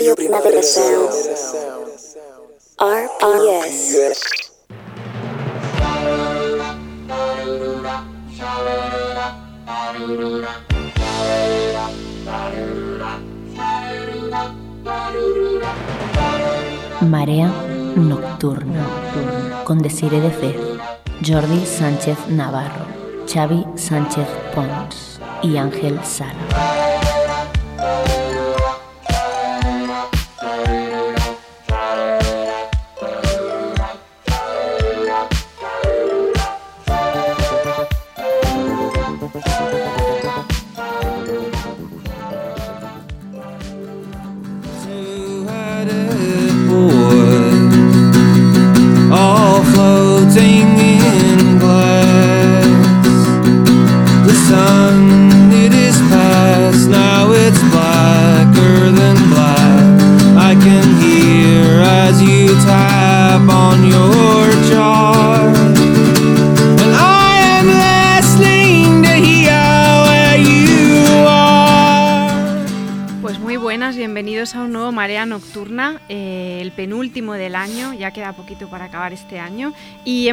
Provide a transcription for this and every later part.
RPS. Marea Nocturna con Desire de Fe, Jordi Sánchez Navarro, Xavi Sánchez Pons y Ángel Sala.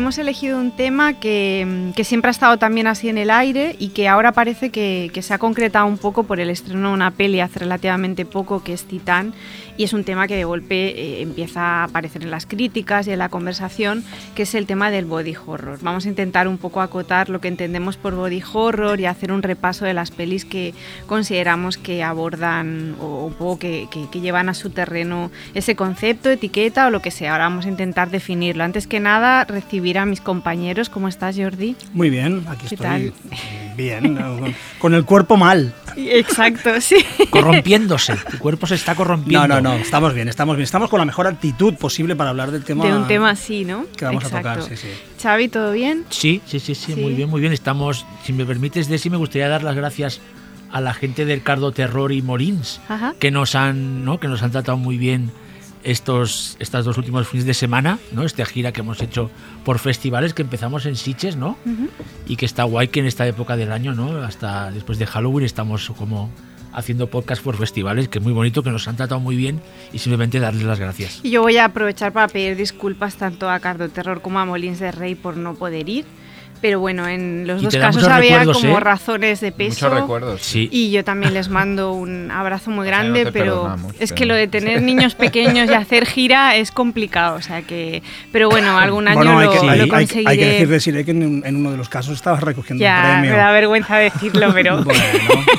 Hemos elegido un tema que, siempre ha estado también así en el aire y que ahora parece que, que se ha concretado un poco por el estreno de una peli hace relativamente poco que es Titán, y es un tema que de golpe eh, empieza a aparecer en las críticas y en la conversación, que es el tema del body horror. Vamos a intentar un poco acotar lo que entendemos por body horror y hacer un repaso de las pelis que consideramos que abordan o un poco que, que- que llevan a su terreno ese concepto, etiqueta o lo que sea. Ahora vamos a intentar definirlo. Antes que nada, recibir a mis compañeros. ¿Cómo estás, Jordi? Muy bien, aquí ¿Qué estoy. tal? Bien, con, con el cuerpo mal. Exacto, sí. corrompiéndose. Tu cuerpo se está corrompiendo. No, no, no, estamos bien, estamos bien. Estamos con la mejor actitud posible para hablar del tema. De un tema así, ¿no? que vamos a Exacto. tocar, sí, sí. Xavi, ¿todo bien? Sí, sí, sí, sí, Sí. muy bien, muy bien. Estamos, si me permites, Desi, me gustaría dar las gracias a la gente del Cardo Terror y Molins, Ajá. que nos han, ¿no? que nos han tratado muy bien estos, estas dos últimos fines de semana, ¿no? Esta gira que hemos hecho por festivales que empezamos en Siches, ¿no? Ujú. Y que está guay que en esta época del año, ¿no? Hasta después de Halloween estamos como haciendo podcast por festivales, que es muy bonito, que nos han tratado muy bien y simplemente darles las gracias. Y yo voy a aprovechar para pedir disculpas tanto a Cardo Terror como a Molins de Rey por no poder ir. Pero bueno, en los Y dos casos había como ¿eh? razones de peso. Muchos recuerdos. Sí. Y yo también les mando un abrazo muy O sea, no grande, pero es que pero- lo de tener niños pequeños y hacer gira es complicado, o sea que, pero bueno, algún año Bueno, hay lo, que, lo hay- hay- conseguiré. hay que decir, que en, en uno de los casos estabas recogiendo ya, un premio. me da vergüenza decirlo, pero, Bueno,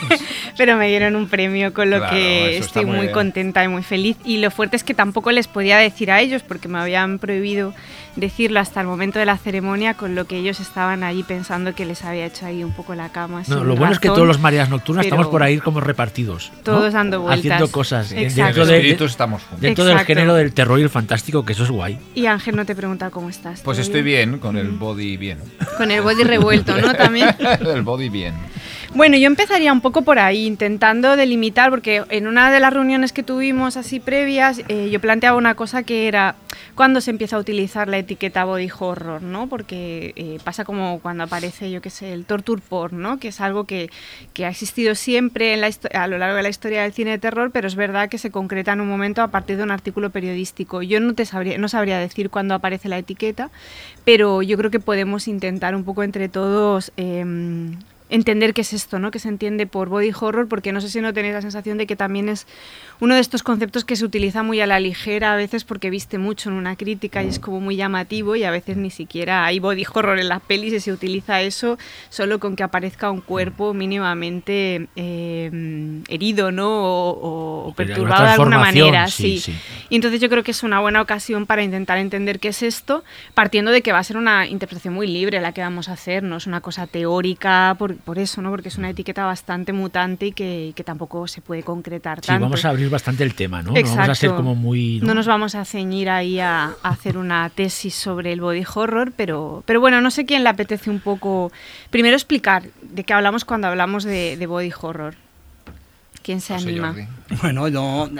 pues, pero me dieron un premio con lo Claro, que estoy muy contenta y muy feliz. Y lo fuerte es que tampoco les podía decir a ellos porque me habían prohibido decirlo hasta el momento de la ceremonia, con lo que ellos estaban allí pensando que les había hecho ahí un poco la cama. No, lo bueno es que razón. todos los mareas nocturnas estamos por ahí como repartidos. ¿no? Todos dando vueltas. Haciendo cosas. Exacto. Dentro, En de- espíritus estamos juntos. dentro del género del terror y el fantástico, que eso es guay. Y Ángel no te pregunta cómo estás. Pues ¿todo estoy bien, con el body bien. Con el body revuelto, ¿no? También. el body bien. Bueno, yo empezaría un poco por ahí, intentando delimitar, porque en una de las reuniones que tuvimos así previas, eh, yo planteaba una cosa que era cuándo se empieza a utilizar la etiqueta body horror, ¿no? Porque eh, pasa como cuando aparece, yo qué sé, el torture porn, ¿no? Que es algo que, ha existido siempre en la a lo largo de la historia del cine de terror, pero es verdad que se concreta en un momento a partir de un artículo periodístico. Yo no, te sabría, no sabría decir cuándo aparece la etiqueta, pero yo creo que podemos intentar un poco entre todos... em, entender qué es esto, ¿no? Que se entiende por body horror, porque no sé si no tenéis la sensación de que también es uno de estos conceptos que se utiliza muy a la ligera a veces porque viste mucho en una crítica y es como muy llamativo y a veces ni siquiera hay body horror en las pelis y se utiliza eso solo con que aparezca un cuerpo mínimamente eh, herido, ¿no? O, o- perturbado de alguna manera, sí, sí. sí. Y entonces yo creo que es una buena ocasión para intentar entender qué es esto, partiendo de que va a ser una interpretación muy libre la que vamos a hacer, no es una cosa teórica, por, por eso, ¿no? Porque es una etiqueta bastante mutante y que, que tampoco se puede concretar Sí, tanto. vamos a abrir bastante el tema, ¿no? No vamos a ser Exacto. como muy. No nos vamos a ceñir ahí a, a hacer una tesis sobre el body horror, pero, pero bueno, no sé quién le apetece un poco. Primero explicar de qué hablamos cuando hablamos de, de body horror. ¿Quién se No anima? Jordi. Bueno, no.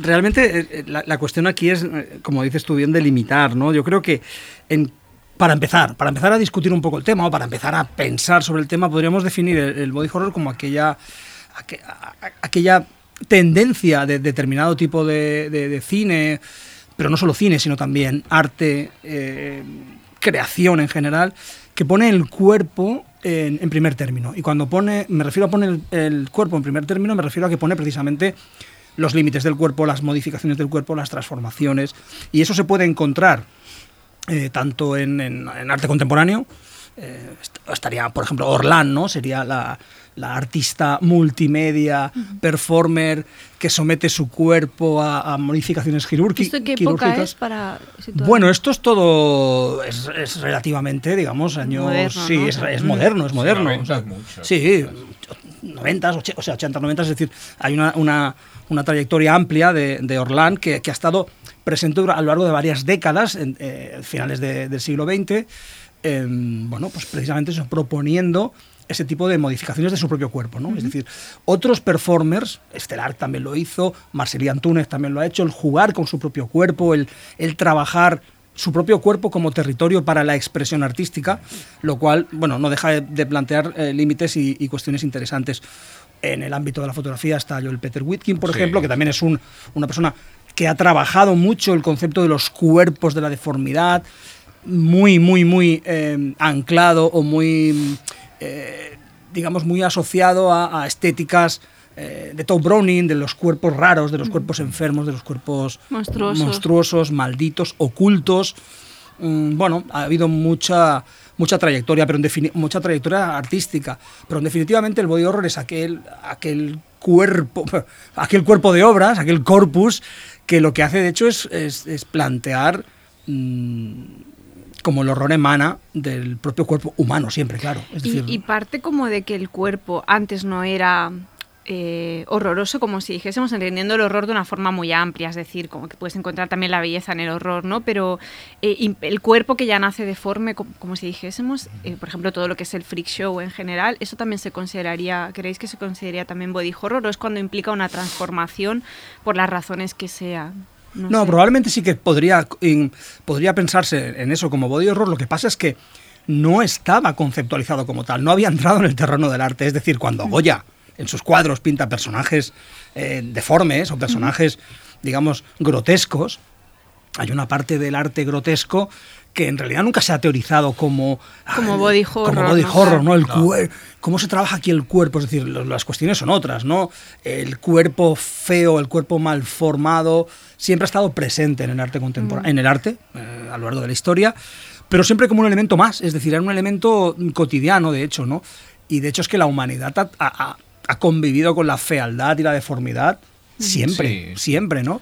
Realmente eh, la, la cuestión aquí es, eh, como dices tú bien, delimitar, ¿no? Yo creo que en- para empezar, para empezar a discutir un poco el tema o para empezar a pensar sobre el tema, podríamos definir el, body horror como aquella, aquella tendencia de determinado tipo de, cine, pero no solo cine, sino también arte, eh, creación en general, que pone el cuerpo en, en primer término. Y cuando pone, me refiero a poner el, el cuerpo en primer término, me refiero a que pone precisamente los límites del cuerpo, las modificaciones del cuerpo, las transformaciones. Y eso se puede encontrar eh, tanto en, en- en arte contemporáneo, eh, est- estaría, por ejemplo, Orlan, ¿no? Sería la, la artista multimedia, performer, que somete su cuerpo a, a modificaciones ¿Esto qué época quirúrgicas. es para situar? Bueno, esto es todo, es, es relativamente, digamos, años... Moderno, sí, ¿no? es, es moderno, es moderno. noventas o sea, mucho. sí, 90, o sea, 80, 90, es decir, hay una, una, una trayectoria amplia de, de Orlan que, que ha estado presente a lo largo de varias décadas, en eh, finales de- del siglo XX, em, bueno, pues precisamente eso, proponiendo ese tipo de modificaciones de su propio cuerpo, ¿no? Es decir, otros performers, Estelar también lo hizo, Marcelia Antúnez también lo ha hecho, el jugar con su propio cuerpo, el, el trabajar su propio cuerpo como territorio para la expresión artística, lo cual, bueno, no deja de, de plantear eh, límites y, y cuestiones interesantes. En el ámbito de la fotografía está Joel Peter Whitkin, por Sí. ejemplo, que también es un- una persona que ha trabajado mucho el concepto de los cuerpos de la deformidad, muy, muy, muy eh, anclado o muy, eh, digamos, muy asociado a, a estéticas eh, de Todd Browning, de los cuerpos raros, de los cuerpos enfermos, de los cuerpos Monstruosos. monstruosos, malditos, ocultos. Mm, bueno, ha habido mucha mucha trayectoria, pero en mucha trayectoria artística, pero en definitivamente el body horror es aquel aquel cuerpo, aquel cuerpo de obras, aquel corpus que lo que hace de hecho es, es- es plantear mm, como el horror emana del propio cuerpo humano siempre, claro. Es Y, decir, y parte como de que el cuerpo antes no era eh, horroroso, como si dijésemos, entendiendo el horror de una forma muy amplia, es decir, como que puedes encontrar también la belleza en el horror, ¿no? Pero eh, el cuerpo que ya nace deforme, como, como si dijésemos, eh, por ejemplo, todo lo que es el freak show en general, ¿eso también se consideraría, creéis que se consideraría también body horror o es cuando implica una transformación por las razones que sean? No, sé. probablemente sí que podría, in- podría pensarse en eso como body horror. Lo que pasa es que no estaba conceptualizado como tal, no había entrado en el terreno del arte. Es decir, cuando Goya en sus cuadros pinta personajes eh, deformes o personajes, digamos, grotescos, hay una parte del arte grotesco que en realidad nunca se ha teorizado como Como ah, body como horror, body ¿no? horror, ¿no? El cuer- cómo se trabaja aquí el cuerpo, es decir, lo- las cuestiones son otras, ¿no? El cuerpo feo, el cuerpo mal formado, siempre ha estado presente en el arte contemporáneo, en el arte eh, a lo largo de la historia, pero siempre como un elemento más, es decir, era un elemento cotidiano, de hecho, ¿no? Y de hecho es que la humanidad ha, ha- ha convivido con la fealdad y la deformidad siempre, Sí. siempre, ¿no?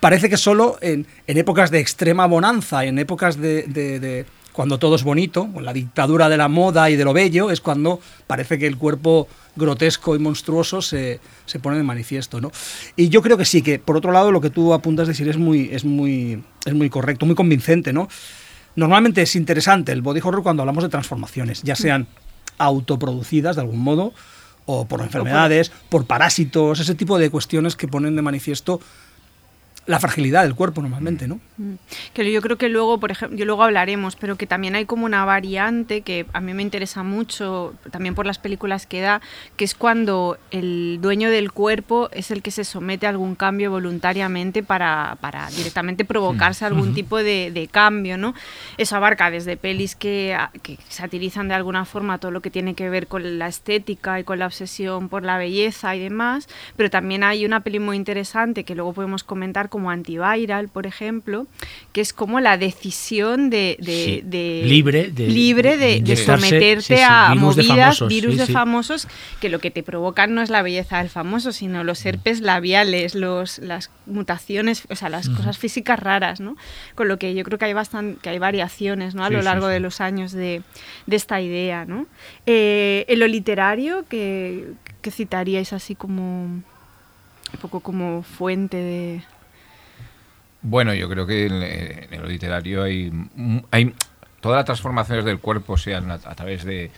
Parece que solo en, en épocas de extrema bonanza, en épocas de, de- de cuando todo es bonito, con la dictadura de la moda y de lo bello, es cuando parece que el cuerpo grotesco y monstruoso se, se pone de manifiesto, ¿no? Y yo creo que sí, que por otro lado lo que tú apuntas decir es muy, es muy, es muy correcto, muy convincente, ¿no? Normalmente es interesante el body horror cuando hablamos de transformaciones, ya sean autoproducidas de algún modo, o por enfermedades, por parásitos, ese tipo de cuestiones que ponen de manifiesto la fragilidad del cuerpo normalmente, ¿no? Mm. Que yo creo que luego, por ejemplo, yo luego hablaremos, pero que también hay como una variante que a mí me interesa mucho, también por las películas que da, que es cuando el dueño del cuerpo es el que se somete a algún cambio voluntariamente para, para directamente provocarse algún tipo de, de cambio, ¿no? Eso abarca desde pelis que, que satirizan de alguna forma todo lo que tiene que ver con la estética y con la obsesión por la belleza y demás, pero también hay una peli muy interesante que luego podemos comentar como Antiviral, por ejemplo, que es como la decisión de, de- Sí, de- libre de- libre de, de de inyectarse, someterte sí, sí, a virus movidas, famosos, virus de famosos, que lo que te provocan no es la belleza del famoso, sino los herpes labiales, los, las mutaciones, o sea, las cosas físicas raras, ¿no? Con lo que yo creo que hay bastante, que hay variaciones, ¿no? A lo largo de los años de, de esta idea, ¿no? Eh, en lo literario, que, que citaríais así como un poco como fuente de... Bueno, yo creo que en, en lo literario hay, mm, hay todas las transformaciones del cuerpo, sean a, a través de,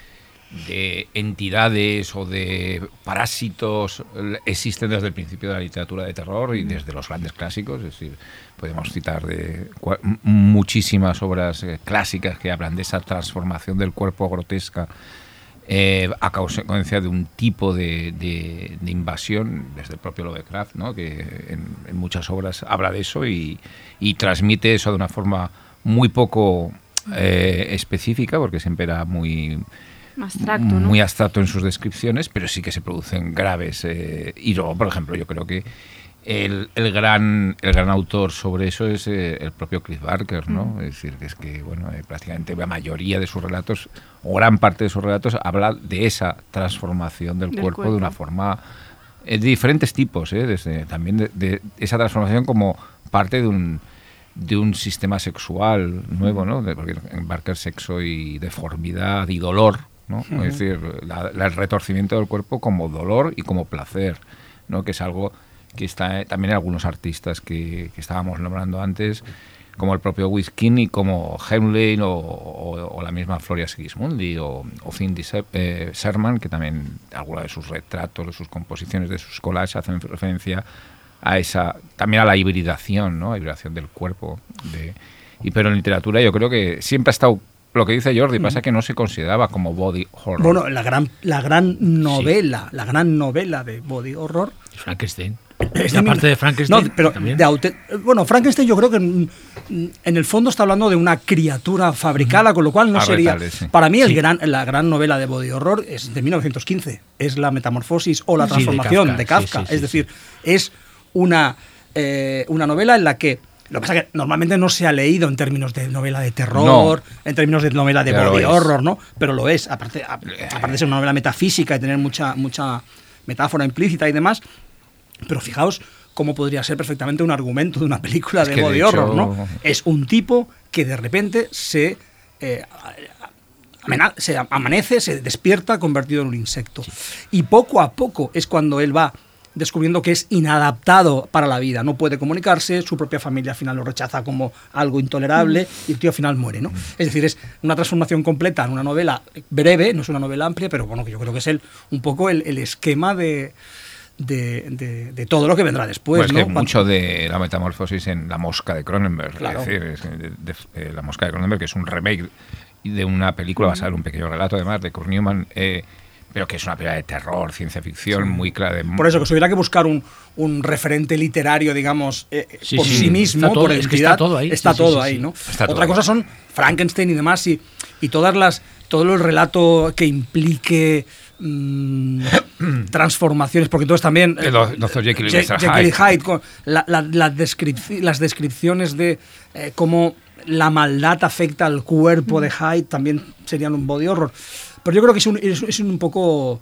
de entidades o de parásitos, existen desde el principio de la literatura de terror y desde los grandes clásicos. Es decir, podemos citar de muchísimas obras eh, clásicas que hablan de esa transformación del cuerpo grotesca eh, a consecuencia de un tipo de, de- de invasión, desde el propio Lovecraft, ¿no? que en, en muchas obras habla de eso y, y transmite eso de una forma muy poco eh, específica, porque siempre era muy, Abstracto, ¿no? muy abstracto en sus descripciones, pero sí que se producen graves. eh, y luego, por ejemplo, yo creo que el, el gran, el gran autor sobre eso es eh, el propio Cliff Barker, ¿no? Mm. Es decir, que es que, bueno, eh, prácticamente la mayoría de sus relatos, o gran parte de sus relatos, habla de esa transformación del, Del cuerpo, de una forma eh, de diferentes tipos, ¿eh? Desde, también de, de esa transformación como parte de un de un sistema sexual nuevo, ¿no? De- porque en Barker sexo y deformidad y dolor, ¿no? Es decir, la- la- el retorcimiento del cuerpo como dolor y como placer, ¿no? Que es algo que está eh, también en algunos artistas que, que estábamos nombrando antes, como el propio Wiskin y como Hemlin o, o- o la misma Floria Sigismundi o, o Cindy eh, Sherman, que también algunos de sus retratos, de sus composiciones, de sus collages hacen referencia a esa también a la hibridación, ¿no? A hibridación del cuerpo. De, y pero en literatura yo creo que siempre ha estado lo que dice Jordi, pasa que no se consideraba como body horror. Bueno, la gran, la gran novela, la gran novela de body horror Frankenstein. Es La de parte de Frankenstein. No, pero también. de aute- bueno, Frankenstein yo creo que en, en el fondo está hablando de una criatura fabricada, con lo cual no A sería. sí. Para mí, el Sí. gran, la gran novela de body horror es de 1915. Es la metamorfosis o la Sí, de transformación Kafka, de Kafka. es decir, es una, eh, una novela en la que. Lo que pasa es que normalmente no se ha leído en términos de novela de terror, en términos de novela de Pero body horror, ¿no? Pero lo es. Aparte, a- aparte de ser una novela metafísica y tener mucha, mucha metáfora implícita y demás, pero fijaos cómo podría ser perfectamente un argumento de una película Es de hecho- horror, ¿no? Es un tipo que de repente se, eh, se amanece, se despierta convertido en un insecto. Y poco a poco es cuando él va descubriendo que es inadaptado para la vida, no puede comunicarse, su propia familia al final lo rechaza como algo intolerable y el tío al final muere, ¿no? Es decir, es una transformación completa en una novela breve, no es una novela amplia, pero bueno, que yo creo que es el, un poco el, el esquema de, de, de- de todo lo que vendrá después, Pues ¿no? que mucho de la metamorfosis en La Mosca de Cronenberg. Claro. Es decir, es de- de- eh, La Mosca de Cronenberg, que es un remake de una película basada en un pequeño relato, además, de Kurt Newman, eh, pero que es una película de terror, ciencia ficción, muy clara. de- Por eso, que si hubiera que buscar un, un referente literario, digamos, eh, Sí, por sí, sí, está mismo, todo- por es que entidad, está todo ahí. está todo sí, ahí. ¿no? Está todo Otra ahí. cosa son Frankenstein y demás, y, y todas las, todo el relato que implique mm, transformaciones, porque entonces también... Eh, Dr. Jekyll y Mr. Jekyll y Hyde. Hyde, con la- la- la las descripciones de eh, cómo la maldad afecta al cuerpo de Hyde también serían un body horror. Pero yo creo que es un, es, es un poco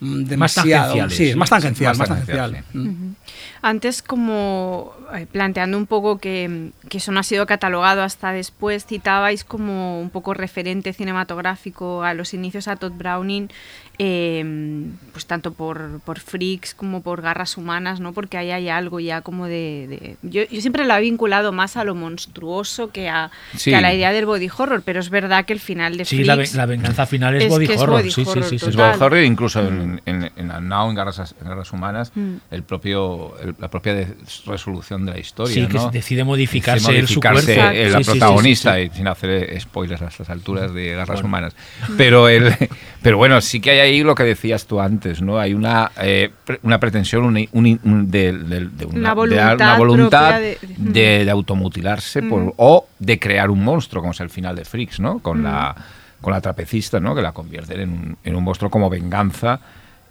mm, demasiado. tangenciales, sí, es sí. más tangencial, Más más tangencial, tangencial. Mm. Antes, como eh, planteando un poco que, que eso no ha sido catalogado hasta después, citabais como un poco referente cinematográfico a los inicios a Todd Browning, eh, pues tanto por, por Freaks como por Garras Humanas, ¿no? Porque ahí hay algo ya como de... de- yo, yo siempre lo he vinculado más a lo monstruoso que a, Sí. que a la idea del body horror, pero es verdad que el final de Sí, la, Freaks... la venganza final es, Es body es horror. body sí, horror sí, sí, sí. Es body horror, incluso en, en, en Now, en Garras, en Garras Humanas, Mm. el propio, la propia de- resolución de la historia. Sí, que ¿no? decide modificarse Decide su modificarse cuerpo. eh, Sí, la sí, sí, sí, protagonista, sí. y sin hacer eh, spoilers a estas alturas de Garras Bueno. Humanas. Pero, el, pero bueno, sí que hay ahí lo que decías tú antes, ¿no? Hay una, eh, una pretensión un- un- un- de, de- de una, dar una voluntad voluntad de- de, de automutilarse por- Mm. o de crear un monstruo, como es el final de Freaks, ¿no? Con, la, con la trapecista, ¿no? Que la convierten en un, en un monstruo como venganza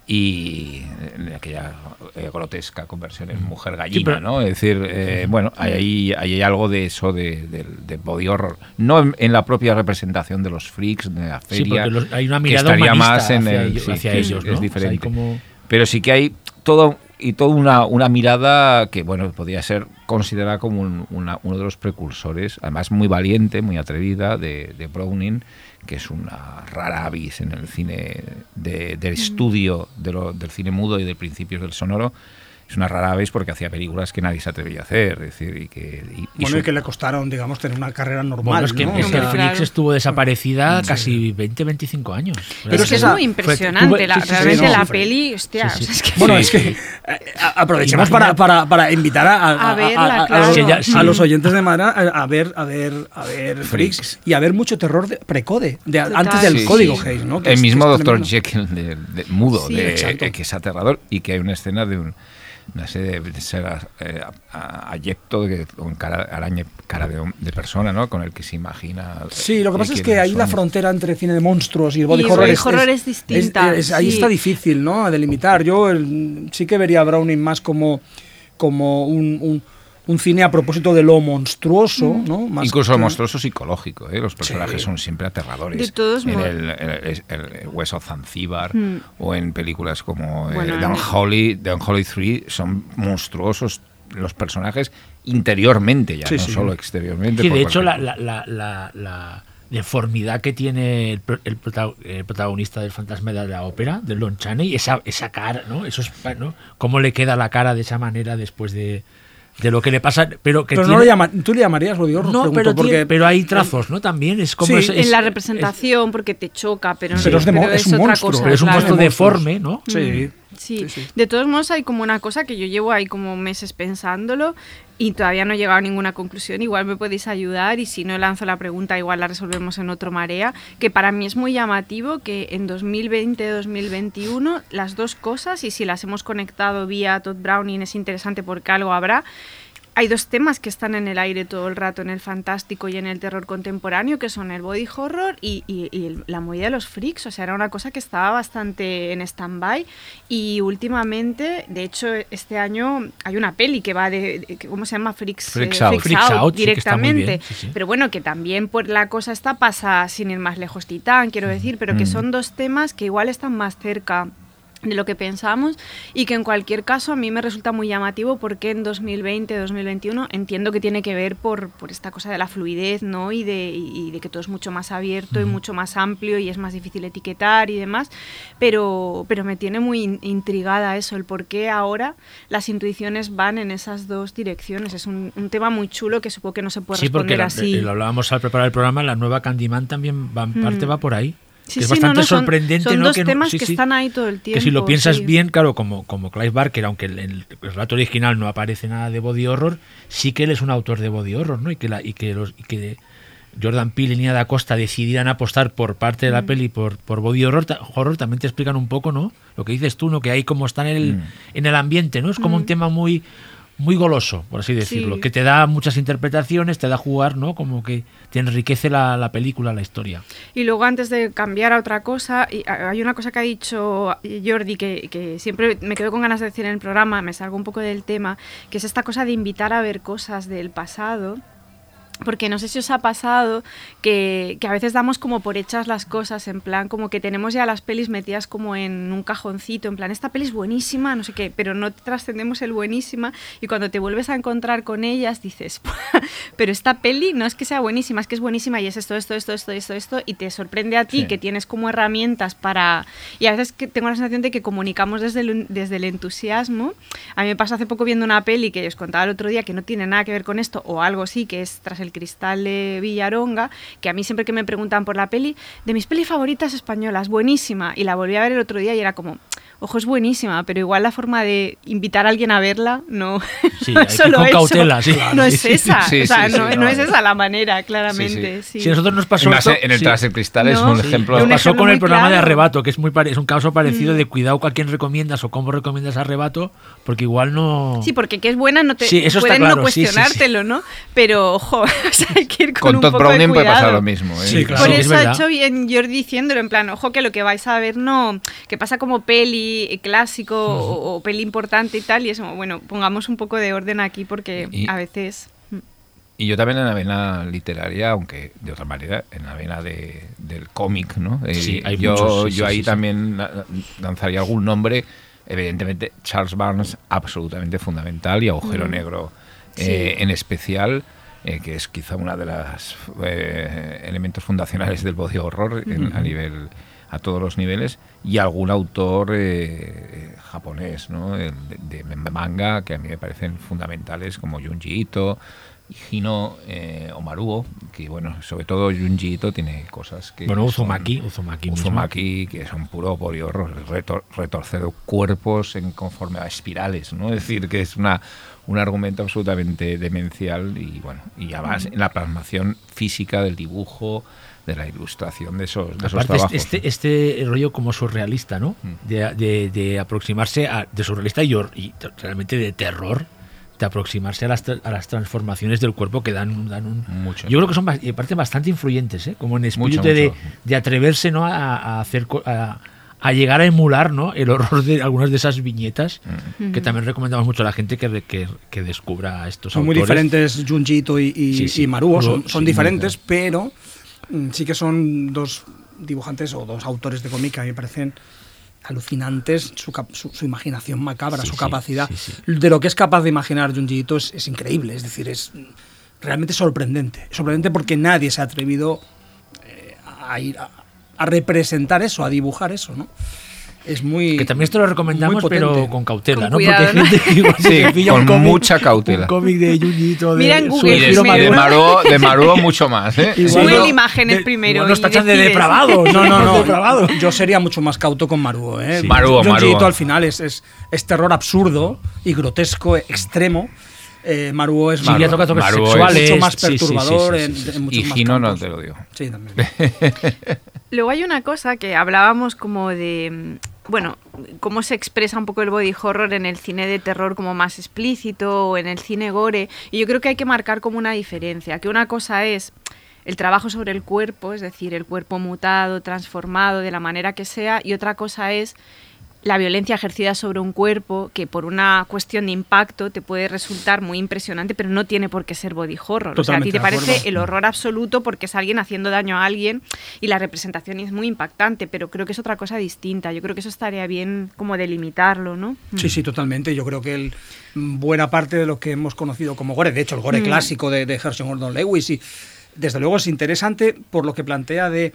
y en aquella eh, grotesca conversión en mujer gallina, pero- ¿no? Es decir, eh, bueno, hay, hay algo de eso de, de- de body horror. No en, en la propia representación de los freaks, de la Sí, feria. porque los- hay una que mirada estaría humanista más en hacia el- ellos, sí, hacia que es- es ¿no? O sea, hay diferente. como- Pero sí que hay todo y toda una, una mirada que, bueno, podría ser considerada como un- una- uno de los precursores, además muy valiente, muy atrevida, de, de Browning, que es una rara avis en el cine de- del estudio de lo- del cine mudo y de principios del sonoro, es una rara vez porque hacía películas que nadie se atrevía a hacer. Es decir, y que, y- y Bueno, su- y que le costaron, digamos, tener una carrera normal. Bueno, es que, ¿no? es que estuvo desaparecida casi 20, 25 años. Pero es es que es muy impresionante. tuve- la- sí, sí, sí, realmente no, la hombre. peli, hostia, Sí, sí. o sea, es que Bueno, Sí, es que sí. eh, a- aprovechemos para, para, para invitar a, a- A a- verla, a- a- a claro. los, a los oyentes de Madrid a, a ver a ver a ver Freaks. Freaks y a ver mucho terror de precode, de, antes del Sí, código sí. Hayes, ¿no? El es- mismo tremendo. Jekyll de, de- mudo, eh, que es aterrador y que hay una escena de un una serie de, de ser eh, ayecto de, con cara araña cara de, de persona no con el que se imagina Sí, lo que pasa es que ahí la son. frontera entre cine de monstruos y el body Y el horror, body es, horror es- es distinta, es- ahí sí. está difícil, ¿no? A delimitar. Yo el- sí que vería a Browning más como, como un, un- un cine a propósito de lo monstruoso, ¿no? Más incluso que- lo monstruoso psicológico ¿eh? los personajes Sí. son siempre aterradores De todos en modos. el, el, el- el of Zanzíbar Mm. o en películas como eh, Bueno, The Unholy The Unholy 3 son monstruosos los personajes interiormente ya Sí, no sí. solo exteriormente Sí, de hecho, la, la, la, la, deformidad que tiene el, pro- el prota- el protagonista del fantasma de la ópera, del Lon Chaney, esa, esa cara, ¿no? Eso es, ¿no? ¿Cómo le queda la cara de esa manera después de, de lo que le pasa? Pero que Pero tiene- no lo llama, tú le llamarías body horror, No, pregunto, pero, porque tiene- pero hay trazos, ¿no? También es como... Sí. es- es- en la es- representación, porque te choca, pero, Pero es de mo- es un otra monstruo. cosa. pero es un claro. monstruo deforme, ¿no? Sí. Sí. Sí, sí. de todos modos hay como una cosa que yo llevo ahí como meses pensándolo y todavía no he llegado a ninguna conclusión. Igual me podéis ayudar y si no lanzo la pregunta igual la resolvemos en otro marea. Que para mí es muy llamativo que en 2020-2021 las dos cosas, y si las hemos conectado vía Todd Browning es interesante porque algo habrá, hay dos temas que están en el aire todo el rato en el fantástico y en el terror contemporáneo, que son el body horror y, y- y la movida de los freaks. O sea, era una cosa que estaba bastante en stand-by. Y últimamente, de hecho, este año hay una peli que va de. de- ¿Cómo se llama? Freaks, Freaks eh, Out. Freaks Out, sí, que está muy directamente. bien, sí, sí. Pero bueno, que también por la cosa esta pasa sin ir más lejos Titán, quiero decir, pero que Mm. son dos temas que igual están más cerca de lo que pensamos y que en cualquier caso a mí me resulta muy llamativo porque en 2020-2021 entiendo que tiene que ver por, por esta cosa de la fluidez ¿no? y, de, y de que todo es mucho más abierto y mucho más amplio y es más difícil etiquetar y demás, pero, pero me tiene muy in- intrigada eso, el por qué ahora las intuiciones van en esas dos direcciones. Es un, un tema muy chulo que supongo que no se puede Sí, porque responder la- así. eh, lo hablábamos al preparar el programa, la nueva Candyman también va, en parte Mm. va por ahí. Sí, que es sí, no, bastante no, son- sorprendente, son ¿no? dos que temas sí, que sí. están ahí todo el Que si lo tiempo, piensas sí. bien, claro, como, como Clive Barker, aunque en el, el relato original no aparece nada de body horror, sí que él es un autor de body horror, ¿no? Y que, la, y que, los, y que Jordan Peele y Nia da Costa decidieran apostar por parte Mm. de la peli por, por body horror, ta- horror, también te explican un poco, ¿no? Lo que dices tú, ¿no? Que hay como está en el, Mm. en el ambiente, ¿no? Es como un tema muy muy goloso, por así decirlo. Sí. que te da muchas interpretaciones, te da jugar, ¿no? Como que te enriquece la, la película, la historia. Y luego antes de cambiar a otra cosa, y hay una cosa que ha dicho Jordi que, que siempre me quedo con ganas de decir en el programa, me salgo un poco del tema, que es esta cosa de invitar a ver cosas del pasado. Porque no sé si os ha pasado que, que a veces damos como por hechas las cosas, en plan como que tenemos ya las pelis metidas como en un cajoncito, en plan esta peli es buenísima, no sé qué, pero no trascendemos el buenísima y cuando te vuelves a encontrar con ellas dices, pero esta peli no es que sea buenísima, es que es buenísima y es esto, esto, esto, esto, esto, esto y te sorprende a ti Sí. que tienes como herramientas para... Y a veces que tengo la sensación de que comunicamos desde el, desde el entusiasmo. A mí me pasó hace poco viendo una peli que os contaba el otro día que no tiene nada que ver con esto o algo así, que es Tras el cristal de Villaronga, que a mí siempre que me preguntan por la peli, de mis pelis favoritas españolas, buenísima. Y la volví a ver el otro día y era como, ojo, es buenísima, pero igual la forma de invitar a alguien a verla no, Sí, no hay es que solo con eso. cautela, sí. No es esa, Sí, o sea, sí, sí, no, no, no es esa la manera, claramente. Sí, sí. Si a nosotros nos pasó esto- en el sí. Tras el Cristal es un sí. ejemplo. Nos pasó con el programa de. Arrebato, que es muy pare- es un caso parecido Mm. de cuidado a quién recomiendas o cómo recomiendas Arrebato, porque igual no... Sí, porque que es buena no te Sí, eso pueden claro, no sí, sí, sí. cuestionártelo, ¿no? Pero ojo, o sea, hay que ir con, Con un Todd poco de Browning puede pasar cuidado. lo mismo. ¿eh? Sí, claro. Por eso ha hecho bien Jordi diciéndolo, en plan, ojo que lo que vais a ver no, que pasa como peli eh, clásico o, o peli importante y tal, y es como, bueno, pongamos un poco de orden aquí porque Y- a veces... mm, Y yo también en la vena literaria, aunque de otra manera, en la vena de, del cómic, ¿no? Eh, Sí, hay yo muchos, sí, yo sí, ahí sí, sí. también la- lanzaría algún nombre. Evidentemente, Charles Barnes, absolutamente fundamental, y Agujero Mm. Negro Sí. eh, en especial, eh, que es quizá uno de los elementos fundacionales del body horror en- a, nivel, a todos los niveles, y algún autor eh, japonés, ¿no? De, de manga que a mí me parecen fundamentales, como Junji Ito, Hino eh, o Maruo, que bueno, sobre todo Junji Ito tiene cosas que... Bueno, son- Uzumaki, Uzumaki. Uzumaki, que son puro body horror, retor- retorcer cuerpos en conforme a espirales, ¿no? Es decir, que es una un argumento absolutamente demencial y bueno, y además en la plasmación física del dibujo, de la ilustración de esos, de esos Aparte, trabajos. este, este rollo como surrealista, ¿no? Mm. De, de- de aproximarse a, de surrealista y, y realmente de terror, de aproximarse a las, a las transformaciones del cuerpo que dan, dan un... Mucho. Yo creo que son aparte bastante influyentes, ¿eh? Como en espíritu Mucho, de, mucho. de atreverse, ¿no? A, a hacer... A, a llegar a emular ¿no? el horror de algunas de esas viñetas Mm. que también recomendamos mucho a la gente que, que, que descubra estos Son muy autores. diferentes Junji Ito y, y, Sí, sí. y Maruo, son, Sí, son muy diferentes, pero sí que son dos dibujantes o dos autores de cómic que a mí me parecen alucinantes, su, su, su imaginación macabra, Sí, su capacidad. sí, sí. De lo que es capaz de imaginar Junji Ito es, es increíble, es decir, es mm, realmente sorprendente. Sorprendente porque nadie se ha atrevido eh, a ir a, a representar eso, a dibujar eso, ¿no? Es muy. Que también esto lo recomendamos, pero con cautela, Con ¿no? cuidado, Porque hay ¿no? gente que igual Sí, se pilla un con cómic- mucha cautela. Un cómic de Junjito de Mira en Google de, de. Maruo, de Maruo mucho más, ¿eh? Igual Google no- imágenes de- primero. igual nos tachan de depravados. No, no, no. Depravado. Yo sería mucho más cauto con Maruo, ¿eh? Sí. Maruo, Maruo. Al final es, es, es terror absurdo y grotesco, extremo. Eh, Maruo es Sí, ya toca toques Maruo es sexuales. mucho más perturbador sí, sí, en, sí, sí. en muchos Y más Gino no te lo digo. Sí, también. Luego hay una cosa que hablábamos como de, bueno, cómo se expresa un poco el body horror en el cine de terror como más explícito o en el cine gore. Y yo creo que hay que marcar como una diferencia, que una cosa es el trabajo sobre el cuerpo, es decir, el cuerpo mutado, transformado, de la manera que sea, y otra cosa es la violencia ejercida sobre un cuerpo que por una cuestión de impacto te puede resultar muy impresionante, pero no tiene por qué ser body horror. o sea, a ti Totalmente te parece el horror absoluto porque es alguien haciendo daño a alguien y la representación es muy impactante, pero creo que es otra cosa distinta. Yo creo que eso estaría bien como delimitarlo, ¿no? Sí, sí, totalmente. Yo creo que el, mm, buena parte de lo que hemos conocido como gore, de hecho, el Mm. gore clásico de, de Herschel Gordon Lewis, y desde luego es interesante por lo que plantea de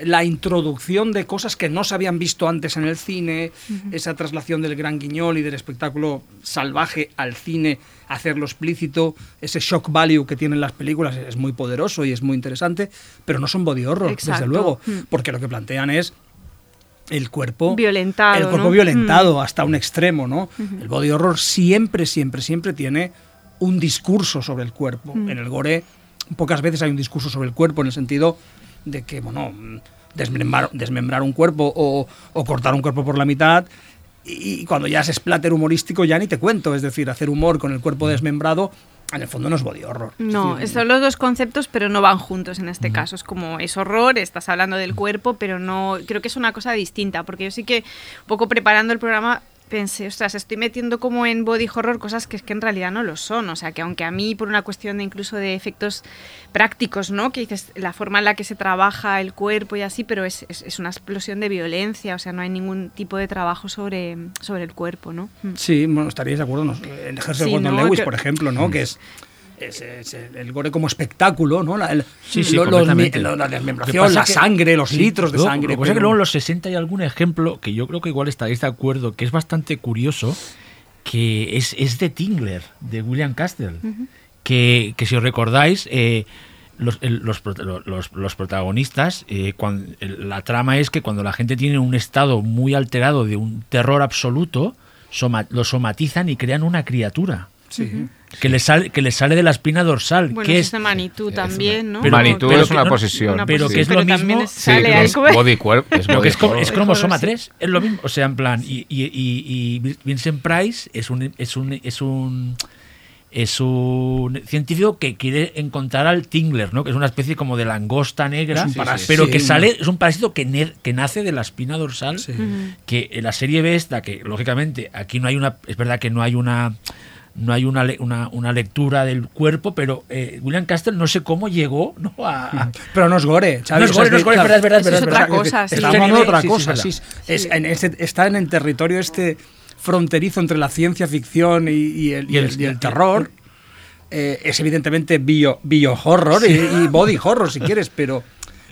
la introducción de cosas que no se habían visto antes en el cine, esa traslación del gran guiñol y del espectáculo salvaje al cine, hacerlo explícito, ese shock value que tienen las películas es muy poderoso y es muy interesante, pero no son body horror, Exacto. desde luego, Mm. porque lo que plantean es el cuerpo Violentado, el cuerpo ¿no? violentado hasta un extremo no el body horror siempre siempre siempre tiene un discurso sobre el cuerpo en el gore pocas veces hay un discurso sobre el cuerpo en el sentido de que bueno desmembrar, desmembrar un cuerpo o, o cortar un cuerpo por la mitad y cuando ya es splatter humorístico ya ni te cuento es decir hacer humor con el cuerpo desmembrado en el fondo no es body horror Es No, decir, son los dos conceptos, pero no van juntos en este caso. Es como es horror, estás hablando del cuerpo, pero no. Creo que es una cosa distinta, porque yo sí que, un poco preparando el programa, pensé, ostras, estoy metiendo como en body horror cosas que es que en realidad no lo son. O sea, que aunque a mí, por una cuestión de incluso de efectos prácticos, ¿no? Que dices la forma en la que se trabaja el cuerpo y así, pero es, es, es una explosión de violencia, o sea, no hay ningún tipo de trabajo sobre, sobre el cuerpo, ¿no? Mm. Sí, bueno, estaríais de acuerdo. ¿no? En Herschel Sí, Gordon ¿no? Lewis, Que- por ejemplo, ¿no? Que es, es- es el gore como espectáculo, ¿no? La, el- Sí, sí, lo- los completamente. mi- lo- la desmembración, la que- sangre, los sí, litros de luego, sangre. Lo que pasa es que luego en los 60 hay algún ejemplo que yo creo que igual estaréis de acuerdo, que es bastante curioso, que es, es de Tingler, de William Castle. que, que si os recordáis, eh, los, los, los- los protagonistas, eh, la trama es que cuando la gente tiene un estado muy alterado de un terror absoluto, soma- lo somatizan y crean una criatura. Sí. Que les sale, que les sale de la espina dorsal. Bueno, que es, de Manitou también, ¿no? Pero- Manitou pero es que una no- posesión. una pero que es Pero lo mismo. es- Sí, sale que ahí es body cuerpo. Es body que es, es cromosoma Sí. 3, es lo mismo. O sea, en plan, y, y- y- y Vincent Price es un, es un, es un es un científico que quiere encontrar al Tingler, ¿no? Que es una especie como de langosta negra, Es un parásito. pero Sí, que sale, es un parásito que, ne- que nace de la espina dorsal, Sí. que en la serie B esta, que lógicamente aquí no hay una, es verdad que no hay una no hay una, le- una, una lectura del cuerpo, pero eh, William Castle no sé cómo llegó ¿no? a, a- Pero no es gore, Xavi, No es gore, no que, es gore, es verdad, es verdad, es verdad. otra cosa, sí. Estamos hablando de otra Sí, sí, cosa, sí. verdad. Es- en este- está en el territorio este fronterizo entre la ciencia ficción y, y el, y el- el- y el terror. Eh, es evidentemente bio, bio horror y, y body horror, si quieres, pero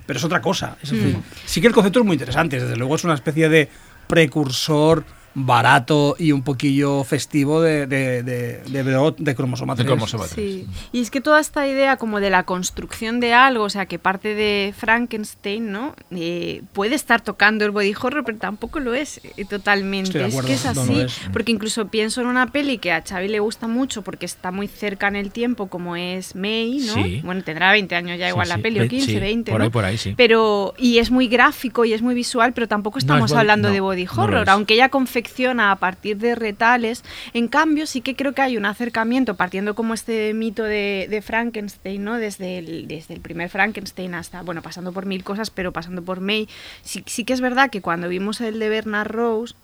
pero es otra cosa. Es decir, sí que el concepto es muy interesante, desde luego es una especie de precursor barato y un poquillo festivo de, de, de, de, de cromosoma De 3. cromosoma Sí. Y es que toda esta idea como de la construcción de algo, o sea, que parte de Frankenstein, ¿no? Eh, puede estar tocando el body horror, pero tampoco lo es eh, totalmente. Estoy de es acuerdo, que es no así. lo es. Porque incluso pienso en una peli que a Xavi le gusta mucho porque está muy cerca en el tiempo, como es May, ¿no? Sí. Bueno, tendrá 20 años ya Sí, igual la sí. peli, o Ve- 15, sí, 20. por ¿no? ahí, por ahí, sí. Pero, y es muy gráfico y es muy visual, pero tampoco No es estamos body- hablando no, de body no horror, aunque ella confecciona a partir de retales. En cambio, sí que creo que hay un acercamiento, partiendo como este mito de, de Frankenstein, ¿no? Desde el, desde el primer Frankenstein hasta, bueno, pasando por mil cosas, pero pasando por May. Sí, sí que es verdad que cuando vimos el de Bernard Rose.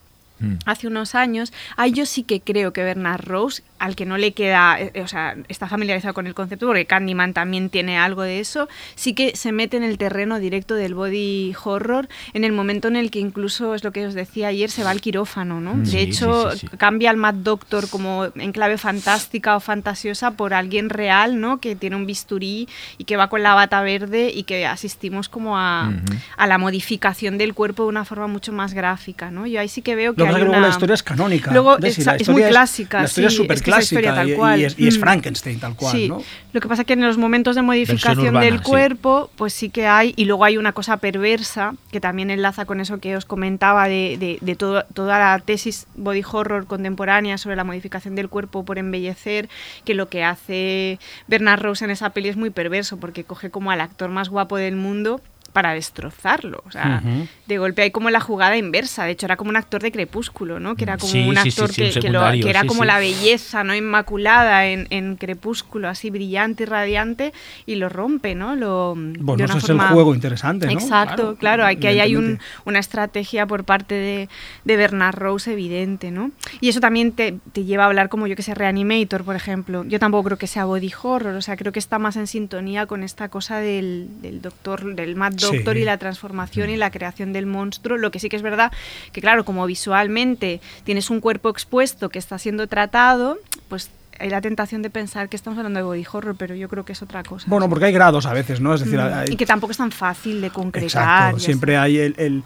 Hace unos años, ahí yo sí que creo que Bernard Rose, al que no le queda, eh, o sea, está familiarizado con el concepto, porque Candyman también tiene algo de eso, sí que se mete en el terreno directo del body horror en el momento en el que incluso, es lo que os decía ayer, se va al quirófano, ¿no? Mm, de hecho, sí, sí, sí. cambia al Mad Doctor como en clave fantástica o fantasiosa por alguien real, ¿no? Que tiene un bisturí y que va con la bata verde y que asistimos como a, a la modificación del cuerpo de una forma mucho más gráfica, ¿no? Yo ahí sí que veo que Lo que hay que luego una- la historia es canónica. Luego, la es muy clásica, La historia sí, es súper clásica tal y- cual. y, es, y es Mm. Frankenstein tal cual, Sí, ¿no? lo que pasa es que en los momentos de modificación urbana, del sí. cuerpo, pues sí que hay, y luego hay una cosa perversa que también enlaza con eso que os comentaba de, de- de todo- toda la tesis body horror contemporánea sobre la modificación del cuerpo por embellecer, que lo que hace Bernard Rose en esa peli es muy perverso, porque coge como al actor más guapo del mundo para destrozarlo. O sea, de golpe hay como la jugada inversa. De hecho, era como un actor de Crepúsculo, ¿no? Que era como Sí, un sí, sí, actor un que, lo- era como la belleza, ¿no? Inmaculada en, en Crepúsculo, así brillante y radiante, y lo rompe, ¿no? Lo, Bueno, ese es el juego interesante, ¿no? Exacto, claro, hay que ahí hay un- una estrategia por parte de, de Bernard Rose evidente, ¿no? Y eso también te, te lleva a hablar como yo que sé, Reanimator, por ejemplo. Yo tampoco creo que sea body horror, o sea, creo que está más en sintonía con esta cosa del, del doctor, del Mad Sí. Doctor y la transformación y la creación del monstruo. Lo que sí que es verdad que, claro, como visualmente tienes un cuerpo expuesto que está siendo tratado, pues hay la tentación de pensar que estamos hablando de body horror, pero yo creo que es otra cosa. Bueno, porque hay grados a veces, ¿no? Es decir, Mm, hay- y que tampoco es tan fácil de concretar. Exacto, siempre hay el, el,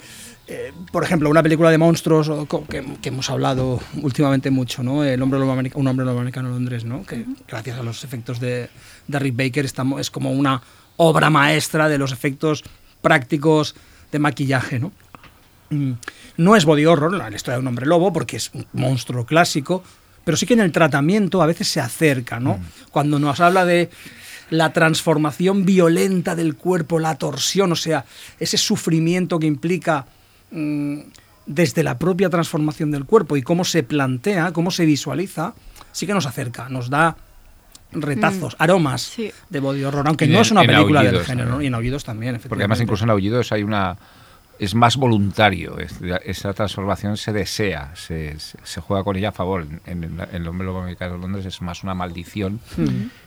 eh, por ejemplo, una película de monstruos que, que hemos hablado últimamente mucho, ¿no? El hombre lobo americano, un hombre lobo americano en Londres, ¿no? Que gracias a los efectos de, de Rick Baker estamos, es como una obra maestra de los efectos prácticos de maquillaje, ¿no? Mm, No es body horror, la historia de un hombre lobo, porque es un monstruo clásico, pero sí que en el tratamiento a veces se acerca, ¿no? Cuando nos habla de la transformación violenta del cuerpo, la torsión, o sea, ese sufrimiento que implica mm, desde la propia transformación del cuerpo y cómo se plantea, cómo se visualiza, sí que nos acerca, nos da retazos, aromas Sí. de body horror, aunque no es una película del género. ¿no? y en aullidos también, Porque además incluso en Aullidos hay una es más voluntario, es decir, esa transformación se desea, se, juega con ella a favor. En, en, el hombre lobo americano de Londres es más una maldición,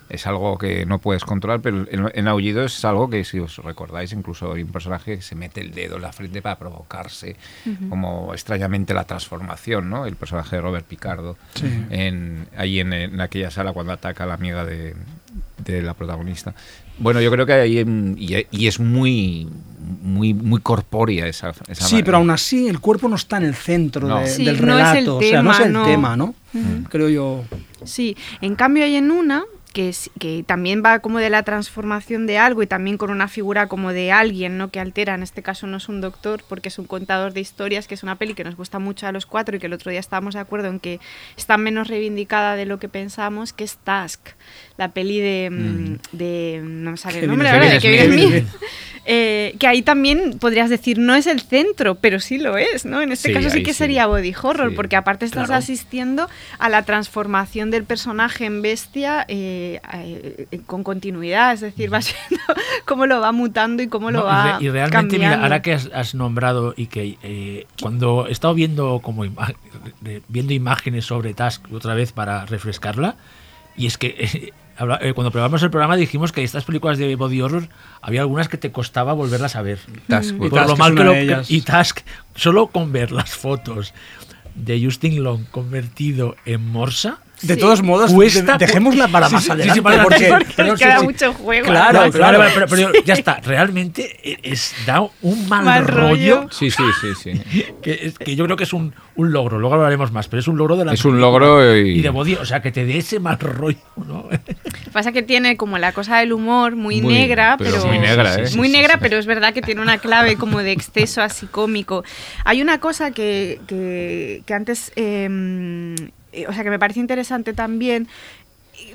es algo que no puedes controlar, pero en, en Aullidos es algo que si os recordáis, incluso hay un personaje que se mete el dedo en la frente para provocarse, como extrañamente la transformación, ¿no? El personaje de Robert Picardo, Sí. en, ahí en, en aquella sala cuando ataca a la amiga de, de la protagonista. Bueno, yo creo que ahí en- y, y es muy muy muy corpórea esa, esa Sí, pero aún así el cuerpo no está en el centro No. de- Sí, del no es el relato, o sea, no es el no. tema, ¿no? Creo yo. Sí, en cambio hay en una que, es- que también va como de la transformación de algo y también con una figura como de alguien, ¿no? Que altera, en este caso no es un doctor porque es un contador de historias, que es una peli que nos gusta mucho a los cuatro y que el otro día estábamos de acuerdo en que está menos reivindicada de lo que pensamos, que es Task, la peli de... mm, de no me sale el nombre ahora, de Kevin Smith. Smith. Eh, que ahí también podrías decir no es el centro, pero sí lo es, ¿no? En este Sí, caso sí que sí. sería body horror, Sí, porque aparte estás claro. asistiendo a la transformación del personaje en bestia eh, eh, con continuidad, es decir, va siendo cómo lo va mutando y cómo lo No, va y, realmente, mira, cambiando. ahora que has, has nombrado y que eh, cuando he estado viendo como ima- viendo imágenes sobre Task otra vez para refrescarla, y es que cuando probamos el programa dijimos que estas películas de body horror había algunas que te costaba volverlas a ver. Task, Y Por Task lo mal que lo y Task solo con ver las fotos de Justin Long convertido en Morsa De Sí. todos modos, Cuesta- de- dejémosla para más sí, sí, adelante. sí, para porque, adelante. Porque Pero queda sí, sí. mucho juego. Claro, claro. pero, pero ya está. Realmente es, da un mal, Mal rollo, rollo. Sí, sí, sí, sí. que, es- que yo creo que es un, un logro. Luego hablaremos más, pero es un logro de la Es un logro y- y de body, o sea, que te dé ese mal rollo, ¿no? Pasa que tiene como la cosa del humor muy, Muy- negra, pero pero, muy negra, ¿eh? Muy negra, sí. pero es verdad que tiene una clave como de exceso así cómico. Hay una cosa que, que- que antes, eh, o sea, que me parece interesante también.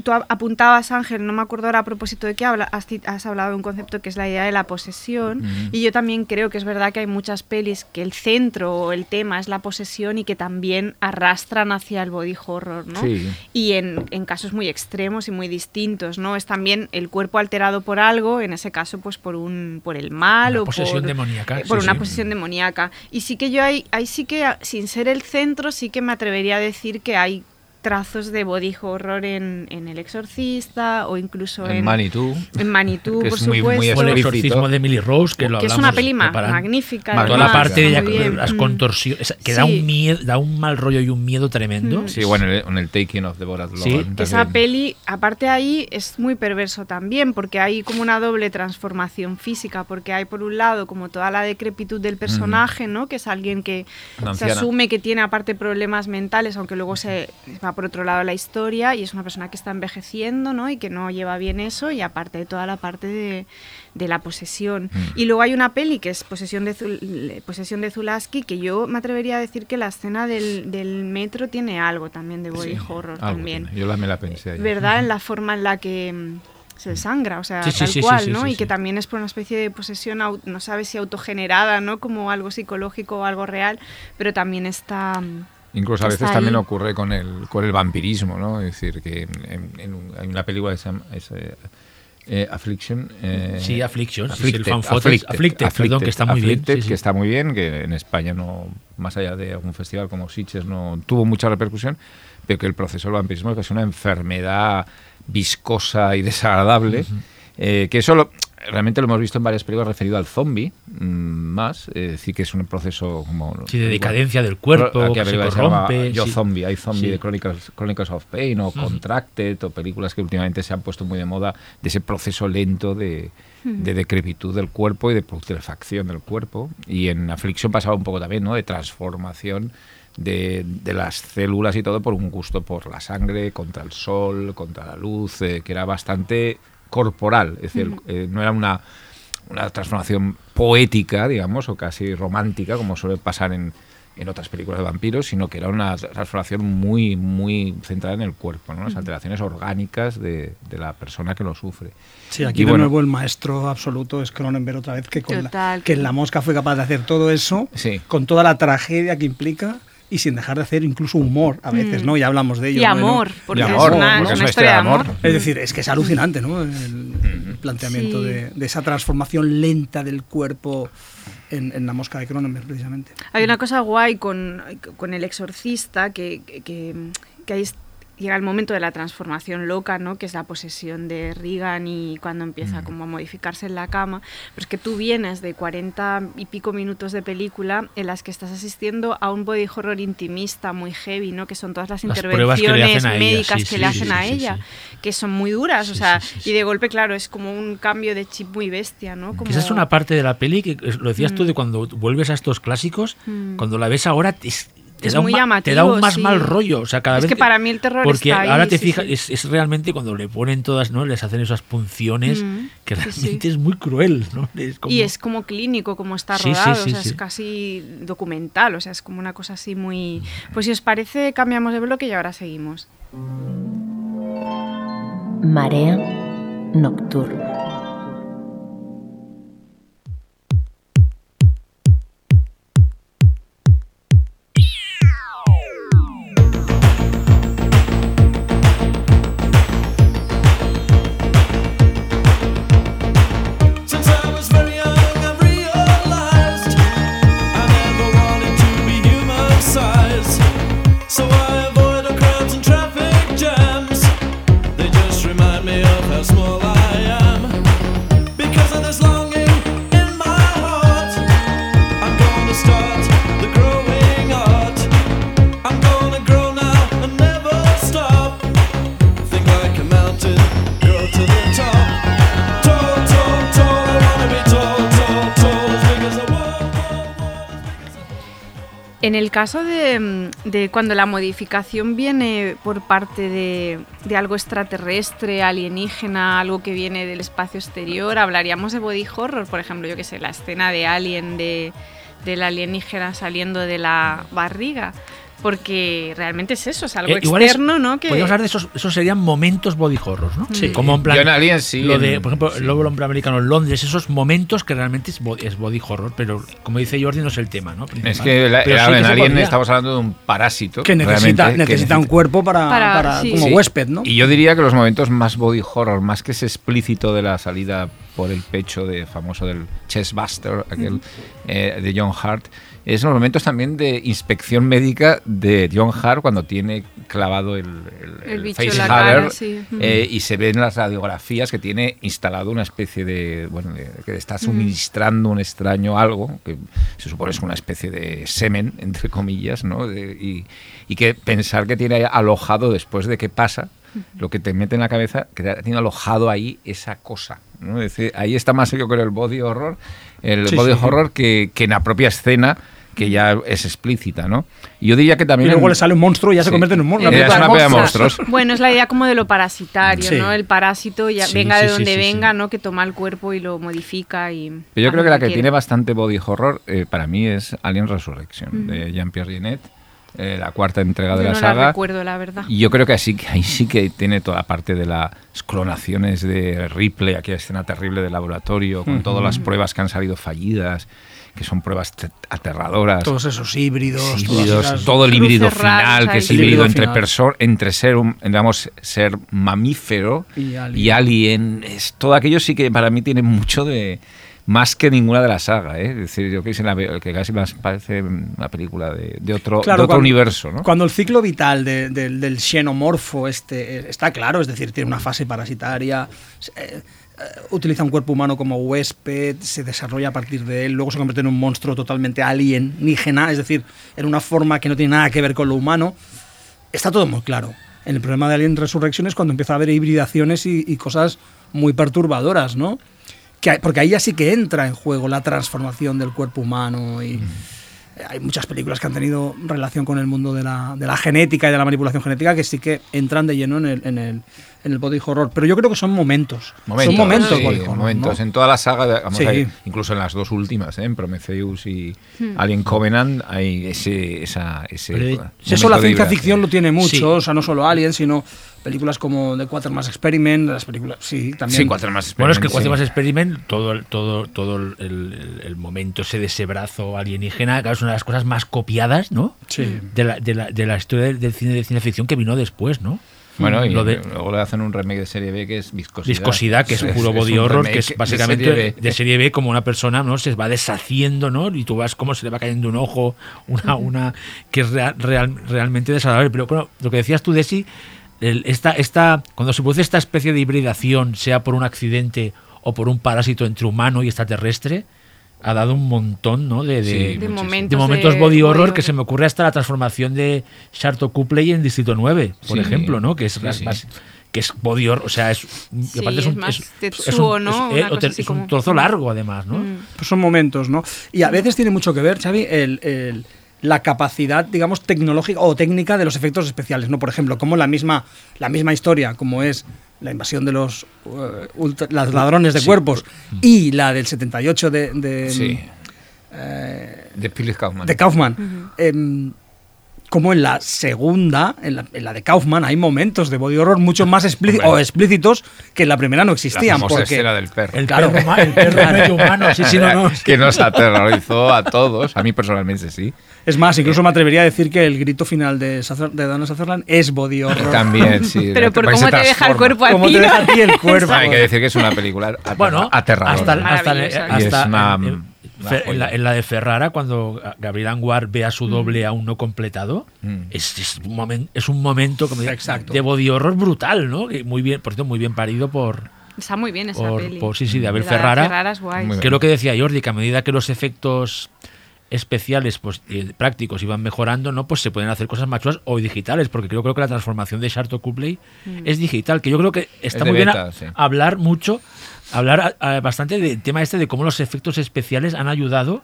Tú apuntabas, Ángel, no me acuerdo ahora a propósito de qué habla, has, has hablado de un concepto que es la idea de la posesión. Y yo también creo que es verdad que hay muchas pelis que el centro o el tema es la posesión y que también arrastran hacia el body horror, ¿no? Sí. y en, en casos muy extremos y muy distintos, ¿no? Es también el cuerpo alterado por algo, en ese caso, pues por un por el mal Una o posesión por, demoníaca, eh, por sí, una sí. posesión demoníaca. Y sí que yo ahí, ahí sí que, sin ser el centro, sí que me atrevería a decir que hay trazos de body horror en, en El Exorcista o incluso En en Manitou. En Manitou, que por es muy- muy supuesto. O el exorcismo de Emily Rose, que lo que es una peli magnífica. Toda Toda la parte de la- muy las Mm. contorsiones, que da un miedo, da un mal rollo y un miedo tremendo. Sí, bueno, en el, en el Taking of the Borat Sí, esa peli, aparte ahí, es muy perverso también, porque hay como una doble transformación física, porque hay por un lado como toda la decrepitud del personaje, ¿no? Que es alguien que se asume que tiene aparte problemas mentales, aunque luego se va por otro lado la historia, y es una persona que está envejeciendo, ¿no? Y que no lleva bien eso, y aparte de toda la parte de, de la posesión. Y luego hay una peli que es Posesión de, Zul- Posesión de Zulaski, que yo me atrevería a decir que la escena del, del metro tiene algo también de body Sí, horror también. tiene. Yo la, me la pensé ayer. ¿verdad? En la forma en la que mm, se sangra, o sea, Sí, tal sí, cual, sí, ¿no? y que también es por una especie de posesión, no sabes si autogenerada, ¿no? Como algo psicológico o algo real, pero también está... Incluso a veces también ocurre con el, con el vampirismo, ¿no? Es decir, que en- en- hay una película que se llama es, eh, eh, Affliction. eh, Sí, Affliction, sí, sí, el Afflicted, fan Afflicted, perdón, que está muy bien, Afflicted, sí, sí. que está muy bien, que en España no, más allá de algún festival como Sitges, no tuvo mucha repercusión, pero que el proceso del vampirismo es una enfermedad viscosa y desagradable, eh, que eso lo- realmente lo hemos visto en varias películas referido al zombie, mm, más, es decir, que es un proceso como... Sí, de decadencia del cuerpo, que se corrompe, Yo sí. Zombie, hay Zombie Sí. de Chronicles, Chronicles of Pain o Contracted o películas que últimamente se han puesto muy de moda de ese proceso lento de, de decrepitud del cuerpo y de putrefacción del cuerpo. Y en Affliction pasaba un poco también, ¿no? De transformación de, de las células y todo por un gusto por la sangre, contra el sol, contra la luz, eh, que era bastante corporal. Es decir, eh, no era una, una transformación poética, digamos, o casi romántica, como suele pasar en, en otras películas de vampiros, sino que era una transformación muy, muy centrada en el cuerpo, ¿no? las alteraciones orgánicas de, de la persona que lo sufre. Sí, aquí Y de bueno, nuevo el maestro absoluto es Cronenberg otra vez, que, con la, Total. que en La Mosca fue capaz de hacer todo eso, Sí. con toda la tragedia que implica y sin dejar de hacer incluso humor a veces, ¿no? Ya hablamos de ello. Mm. Y amor, ¿no? porque Y es amor, una, porque es una historia de amor. Es decir, es que es alucinante, ¿no? El planteamiento Sí. de, de esa transformación lenta del cuerpo en, en La Mosca de Cronenberg, precisamente. Hay una cosa guay con, con el exorcista que, que, que- es- llega el momento de la transformación loca, ¿no? que es la posesión de Regan y cuando empieza como a modificarse en la cama. Pero es que tú vienes de 40 y pico minutos de película en las que estás asistiendo a un body horror intimista muy heavy, ¿no? que son todas las, que intervenciones ella, médicas sí, que sí, le hacen sí, a ella, que son muy duras, o sea, y de golpe, claro, es como un cambio de chip muy bestia, ¿no? Como... Esa es una parte de la peli que lo decías Mm. tú de cuando vuelves a estos clásicos, cuando la ves ahora te Es da un muy ma- te da un más sí. mal rollo. O sea, cada Es vez que para mí el terror Porque está ahí, ahora te sí, fijas, sí. Es, es realmente cuando le ponen todas, ¿no? Les hacen esas punciones Mm, que realmente sí. es muy cruel, ¿no? Es como- Y es como clínico, como está Sí, sí, rodado, sí, o sea, sí. es casi documental, o sea, es como una cosa así muy... Pues si os parece, cambiamos de bloque y ahora seguimos. Marea nocturna. En el caso de, mm, de cuando la modificación viene por parte de, de algo extraterrestre, alienígena, algo que viene del espacio exterior, hablaríamos de body horror, por ejemplo, yo que sé, la escena de Alien de, del alienígena saliendo de la barriga. Porque realmente es eso, es algo Eh, igual es- externo, ¿no? Que, Podríamos hablar de esos, esos serían momentos body horrors, ¿no? Sí. Como en plan. Yo en Alien sí, Lo de, en- por ejemplo, sí. el Lobo Hombre Americano en Londres, esos momentos que realmente es body, es body horror, pero como dice Jordi, no es el tema, ¿no? Es que la- sí en que Alien podría. estamos hablando de un parásito. Que necesita, que necesita un cuerpo para, Para- para- sí. como Sí. huésped, ¿no? Y yo diría que los momentos más body horror, más que ese explícito de la salida por el pecho de famoso del chestbuster, aquel eh, de John Hart, es los momentos también de inspección médica de John Hart cuando tiene clavado el, el, El el cara, sí. eh, y se ven las radiografías que tiene instalado una especie de, bueno, de- que está suministrando un extraño algo, que se supone es una especie de semen, entre comillas, ¿no? De- y, y que pensar que tiene alojado después de que pasa, lo que te mete en la cabeza, que tiene alojado ahí esa cosa. ¿no? Es decir, ahí está más, yo creo, el body horror, el Sí, body sí. horror que, que en la propia escena que ya es explícita, ¿no? Y yo diría que Y también... luego en- le sale un monstruo y ya se Sí. convierte en un monstruo. Ya es una de monstruos. Bueno, es la idea como de lo parasitario, Sí. ¿no? El parásito ya Sí, venga sí, de donde sí, venga, sí. ¿no? Que toma el cuerpo y lo modifica y... Pero yo creo que la que quiere. tiene bastante body horror eh, para mí es Alien Resurrection, Mm. de Jean-Pierre Jeunet, eh, la cuarta entrega de Yo la no saga. la recuerdo, la verdad. Y yo creo que así, ahí sí que tiene toda la parte de las clonaciones de Ripley, aquella escena terrible del laboratorio, con todas las pruebas que han salido fallidas, que son pruebas te- aterradoras. Todos esos híbridos, híbridos, todo el híbrido final, que es El híbrido híbrido entre, final. perso- entre ser, un, digamos, ser mamífero Y alien. y alien. Es, todo aquello sí que para mí tiene mucho de más que ninguna de la saga, ¿eh? es decir, yo que, se la que casi más parece una película de, de otro, Claro, de otro cuando- universo, ¿no? Cuando el ciclo vital de- del- del xenomorfo este, eh, está claro, es decir, tiene una fase parasitaria, eh, eh, utiliza un cuerpo humano como huésped, se desarrolla a partir de él, luego se convierte en un monstruo totalmente alienígena, es decir, en una forma que no tiene nada que ver con lo humano, está todo muy claro. En el problema de Alien Resurrection es cuando empieza a haber hibridaciones y, y cosas muy perturbadoras, ¿no? Que hay- porque ahí ya sí que entra en juego la transformación del cuerpo humano y eh, hay muchas películas que han tenido relación con el mundo de la, de la genética y de la manipulación genética que sí que entran de lleno en el, en el, en el body horror. Pero yo creo que son momentos. son momentos sí, body horror, momentos. ¿no? En toda la saga, de- vamos, Sí. incluso en las dos últimas, ¿eh? en Prometheus y Hmm. Alien Covenant, hay ese, esa, ese Pero, eso la ciencia ficción lo tiene mucho, Sí. o sea, no solo Alien, sino películas como The Quatermass Experiment, las películas, sí, también. Sí, cuatro más. Bueno, es que sí. más experiment, todo, el- todo, todo el, el- el momento ese de ese brazo alienígena, claro, es una de las cosas más copiadas, ¿no? Sí. De la, de la, de la historia del, del cine de ciencia ficción que vino después, ¿no? Bueno, y Lo de- luego le hacen un remake de serie B que es Viscosidad. Viscosidad, que es Es- puro es body un horror, que es de básicamente serie de serie B, como una persona no se va deshaciendo, ¿no? Y tú vas como se le va cayendo un ojo, una, una que es real- real- realmente desagradable. Pero bueno, lo que decías tú, Desi, el- esta, esta, cuando se produce esta especie de hibridación, sea por un accidente o por un parásito entre humano y extraterrestre, ha dado un montón, ¿no? De, de- Sí, de muchísimo. momentos, de momentos de body horror que se me ocurre hasta la transformación de Sharto Cupley en Distrito 9, por Sí, ejemplo, ¿no? Que es sí, las sí. más- que es body horror, o sea, es, aparte es es un, más es- Tetsuo, es un- ¿no? es- eh, un trozo largo además, ¿no? Mm. Pues son momentos, ¿no? Y a veces tiene mucho que ver, Xavi, el, el- la capacidad, digamos, tecnológica o técnica de los efectos especiales, ¿no? Por ejemplo, como la misma, la misma historia, como es la invasión de los eh, ultra- las ladrones de Sí. cuerpos y la del 78 de, de, Sí. eh, De Phyllis Kaufman. de Kaufman. Como en la segunda, en la, en la de Kaufman, hay momentos de body horror mucho más explícitos o explícitos que en la primera no la existían. famosa Porque, escena del perro. El Claro. perro, el perro medio humano, sí, sí, no, no. que nos aterrorizó a todos. A mí personalmente sí. Es más, incluso me atrevería a decir que el grito final de, Suther- de Dana Sutherland es body horror. También, sí. Pero por cómo te deja el cuerpo a Como ti. te deja a ti el cuerpo. Hay que decir que es una película ater- Bueno, aterradora. hasta, hasta, Maravillosa. hasta Y es una- en, en- la, joya. en la de Ferrara, cuando Gabriel Anguar ve a su doble aún no completado, Mm. es, es un momen- es un momento como de, Exacto. de body horror brutal, ¿no? Y muy bien, por cierto, muy bien parido por, Está muy bien esa por, peli. por- sí, sí, de Abel La Ferrara. Ferrara es guay. Muy que es lo que decía Jordi, que a medida que los efectos especiales pues eh, prácticos iban mejorando no pues se pueden hacer cosas más chulas o digitales porque creo, creo que la transformación de Sharto Cupley es digital que yo creo que está muy bien beta, a- sí. hablar mucho hablar a- a- bastante del tema este de cómo los efectos especiales han ayudado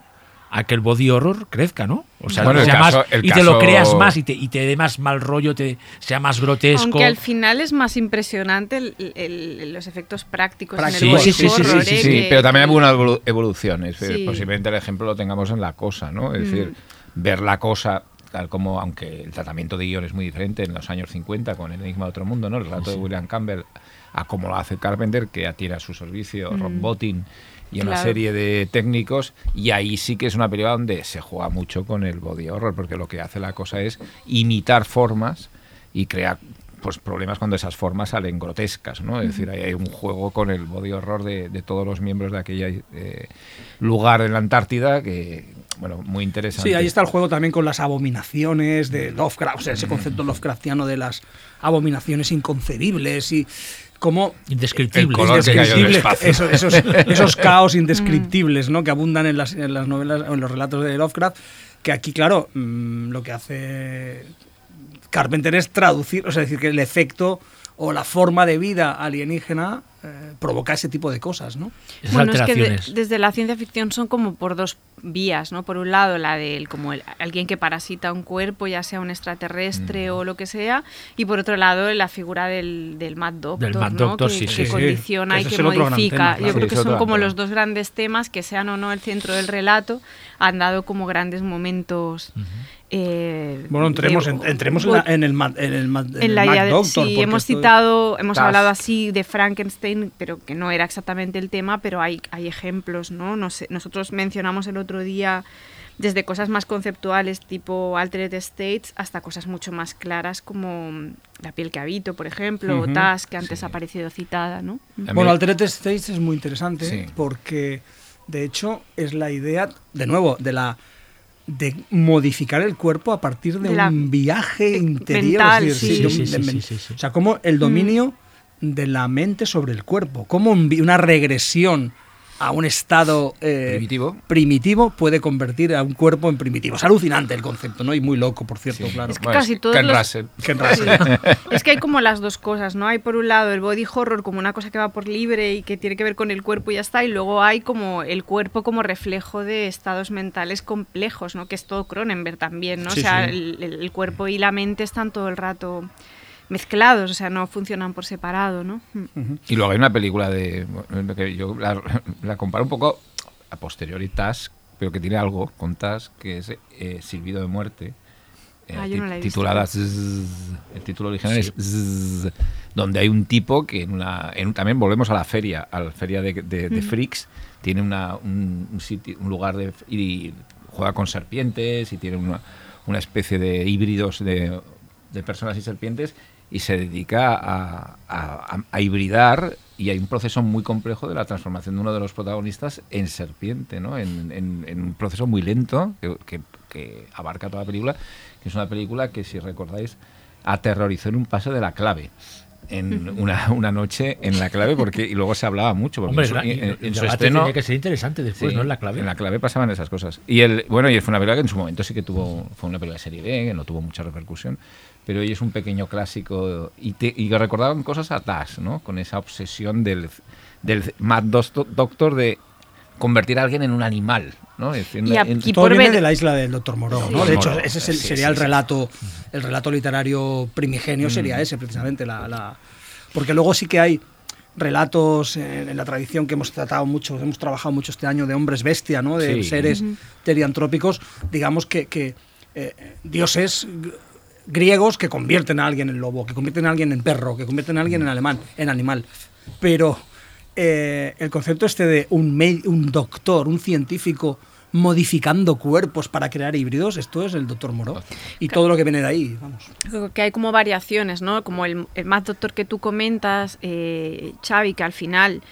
a que el body horror crezca, ¿no? O sea, Bueno, el sea caso- más- el y te lo caso- creas más y te, y te dé más mal rollo, te sea más grotesco. Aunque al final es más impresionante el- el- los efectos prácticos Prácticos, en el body sí, sí, sí, horror, sí, ¿eh? Sí, que- pero también hay algunas evolu- evoluciones. eh, Sí. Posiblemente el ejemplo lo tengamos en la cosa, ¿no? Es decir, ver la cosa tal como, aunque el tratamiento de guion es muy diferente en los años 50 con El Enigma de Otro Mundo, ¿no? El relato de William Campbell, a como lo hace Carpenter, que tiene a su servicio Rob Bottin y una serie de técnicos, y ahí sí que es una película donde se juega mucho con el body horror, porque lo que hace la cosa es imitar formas y crear pues problemas cuando esas formas salen grotescas, ¿no? Es decir, ahí hay un juego con el body horror de, de todos los miembros de aquel lugar en la Antártida que, bueno, muy interesante. Sí, ahí está el juego también con las abominaciones de Lovecraft, o sea, ese concepto Lovecraftiano de las abominaciones inconcebibles y cómo Indescriptible. El color que esos, esos, esos caos indescriptibles ¿no? que abundan en las, en las novelas o en los relatos de Lovecraft, que aquí, claro, mm, lo que hace Carpenter es traducir, o sea, decir que el efecto o la forma de vida alienígena eh, provoca ese tipo de cosas, ¿no? Esas Bueno, es que de- desde la ciencia ficción son como por dos vías, ¿no? Por un lado, la del como el- alguien que parasita un cuerpo, ya sea un extraterrestre o lo que sea, y por otro lado, la figura del, del Mad Doctor, Del Mad ¿no? Doctor, que, sí, que sí, sí. condiciona y que modifica. tema, claro. Yo creo que son como los dos grandes temas que sean o no el centro del relato, han dado como grandes momentos. Eh, Bueno, entremos, de- en, entremos en, la- en el, Mad- en el, en en el la Mad idea de- Doctor. sí, hemos es- citado, hemos hablado así de Frankenstein, pero que no era exactamente el tema, pero hay, hay ejemplos, ¿no? No sé, nosotros mencionamos el otro día desde cosas más conceptuales tipo Altered States hasta cosas mucho más claras como La piel que habito, por ejemplo, o. Task, que antes Sí. ha aparecido citada, ¿no? Bueno, Altered States es muy interesante Sí. porque, de hecho, es la idea, de nuevo, de la de modificar el cuerpo a partir de, un viaje interior. O sea, como el dominio de la mente sobre el cuerpo, como un una regresión a un estado eh, Primitivo. primitivo puede convertir a un cuerpo en primitivo. Es alucinante el concepto, ¿no? Y muy loco, por cierto, claro. Es que casi todos Ken los- Russell. Ken Russell. Es que hay como las dos cosas, ¿no? Hay por un lado el body horror como una cosa que va por libre y que tiene que ver con el cuerpo y ya está, y luego hay como el cuerpo como reflejo de estados mentales complejos, ¿no? Que es todo Cronenberg también, ¿no? Sí, o sea, sí. el, el- el cuerpo y la mente están todo el rato mezclados, o sea, no funcionan por separado, ¿no? Mm. Y luego hay una película de. que yo la, la comparo un poco a posteriori Task, pero que tiene algo con Task, que es eh, Silbido de Muerte. eh, Ah, yo no la he visto. titulada Zzzz. El título original es Zzzz, donde hay un tipo que en una. en- también volvemos a la feria, a la feria de, de- de freaks. Tiene una, un, un sitio, un lugar de. y juega con serpientes y tiene una, una especie de híbridos de, de personas y serpientes y se dedica a, a- a hibridar y hay un proceso muy complejo de la transformación de uno de los protagonistas en serpiente, ¿no? en, en- en un proceso muy lento que, que- que abarca toda la película, que es una película que, si recordáis, aterrorizó en un paso de la clave. En una, una noche en la clave, porque y luego se hablaba mucho. Porque Hombre, en su- la- y- en- en su estreno, tenía que ser interesante después, Sí, ¿no? En la clave. En la clave pasaban esas cosas. Y el, bueno, y fue una película que en su momento sí que tuvo, fue una película de serie B, que no tuvo mucha repercusión, pero hoy es un pequeño clásico y, te, y que recordaban cosas a Tash, ¿no? Con esa obsesión del, del Mad Dosto- Doctor de convertir a alguien en un animal, ¿no? Es decir, Y en- aquí- Todo por viene ver- de la isla del Doctor Moreau, Sí. ¿no? De hecho, ese es el- Sí, sería sí, el sí. relato, el relato literario primigenio sería ese precisamente, la, la- porque luego sí que hay relatos en, en la tradición que hemos tratado mucho, hemos trabajado mucho este año de hombres bestia, ¿no? De Sí. seres teriantrópicos, digamos que, que, eh, dioses griegos que convierten a alguien en lobo, que convierten a alguien en perro, que convierten a alguien en alemán, en animal. Pero eh, el concepto este de un, un doctor, un científico modificando cuerpos para crear híbridos, esto es el doctor Moro. Y todo lo que viene de ahí, vamos. Creo que hay como variaciones, ¿no? Como el, el Mad Doctor que tú comentas, eh, Xavi, que al final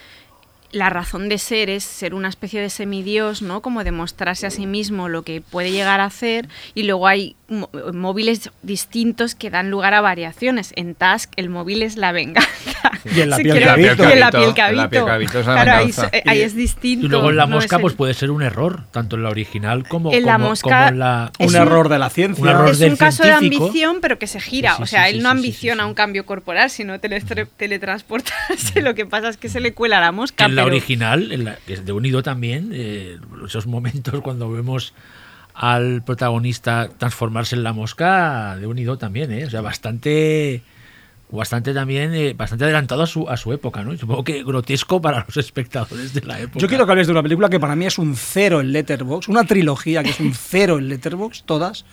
la razón de ser es ser una especie de semidios, ¿no? Como demostrarse a sí mismo lo que puede llegar a hacer y luego hay móviles distintos que dan lugar a variaciones. En Task el móvil es la venganza, Y en la piel cabito. Y en la piel En la piel cabito. cabito es la Claro, ahí, venganza. se- ahí es distinto. Y luego en la mosca es pues el- puede ser un error, tanto en la original como, En la como- mosca como en la... Un un- error de la ciencia. un error es del un caso de ambición, pero que se gira. Sí, sí, o sea, sí, él sí, no ambiciona sí. un cambio corporal, sino teletransportarse. Lo que pasa es que se le cuela la Que mosca. en la original, en la, de Unido también, eh, esos momentos cuando vemos al protagonista transformarse en la mosca, de Unido también, ¿eh? O sea, bastante bastante también eh, bastante adelantado a su, a su época, ¿no? Y Supongo que grotesco para los espectadores de la época. Yo quiero que hables de una película que para mí es un cero en Letterboxd, una trilogía que es un cero en Letterboxd, todas,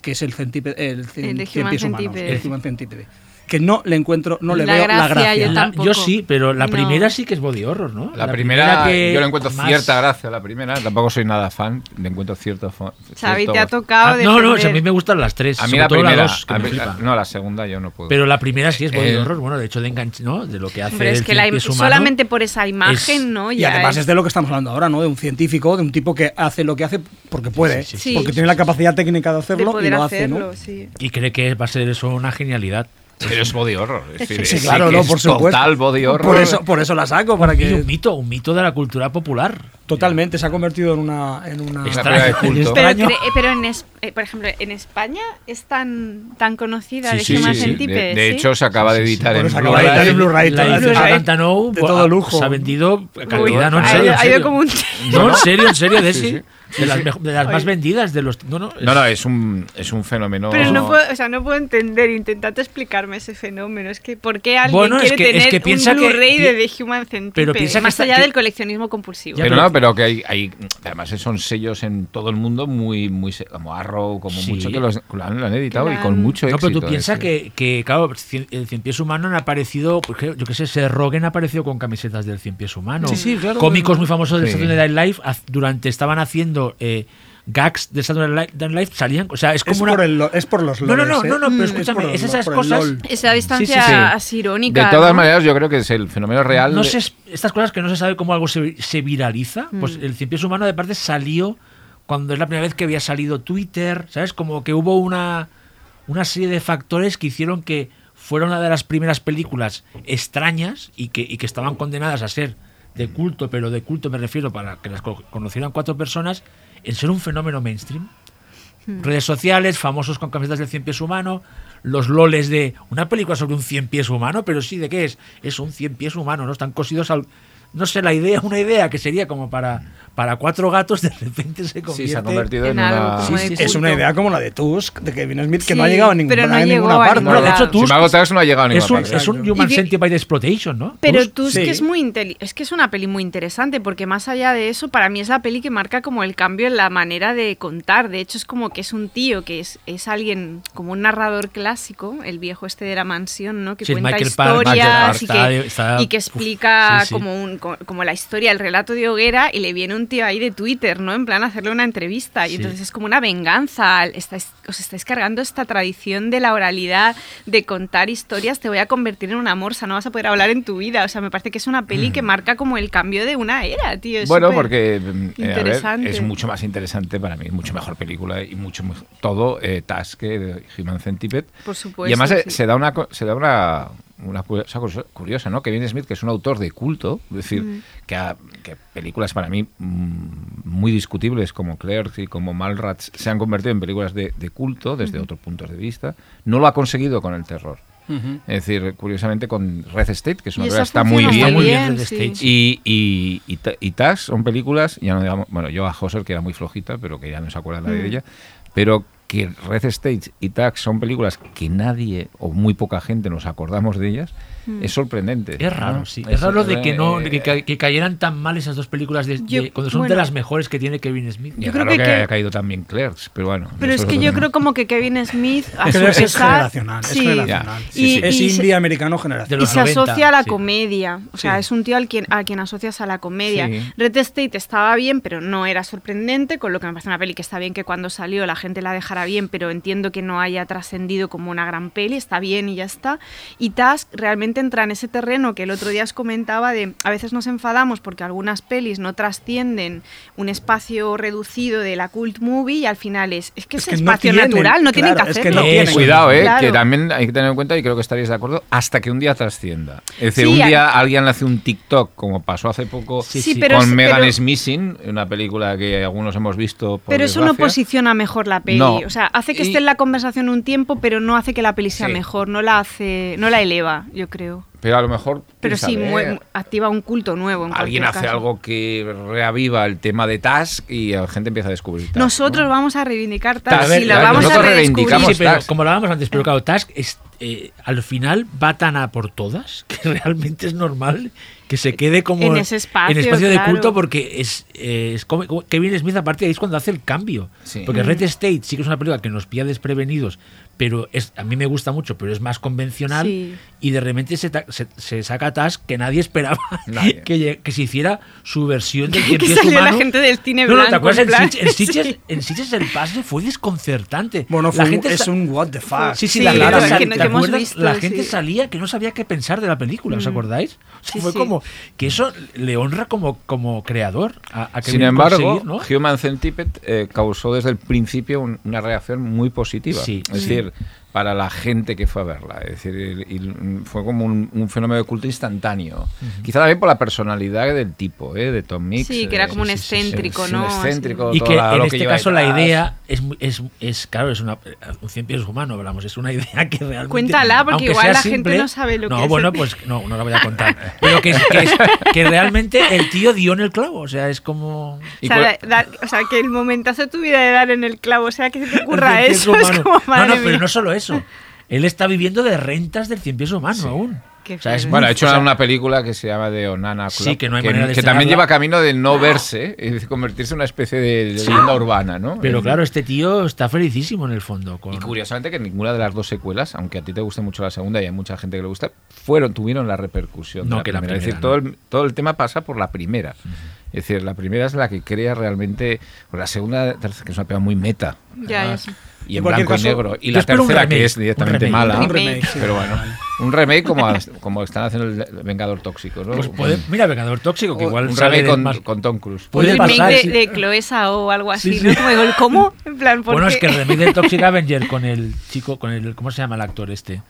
que es el centípede, el, cien- El de cien Human pies humanos, Centipede. el Human Centipede. Que no le encuentro, no le La veo la gracia, yo La- tampoco. yo sí, pero la No. primera sí que es body horror, ¿no? La, primera, que yo le encuentro más- cierta gracia a la primera, tampoco soy nada fan, le encuentro cierto Xavi, te ha tocado Ah, no, no, defender. a mí me gustan las tres. A mí la primera, la dos, que a me mí- flipa. no, la segunda yo no puedo. Pero la primera sí es body Eh, horror, bueno, de hecho de enganche, ¿no? De lo que hace Hombre, es el que la solamente por esa imagen, es- ¿no? Y además es- es de lo que estamos hablando ahora, ¿no? De un científico, de un tipo que hace lo que hace porque puede, Sí, sí, sí. porque tiene la capacidad técnica de de hacerlo y lo hace. Y cree que va a ser eso una genialidad. Pero es body horror. Es decir, Sí, sí claro, que no, es por supuesto. Total body horror. Por eso, por eso la saco, para Y que un mito, un mito de la cultura popular. totalmente se ha convertido en una, en una Es película de culto. Pero, Extraño. eh, pero en es- eh, por ejemplo, en España es tan, tan conocida Sí, de sí, sí, sí. Centipede, De, de ¿sí? hecho, se acaba de editar en se acaba de editar Blu-ray. de todo lujo. Se ha vendido Uy, no, en serio. ha ido serio. como un- No, en serio, en serio, de, Sí, sí, sí. De las, mejo- de las más vendidas de los. No, no, No, no, es un, es un fenómeno. Pero no puedo, o sea, no puedo entender, intentad explicarme ese fenómeno. Es que, ¿por qué alguien Bueno, es quiere que- es tener que piensa un que- Blu-ray de The Human Centipede? pero piensa que más está- allá que- del coleccionismo compulsivo. Pero pero- no, pero que hay, hay. Además, son sellos en todo el mundo muy. muy como Arrow, como Sí. mucho que los- lo han, lo han editado Que y con mucho No, éxito. pero tú piensas es que, que, claro, el cien pies humano han aparecido, pues, que- yo qué sé, ese Rogen ha aparecido con camisetas del cien pies humano. Sí, sí, claro. Cómicos muy famosos del. Saturday Night Live, durante estaban haciendo eh, gags del Saturday Night Live, salían, o sea, es como es, una... por el es por los no, no, no, loles, ¿eh? no, no, pero Mm. escúchame, es los- esas cosas... Esa distancia Sí, sí, sí. así irónica. De todas ¿no? maneras, yo creo que es el fenómeno real. No de- sé, estas cosas que no se sabe cómo algo se, se viraliza, pues Mm. el cien pies humano de parte salió cuando es la primera vez que había salido Twitter, ¿sabes? Como que hubo una, una serie de factores que hicieron que fuera una de las primeras películas extrañas y que, y que estaban condenadas a ser de culto, pero de culto me refiero para que las co- conocieran cuatro personas, en ser un fenómeno mainstream. Redes sociales, famosos con camisetas del cien pies humano, los loles de una película sobre un cien pies humano, pero sí, ¿de qué es? Es un cien pies humano, ¿no? Están cosidos al... No sé, la idea, una idea que sería como para, para cuatro gatos, de repente se convierte... Sí, se ha convertido en en, algo una. como Sí, de sí, Es una idea como la de Tusk, de Kevin Smith, que no ha llegado a ninguna, pero no a ninguna parte. ningún de hecho. Tusk Si me no ha llegado a es ninguna un, parte. es un. Human Centipede Exploitation, ¿no? Pero Tusk. es es muy inteli- es que es una peli muy interesante porque más allá de eso para mí es la peli que marca como el cambio en la manera de contar. De hecho es como que es un tío que es, es alguien como un narrador clásico, el viejo este de la mansión, ¿no? Que Sí, cuenta Michael historias Park y, que, está- y que uf, explica sí, sí. como un como la historia, el relato de hoguera y le viene un tío ahí de Twitter, ¿no? En plan hacerle una entrevista y Sí. entonces es como una venganza. Estáis, os estáis cargando esta tradición de la oralidad, de contar historias, te voy a convertir en una morsa, no vas a poder hablar en tu vida. O sea, me parece que es una peli que marca como el cambio de una era, tío. es Bueno, porque mm, eh, a ver, interesante. es mucho más interesante para mí, mucho mejor película y mucho mejor, todo eh, Task que de Human Centipede. Por supuesto. y además eh, sí. se da una se da una una cosa curiosa- ¿no? Kevin Smith, que es un autor de culto, es decir, Mm. que, ha- que películas para mí mm, muy discutibles como Clerks y como Malrats se han convertido en películas de, de culto desde otros puntos de vista, no lo ha conseguido con el terror. Es decir, curiosamente con Red State, que es una película está muy bien, Está muy bien bien, Red sí. State. y, y, y, Ta- y son películas, ya no digamos, bueno, yo a Hosser, que era muy flojita, pero que ya no se acuerda nadie de Mm. ella, pero que Red State y Task son películas que nadie o muy poca gente nos acordamos de ellas, Mm. es sorprendente. Es raro, ¿no? sí. Es raro de que no eh, de que, que cayeran tan mal esas dos películas de, Yo- de- cuando son bueno. de las mejores que tiene Kevin Smith. yo es creo raro que- que, que- haya caído también Clerks, pero bueno. Pero es que yo tema. creo como que Kevin Smith a Es, su es generacional, sí, es generacional. Sí, sí. Es y se- indie americano generacional. y se 90, asocia a la sí. comedia. O sea, Sí. es un tío al quien, a quien asocias a la comedia. Sí. Red State estaba bien, pero no era sorprendente, con lo que me parece una peli que está bien que cuando salió la gente la dejara bien, pero entiendo que no haya trascendido como una gran peli, está bien y ya está. Y Task realmente entra en ese terreno que el otro día os comentaba de a veces nos enfadamos porque algunas pelis no trascienden un espacio reducido de la cult movie y al final es, es que es, Es que no espacio tienen, natural, no tienen que claro, es que hacerlo. no Eh, tienen. Cuidado, eh, Claro. que también hay que tener en cuenta, y creo que estaréis de acuerdo, hasta que un día trascienda. Es decir, Sí, un día alguien hace un TikTok, como pasó hace poco Sí, Sí, sí. pero con es- Megan pero- is Missing, una película que algunos hemos visto. Por Pero eso no posiciona mejor la peli. No. O sea, hace que Y- esté en la conversación un tiempo, pero no hace que la peli sea Sí. mejor. No la hace, no la eleva, yo creo. Pero a lo mejor. Pero mue- activa un culto nuevo. En Alguien hace caso. algo que reaviva el tema de Task y la gente empieza a descubrir. Task, Nosotros ¿no? vamos a reivindicar Task, A ver, y la la- vamos a nosotros redescubrir. reivindicamos Sí, pero Task. como lo hablábamos antes, pero claro, Task es, eh, al final va tan a por todas que realmente es normal que se quede como En ese espacio, en espacio de claro. culto porque es, eh, es como, como Kevin Smith a partir de ahí es cuando hace el cambio. Sí. Porque Mm. Red State sí que es una película que nos pilla desprevenidos, pero es, a mí me gusta mucho, pero es más convencional Sí. Y de repente se, se, se saca Task que nadie esperaba Nadie. que, que se hiciera su versión del cien Que pies salió la gente del cine No, no, ¿te blanco, acuerdas? en En, plan, Sitges, en, Sitges- sí. en Sitges el pase fue desconcertante. Bueno, La fue un- gente es un what the fuck. Sí, sí, Sí, la, claro, gente que sal- no- ¿te que hemos visto, La gente sí. salía que no sabía qué pensar de la película, ¿os acordáis? O sea, Sí, fue sí. como que eso le honra como, como creador a, a Sin Kevin embargo, ¿no? Human Centipede eh, causó desde el principio un- una reacción muy positiva. Sí. Es decir, para la gente que fue a verla. Es decir, y- y fue como un, un fenómeno de culto instantáneo. Quizá también por la personalidad del tipo, ¿eh? de Tom Mix. Sí, que era eh, como un sí, sí, sí, excéntrico, sí, ¿no? Un excéntrico. Y que la- en lo este lleva caso la idea es, es, es claro, es una un cien pies humano, hablamos, es una idea que realmente Cuéntala, porque igual la gente simple- no sabe lo no, que es. bueno, pues no, no la voy a contar. Pero que, es- que, es- que realmente el tío dio en el clavo, o sea, es como O sea, da- o sea, que el momentazo de tu vida de dar en el clavo, o sea, que se te ocurra eso, es como, No, madre no, pero mía. no solo eso. Él está viviendo de rentas del cien pies humano aún. Qué O sea, es feo. Bueno, ha hecho o sea, una película que se llama The Onana Club. Sí, que no hay manera de que también lleva camino de no verse y de convertirse en una especie de leyenda urbana, ¿no? Pero claro, este tío está felicísimo en el fondo. Con... Y curiosamente que ninguna de las dos secuelas, aunque a ti te guste mucho la segunda y hay mucha gente que le gusta, fueron tuvieron la repercusión No, de la que la primera. es decir, todo, el, todo el tema pasa por la primera. Es decir, la primera es la que crea realmente. pues la segunda, que es una pega muy meta. Ya, ya además, sé. Y En blanco caso, y negro. Y la tercera, remake, que es un directamente remake. mala. Un remake, sí. Pero bueno, un remake como, como están haciendo el Vengador Tóxico, ¿no? Pues puede, mira, Vengador Tóxico, que igual un remake con, más- con Tom Cruise. Puede pasar, remake sí. de, Chloe Zhao o algo así, Sí, ¿no? sí. Como digo, ¿cómo? En plan, ¿por Bueno, qué? es que el remake del Toxic Avenger con el chico, con el. ¿Cómo se llama el actor este?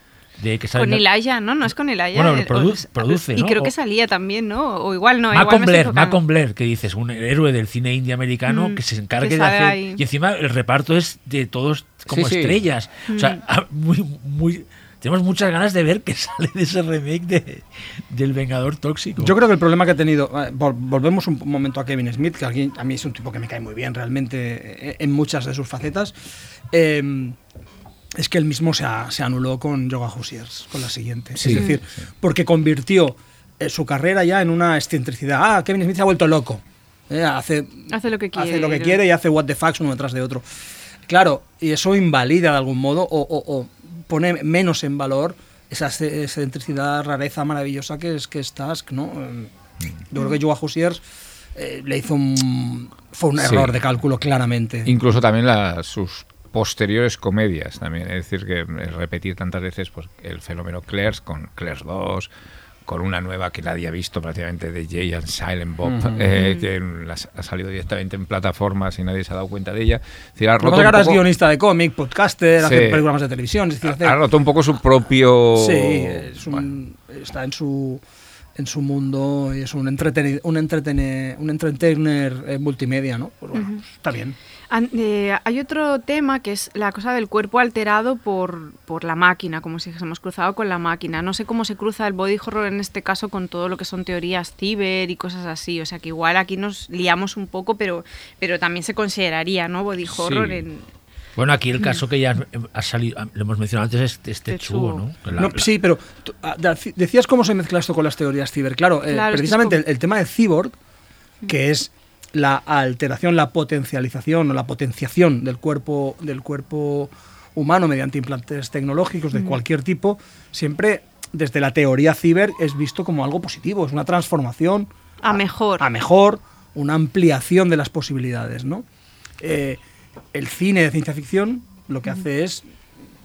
De que sale Con Elijah, ¿no? No es con Elijah. Bueno, eh, produ- o- produce, Y creo O- que salía también, ¿no? O igual no. estoy Blair. Malcolm Blair, que dices, un héroe del cine indie americano Mm, que se que encargue de hacer. ahí. Y encima el reparto es de todos como Sí, sí. estrellas. O Mm. sea, ah, muy, muy. Tenemos muchas ganas de ver qué sale de ese remake de, del Vengador Tóxico. Yo creo que el problema que ha tenido, eh, vol- volvemos un momento a Kevin Smith, que a mí es un tipo que me cae muy bien realmente eh, en muchas de sus facetas, eh, es que él mismo se, a- se anuló con Yoga Hoosiers, con la siguiente. Sí, es decir, porque convirtió eh, su carrera ya en una excentricidad. Ah, Kevin Smith se ha vuelto loco. Eh, hace, Hace lo que quiere. hace lo que quiere y hace what the fucks uno detrás de otro. Claro, y eso invalida de algún modo o, o- o pone menos en valor esa exce- excentricidad, rareza maravillosa que es que es Task, ¿no? Eh, Yo creo que Joa Hoosiers eh, le hizo un... fue un Sí. error de cálculo claramente. Incluso también las, sus posteriores comedias también. Es decir, que es repetir tantas veces pues, el fenómeno Claire's con Claire's 2, con una nueva que nadie ha visto prácticamente de Jay and Silent Bob, eh, que las- ha salido directamente en plataformas y nadie se ha dado cuenta de ella. Es decir, ha roto, ahora es poco, guionista de cómic, podcaster, hace Sí. programas de televisión, es decir, hace- ha roto un poco su propio... Sí, es un- Bueno, está en su en su mundo y es un entreteni- un entretene- un entertainer eh, multimedia, ¿no? Pues bueno, está bien. Eh, hay otro tema que es la cosa del cuerpo alterado por, por la máquina, como si hemos cruzado con la máquina. No sé cómo se cruza el body horror en este caso con todo lo que son teorías ciber y cosas así. O sea que igual aquí nos liamos un poco, pero, pero también se consideraría, ¿no? Body horror Sí. en... Bueno, aquí el caso que ya ha salido, lo hemos mencionado antes, es este Tetsuo. chuo, ¿no? La- No, la- sí, pero ah, decías cómo se mezcla esto con las teorías ciber. Claro, eh, Claro, precisamente como- el, el tema de cyborg, que es la alteración, la potencialización o la potenciación del cuerpo, del cuerpo humano mediante implantes tecnológicos de cualquier tipo, siempre desde la teoría ciber es visto como algo positivo, es una transformación A mejor. a mejor, una ampliación de las posibilidades, ¿no? Eh, el cine de ciencia ficción lo que hace es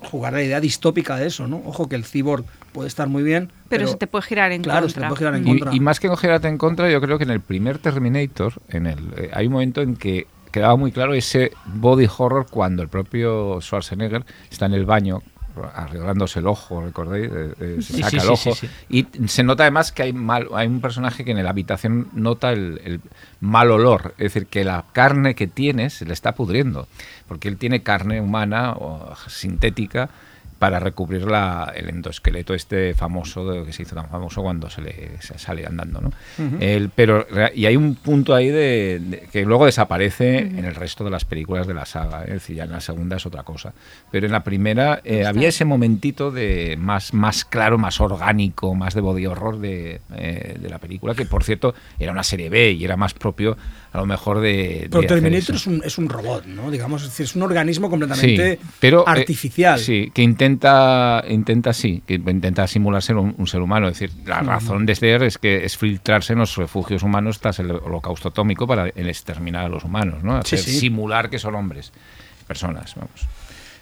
jugar a la idea distópica de eso, ¿no? Ojo que el cyborg puede estar muy bien. Pero se te puede girar en claro, contra. se te puede girar en Y, contra. y más que no girarte en contra, yo creo que en el primer Terminator, en el, eh, hay un momento en que quedaba muy claro ese body horror cuando el propio Schwarzenegger está en el baño arreglándose el ojo, ¿recordáis? Eh, eh, se Sí, saca sí, el sí, ojo. sí, Y se nota además que hay, mal, hay un personaje que en la habitación nota el, el mal olor. Es decir, que la carne que tiene se le está pudriendo. Porque él tiene carne humana o sintética para recubrir la, el endoesqueleto este famoso de- que se hizo tan famoso cuando se le se sale andando ¿no? El- pero y hay un punto ahí de, de- que luego desaparece en el resto de las películas de la saga ¿eh? es decir ya en la segunda es otra cosa pero en la primera eh, había ese momentito de más más claro más orgánico más de body horror de, eh, de la película que por cierto era una serie B y era más propio a lo mejor de, Pero de Terminator es un, es un robot, ¿no? Digamos, es, decir, es un organismo completamente Sí, pero, eh, artificial. sí, que intenta, intenta sí, que intenta simular ser un, un ser humano. Es decir, la razón de ser es que es filtrarse en los refugios humanos tras el holocausto atómico para el exterminar a los humanos, ¿no? Sí, Hacer sí. simular que son hombres, personas, vamos.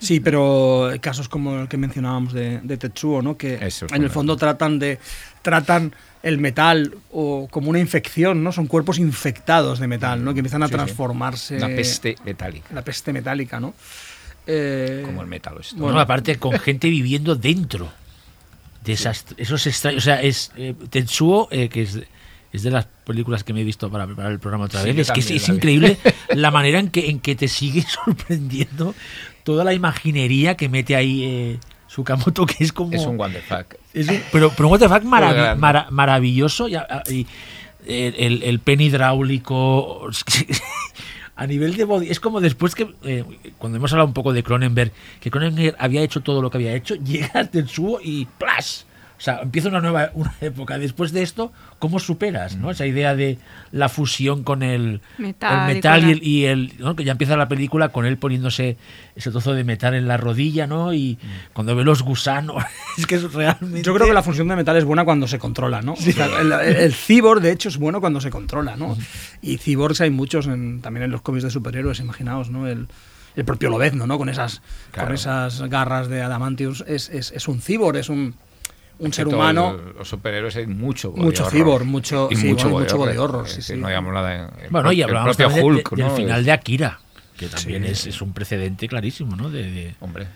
Sí, pero casos como el que mencionábamos de, de Tetsuo, ¿no? que Eso en el fondo tratan de tratan el metal o como una infección, ¿no? Son cuerpos infectados de metal, ¿no? Que empiezan a Sí, sí. transformarse. Una peste metálica, La peste metálica, ¿no? Eh, como el metal. esto. Bueno, aparte con gente viviendo dentro de esas, esos extraños. O sea, es eh, Tetsuo, eh, que es, es de las películas que me he visto para preparar el programa otra Sí, vez. Es que es, es la vi. increíble la manera en que, en que te sigue sorprendiendo toda la imaginería que mete ahí eh, Sukamoto, que es como. Es un. Es un- pero, pero un what the fuck mara- maravilloso. Y, a- y el, el, pen hidráulico. A nivel de body, es como después que, eh, cuando hemos hablado un poco de Cronenberg, que Cronenberg había hecho todo lo que había hecho, llega Tetsuo y ¡plas! O sea, empieza una nueva una época. Después de esto, ¿cómo superas no? esa idea de la fusión con el Metal el y metal el, y el- ¿no? que ya empieza la película con él poniéndose ese trozo de metal en la rodilla, ¿no? Y cuando ve los gusanos, es que es realmente... Yo creo que la función de metal es buena cuando se controla, ¿no? O sea, el, el- cyborg, de hecho, es bueno cuando se controla, ¿no? Y cyborgs hay muchos en- también en los cómics de superhéroes, imaginaos, ¿no? El, el propio Lobezno, ¿no? Con esas, Claro. con esas garras de Adamantius, es, es, es un cyborg, es un, un ser humano. el- los superhéroes hay mucho Mucho cyborg, mucho- Y sí, mucho, bueno, mucho body horror, horror, sí, que sí. No digamos nada. en- el Bueno, y el hablamos propio de- del final Es- de Akira, que también Sí. es, es un precedente clarísimo, ¿no? De, de- Hombre.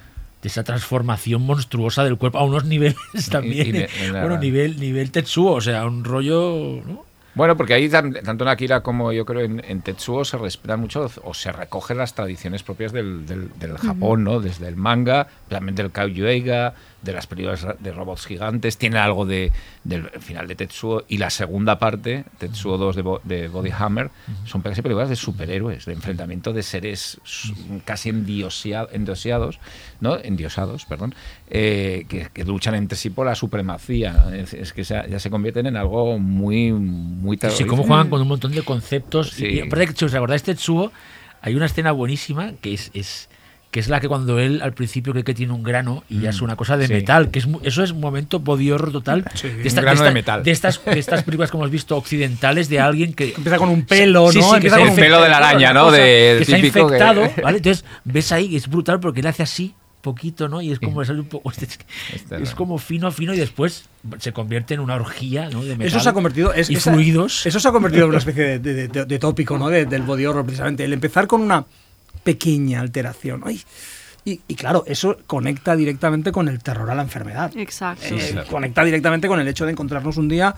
de esa transformación monstruosa del cuerpo a unos niveles también. y la- bueno, nivel, nivel Tetsuo, o sea, un rollo... ¿no? Bueno, porque ahí tan- tanto en Akira como yo creo en, en Tetsuo se respetan mucho o se recogen las tradiciones propias del, del- del Japón, ¿no? Desde el manga, también del Kaiju Eiga, de las películas de robots gigantes, tiene algo de, del final de Tetsuo y la segunda parte, Tetsuo 2 de, Bo- de Body Hammer, son casi películas de superhéroes, de enfrentamiento de seres casi endiosia- endiosados, ¿no? Endiosados, perdón, eh, que, que luchan entre sí por la supremacía. Es, es que ya se convierten en algo muy, muy Sí, terrorífico. cómo juegan con un montón de conceptos. Sí. Y, aparte, si os acordáis Tetsuo, hay una escena buenísima que es, es que es la que cuando él al principio cree que tiene un grano y ya es una cosa de Mm. Sí. metal, que es eso es un momento body horror total Sí, de, un esta- grano de de esta- metal. de estas, de estas películas que hemos visto occidentales de alguien que Empieza con un pelo, Sí, ¿no? Empieza con el un pelo de la araña, ¿no? cosa, De- que está típico que- infectado, ¿vale? Entonces ves ahí, es brutal porque él hace así poquito, ¿no? Y es como le sale un poco es, Está es bien. como fino, fino y después se convierte en una orgía, ¿no? De metal Eso se ha convertido. Es, y esa- fluidos. Eso se ha convertido en una especie de, de- de- de tópico, ¿no? De- del body horror, precisamente. El empezar con una pequeña alteración. Ay, y, y claro, eso conecta directamente con el terror a la enfermedad. Exacto. Eh, claro. Conecta directamente con el hecho de encontrarnos un día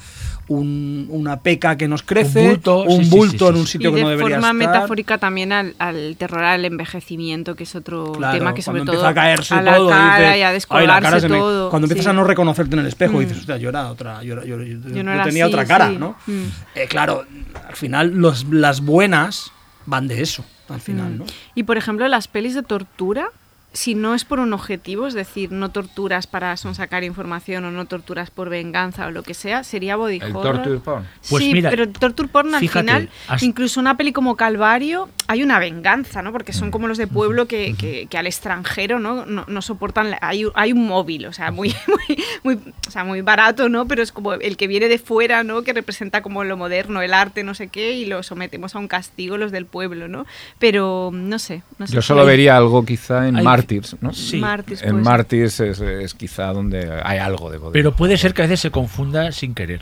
un- una peca que nos crece, Un bulto, un sí, sí, bulto sí, en un sitio y que de no debería forma estar. metafórica también al, al terror al envejecimiento, que es otro Claro, tema que sobre todo a caerse a la todo, cara dices, y a "Ay, la descolgarse cara se me-". todo. Cuando empiezas sí. a no reconocerte en el espejo, Mm. dices, hostia, yo era otra, yo, era- yo- yo- Yo no yo era tenía así, otra cara, sí. ¿no? Mm. Eh, claro, al final los, las buenas van de eso, al final, Mm. ¿no? Y por ejemplo, las pelis de tortura, si no es por un objetivo, es decir, no torturas para sonsacar información o no torturas por venganza o lo que sea, sería body El horror. torture porn. Pues sí, mira, pero torture porn al fíjate, final, has- incluso una peli como Calvario, hay una venganza, ¿no? Porque son como los de pueblo que, que- que al extranjero, ¿no? No, no soportan, la- hay, hay un móvil, o sea, muy, muy, muy, o sea, muy barato, ¿no? Pero es como el que viene de fuera, ¿no? Que representa como lo moderno, el arte, no sé qué, y lo sometemos a un castigo los del pueblo, ¿no? Pero no sé, no sé. Yo solo hay- vería algo quizá en Hay Martyrs, ¿no? Sí. Martyrs, En puede ser. Martyrs es, es quizá donde hay algo de body Pero puede ser que a veces se confunda sin querer.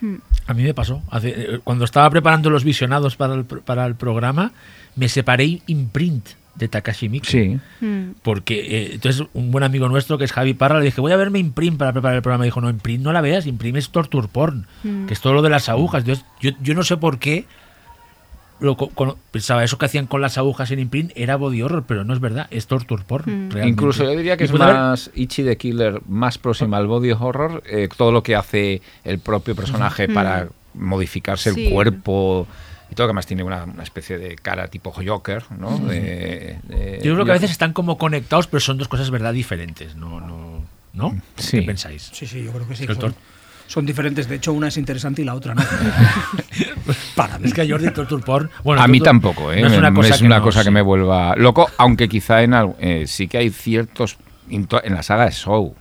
Hmm. A mí me pasó. Hace- eh, cuando estaba preparando los visionados para el, pro- para el programa, me separé imprint de Takashi Miike. Sí. Mm. Porque eh, entonces un buen amigo nuestro que es Javi Parra le dije, voy a verme Imprint para preparar el programa. Y dijo, no, Imprint no la veas, Imprint es torture porn, Mm. que es todo lo de las agujas. Entonces yo, yo no sé por qué lo, co- con- pensaba eso que hacían con las agujas en Imprint era body horror, pero no es verdad, es torture porn. Mm. realmente. Incluso yo diría que es puede haber- más Ichi the Killer, más próxima al body horror, eh, todo lo que hace el propio personaje para modificarse Sí. el cuerpo y todo, que además tiene una, una especie de cara tipo Joker, ¿no? De- de- Yo creo que a veces están como conectados, pero son dos cosas verdad diferentes. No, no, ¿no? Sí. ¿Qué pensáis? Sí, sí, yo creo que sí. El Son, tor- son diferentes. De hecho, una es interesante y la otra no. Para mí. Es que a Jordi torture porn. Bueno, a mí tampoco, ¿eh? no es una cosa, que, no, cosa que sí. me vuelva loco, aunque quizá en eh, sí que hay ciertos en la saga de Show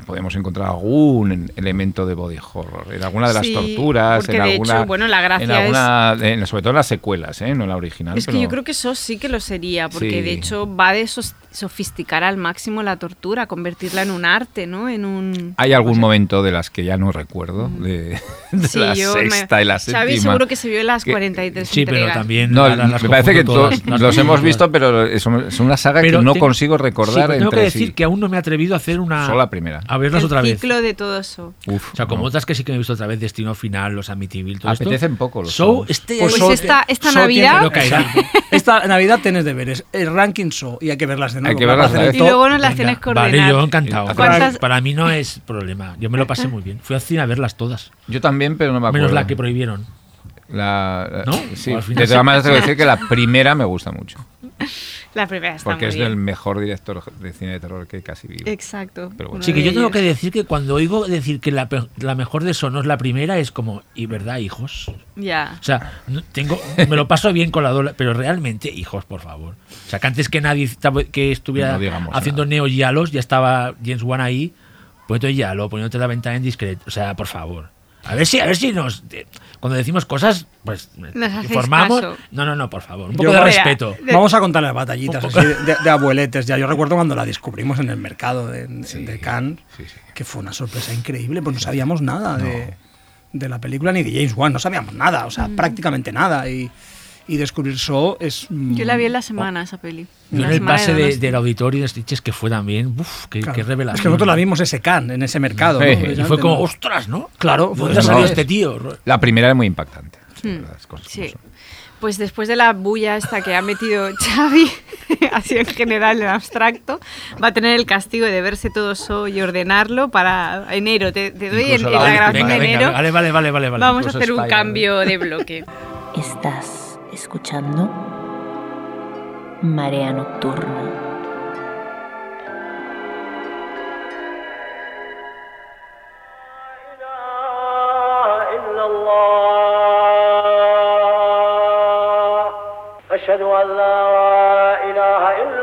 podemos encontrar algún elemento de body horror en alguna de las Sí, torturas, en de alguna, hecho, bueno, la gracia en alguna, en- sobre todo en las secuelas, ¿eh? no en la original. Es que pero- yo creo que eso sí que lo sería, porque Sí. de hecho va de sofisticar al máximo la tortura, convertirla en un arte, ¿no? En un... Hay algún o sea, momento de las que ya no recuerdo, de, de sí, la me- sexta y la séptima. Xavi seguro que se vio las que- 43 Sí, pero también. No, las me parece que todas, las los hemos visto, pero es, un- es una saga Pero que no consigo sí, recordar pero tengo entre que decir sí. que aún no me he atrevido a hacer una. Solo la primera. A verlas el otra vez. ciclo de todo eso. Uf, O sea, como no. otras que sí que me he visto otra vez, Destino Final, Los Amityville, todo esto. Apetecen poco los Show, este Pues Show esta, esta Show Navidad... Esta Navidad tienes deberes. El ranking show y hay que verlas de nuevo. Hay que verlas de Y el luego nos las tienes que Vale, yo encantado. ¿Cuántas- Para mí no es problema. Yo me lo pasé muy bien. Fui al cine a verlas todas. Yo también, pero no me acuerdo. Menos la que prohibieron. La- la- ¿No? Sí, O al final de se- todas maneras tengo que decir que la primera me gusta mucho. La primera está Porque muy es bien. del mejor director de cine de terror que casi vi. Exacto. Pero bueno. Sí, que yo tengo ellos. que decir que cuando oigo decir que la, la mejor de eso no es la primera, es como, ¿y verdad, hijos? Ya. O sea, tengo, me lo paso bien con la doble, pero realmente, hijos, por favor. O sea, que antes que nadie que estuviera No digamos haciendo nada. Neo Yalos, ya estaba James Wan ahí, poniendo Yalo, poniéndote la ventana en discreto. O sea, por favor. A ver si, a ver si nos. cuando decimos cosas, pues Nos informamos. caso. No, no, no, por favor. Un Yo- poco de Mira, respeto. de- Vamos a contar las batallitas así de, abueletes. Ya yo recuerdo cuando la descubrimos en el mercado de, de Cannes, sí, sí. que fue una sorpresa increíble, pues no sabíamos nada de, de la película ni de James Wan, no sabíamos nada, o sea, prácticamente nada. Y, y descubrir Show es... mm, Yo la vi en la semana, esa peli. Yo en el pase de- del auditorio de Stitches, que fue también. Uf, qué, claro. qué revelación. Es que nosotros la vimos ese Cannes, en ese mercado. ¿no? Sí. Y fue como, ¿no? ostras, ¿no? Claro, ¿Dónde salido una este tío? La primera es muy impactante. Las cosas como Hmm. Sí. son. Pues después de la bulla esta que ha metido Xavi, así en general, en abstracto, va a tener el castigo de verse todo eso y ordenarlo para enero. Te, te doy en, Incluso en la la grabación Venga, de venga, enero. vale, vale, vale, vale. vale. Vamos a hacer un cambio de bloque. Estás escuchando Marea Nocturna. إلا الله أشهد أن لا إله إلا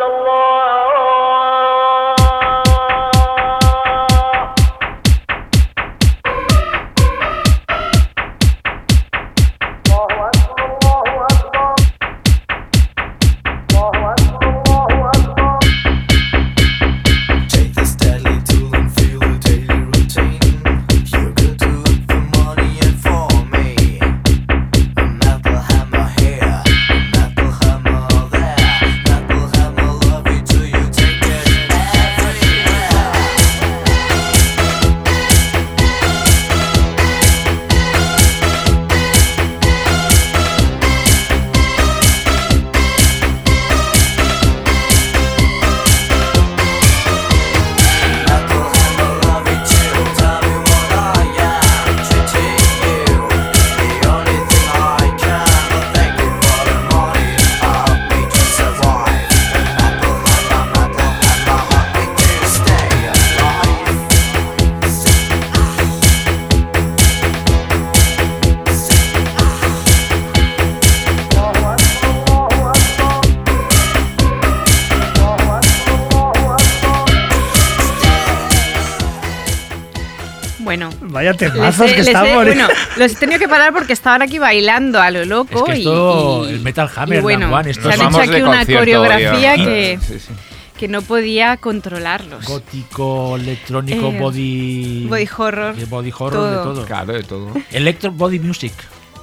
Bueno. Vaya temazos he- que les he- estamos. bueno, los he tenido que parar porque estaban aquí bailando a lo loco. Es que y- esto, y- el Metal Hammer, y bueno, One, esto se han hecho aquí de una coreografía que, sí, sí. que no podía controlarlos. Gótico, electrónico, Eh, body. body horror, eh, Body horror, de todo. Claro, de todo. Electro Body Music.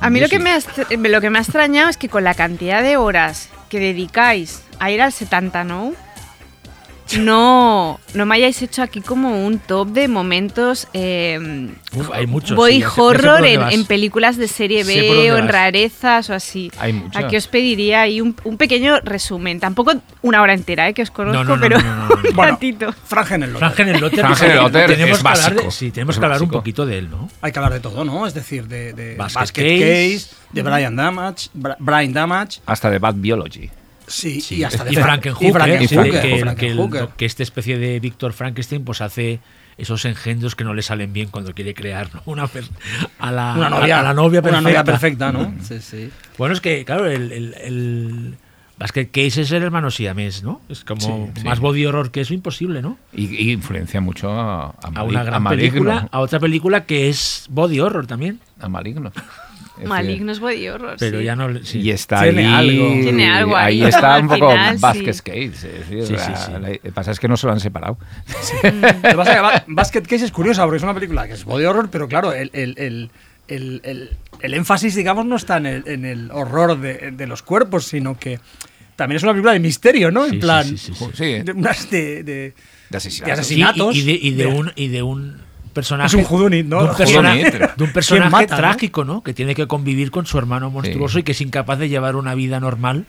A mí lo que, me lo que me ha extrañado es que con la cantidad de horas que dedicáis a ir al 70 no, no, no me hayáis hecho aquí como un top de momentos eh, Uf, hay muchos. sí, sé- por horror en, películas de serie B o en vas. rarezas o así. Hay muchas. Aquí os pediría ahí un, un pequeño resumen. Tampoco una hora entera, ¿eh? que os conozco, no, no, pero no, no, no, no. un Bueno. ratito. Franje en el Lotter. Lotter tenemos es que hablar de- sí, tenemos Es que hablar un poquito de él, ¿no? Hay que hablar de todo, ¿no? Es decir, de, de Basket Basket, Case. Case, de Brian Damage, Bra- Brian Damage, Hasta de Bad Biology. Sí, Sí, y hasta de y Fra- Frankenhooker, que- que, que, Frankenhooker. el- que esta especie de Víctor Frankenstein pues hace esos engendros que no le salen bien cuando quiere crear ¿no? una a, la, una novia, a la novia perfecta. Una novia perfecta, ¿no? Sí, sí. Bueno, es que, claro, el, el, el Basket Case es el hermano siamés, ¿no? Es como Sí, sí. más body horror que eso, imposible, ¿no? Y, y influencia mucho a, a, A una gran película, a otra película que es body horror también. A Maligno. Es decir, Malignos body horror. Pero sí. ya no. sí. Y está Tiene ahí. algo. Tiene algo ahí, Ahí está un poco final, sí. Basket Case. Es decir, Sí, la- sí, sí. la- lo que pasa es que no se lo han separado. Lo que pasa es que Ba- Basket Case es curiosa porque es una película que es body horror, pero claro, el, el, el, el, el- el énfasis, digamos, no está en el, en el horror de, de los cuerpos, sino que también es una película de misterio, ¿no? Sí, en sí, plan, sí, sí, sí. Sí, de, de, de- asesinatos. Sí, y- y, de, y de- un y de un personaje Es un whodunit, ¿no? de un personaje, Whodunit. de un personaje mata, no? trágico no que tiene que convivir con su hermano monstruoso Sí. y que es incapaz de llevar una vida normal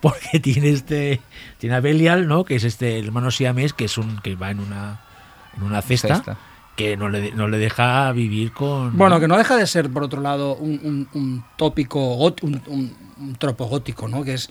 porque tiene este tiene a Belial no que es este hermano siamés que es un que va en una en una cesta, Cesta. que no le, no le deja vivir con Bueno, que no deja de ser, por otro lado, un, un- un tópico, un, un- un tropo gótico, ¿no? Que es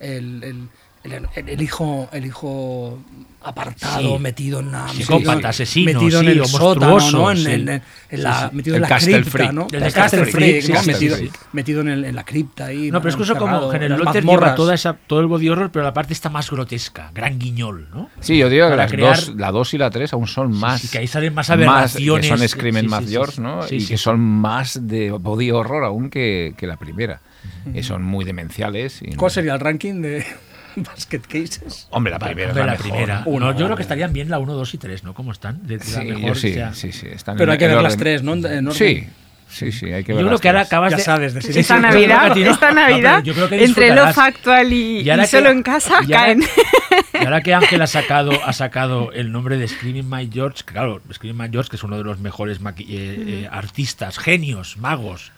el, el- el- el- el hijo, el hijo apartado, Sí. metido en la Psicópata, metido- asesino, metido sí, en el sótano, monstruoso, ¿no? En, sí. en- en- en la, Sí, sí. metido El en la Castle cripta, Freak. ¿no? El El Castle Freak, Freak, sí, ¿no? Metido, metido en, el- en la cripta ahí. no, pero es que eso como General Lotter lleva toda esa, todo el body horror, pero la parte está más grotesca, gran guiñol, ¿no? Sí, yo digo que las crear- dos, la 2 y la 3 aún son más. sí, que ahí salen más que aberraciones. son Screaming Sí, sí, Mad sí, George, sí. ¿no? Sí, y sí, que son más de body horror aún que, que la primera. Y son muy demenciales. y- ¿Cuál sería el ranking de Basket Cases? Hombre, la primera. hombre, la, mejor. primera. Uno, No, yo creo que estarían bien la 1, 2 y 3, ¿no? ¿Cómo están? De, de la Sí, mejor, sí, o sea, sí, sí. están Pero en- hay que ver las tres, ¿no? En. Sí, sí, sí, hay que ver Yo creo las que ahora acabas Ya de. sabes, de Esta que Navidad, no. esta Navidad, yo creo que entre lo factual y, Y ahora y solo que- en casa, y ahora- caen. Y ahora que Ángel ha sacado, ha sacado el nombre de Screaming My George, que claro, Screaming My George, que es uno de los mejores eh, eh, artistas, genios, magos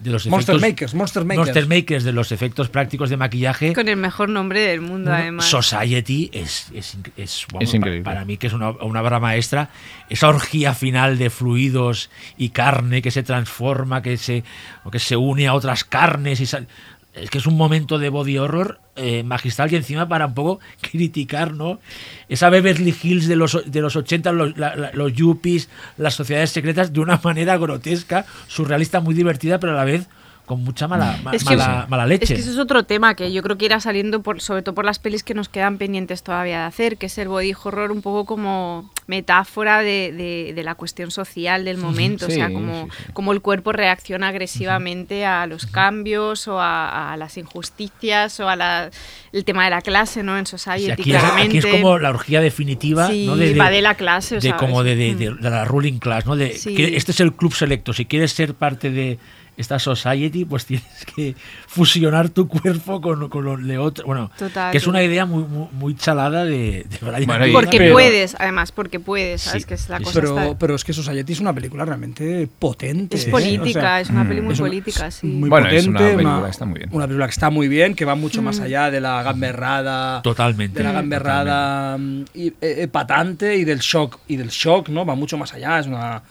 de los Monster efectos. Makers, Monster Makers. Monster Makers de los efectos prácticos de maquillaje. Con el mejor nombre del mundo, Bueno, además. Society es, es, es, vamos, Es increíble. pa- Para, mí, que es una, una obra maestra, esa orgía final de fluidos y carne que se transforma, que se, que se une a otras carnes. Y sal- es que es un momento de body horror eh, magistral y encima para un poco criticar ¿no? esa Beverly Hills de los, de los 80, los, la- los yuppies, las sociedades secretas, de una manera grotesca, surrealista, muy divertida, pero a la vez con mucha mala, ma- Es que- mala, mala leche. Es que eso es otro tema que yo creo que irá saliendo, por, sobre todo por las pelis que nos quedan pendientes todavía de hacer, que es el body horror un poco como metáfora de, de- de la cuestión social del momento, o sea, como, sí, sí. como el cuerpo reacciona agresivamente a los cambios o a, a las injusticias o a la- el tema de la clase, ¿no? En Sí, Society, aquí, es, claramente. aquí es como la orgía definitiva, Sí, ¿no? De, va de la clase, o de sea, como de, de- es- de- de la ruling class, ¿no? De Sí. que este es el club selecto. Si quieres ser parte de esta society, pues tienes que fusionar tu cuerpo con, con los de otro. Bueno, Total, que es una idea muy, muy, muy chalada de, de Brian Bueno, y-. Porque Pero- puedes, además, porque puedes, ¿sabes? Sí, que es la cosa Pero, está- pero es que Society es una película realmente potente. Es ¿eh? política, O sea, es una mm, peli muy política, sí. muy Bueno, es potente, una película que está muy bien. Una película que está muy bien, que va mucho Mm. más allá de la gamberrada. Totalmente. De la gamberrada mm, y, eh, eh, patante y del shock. Y del shock, ¿no? Va mucho más allá. Es una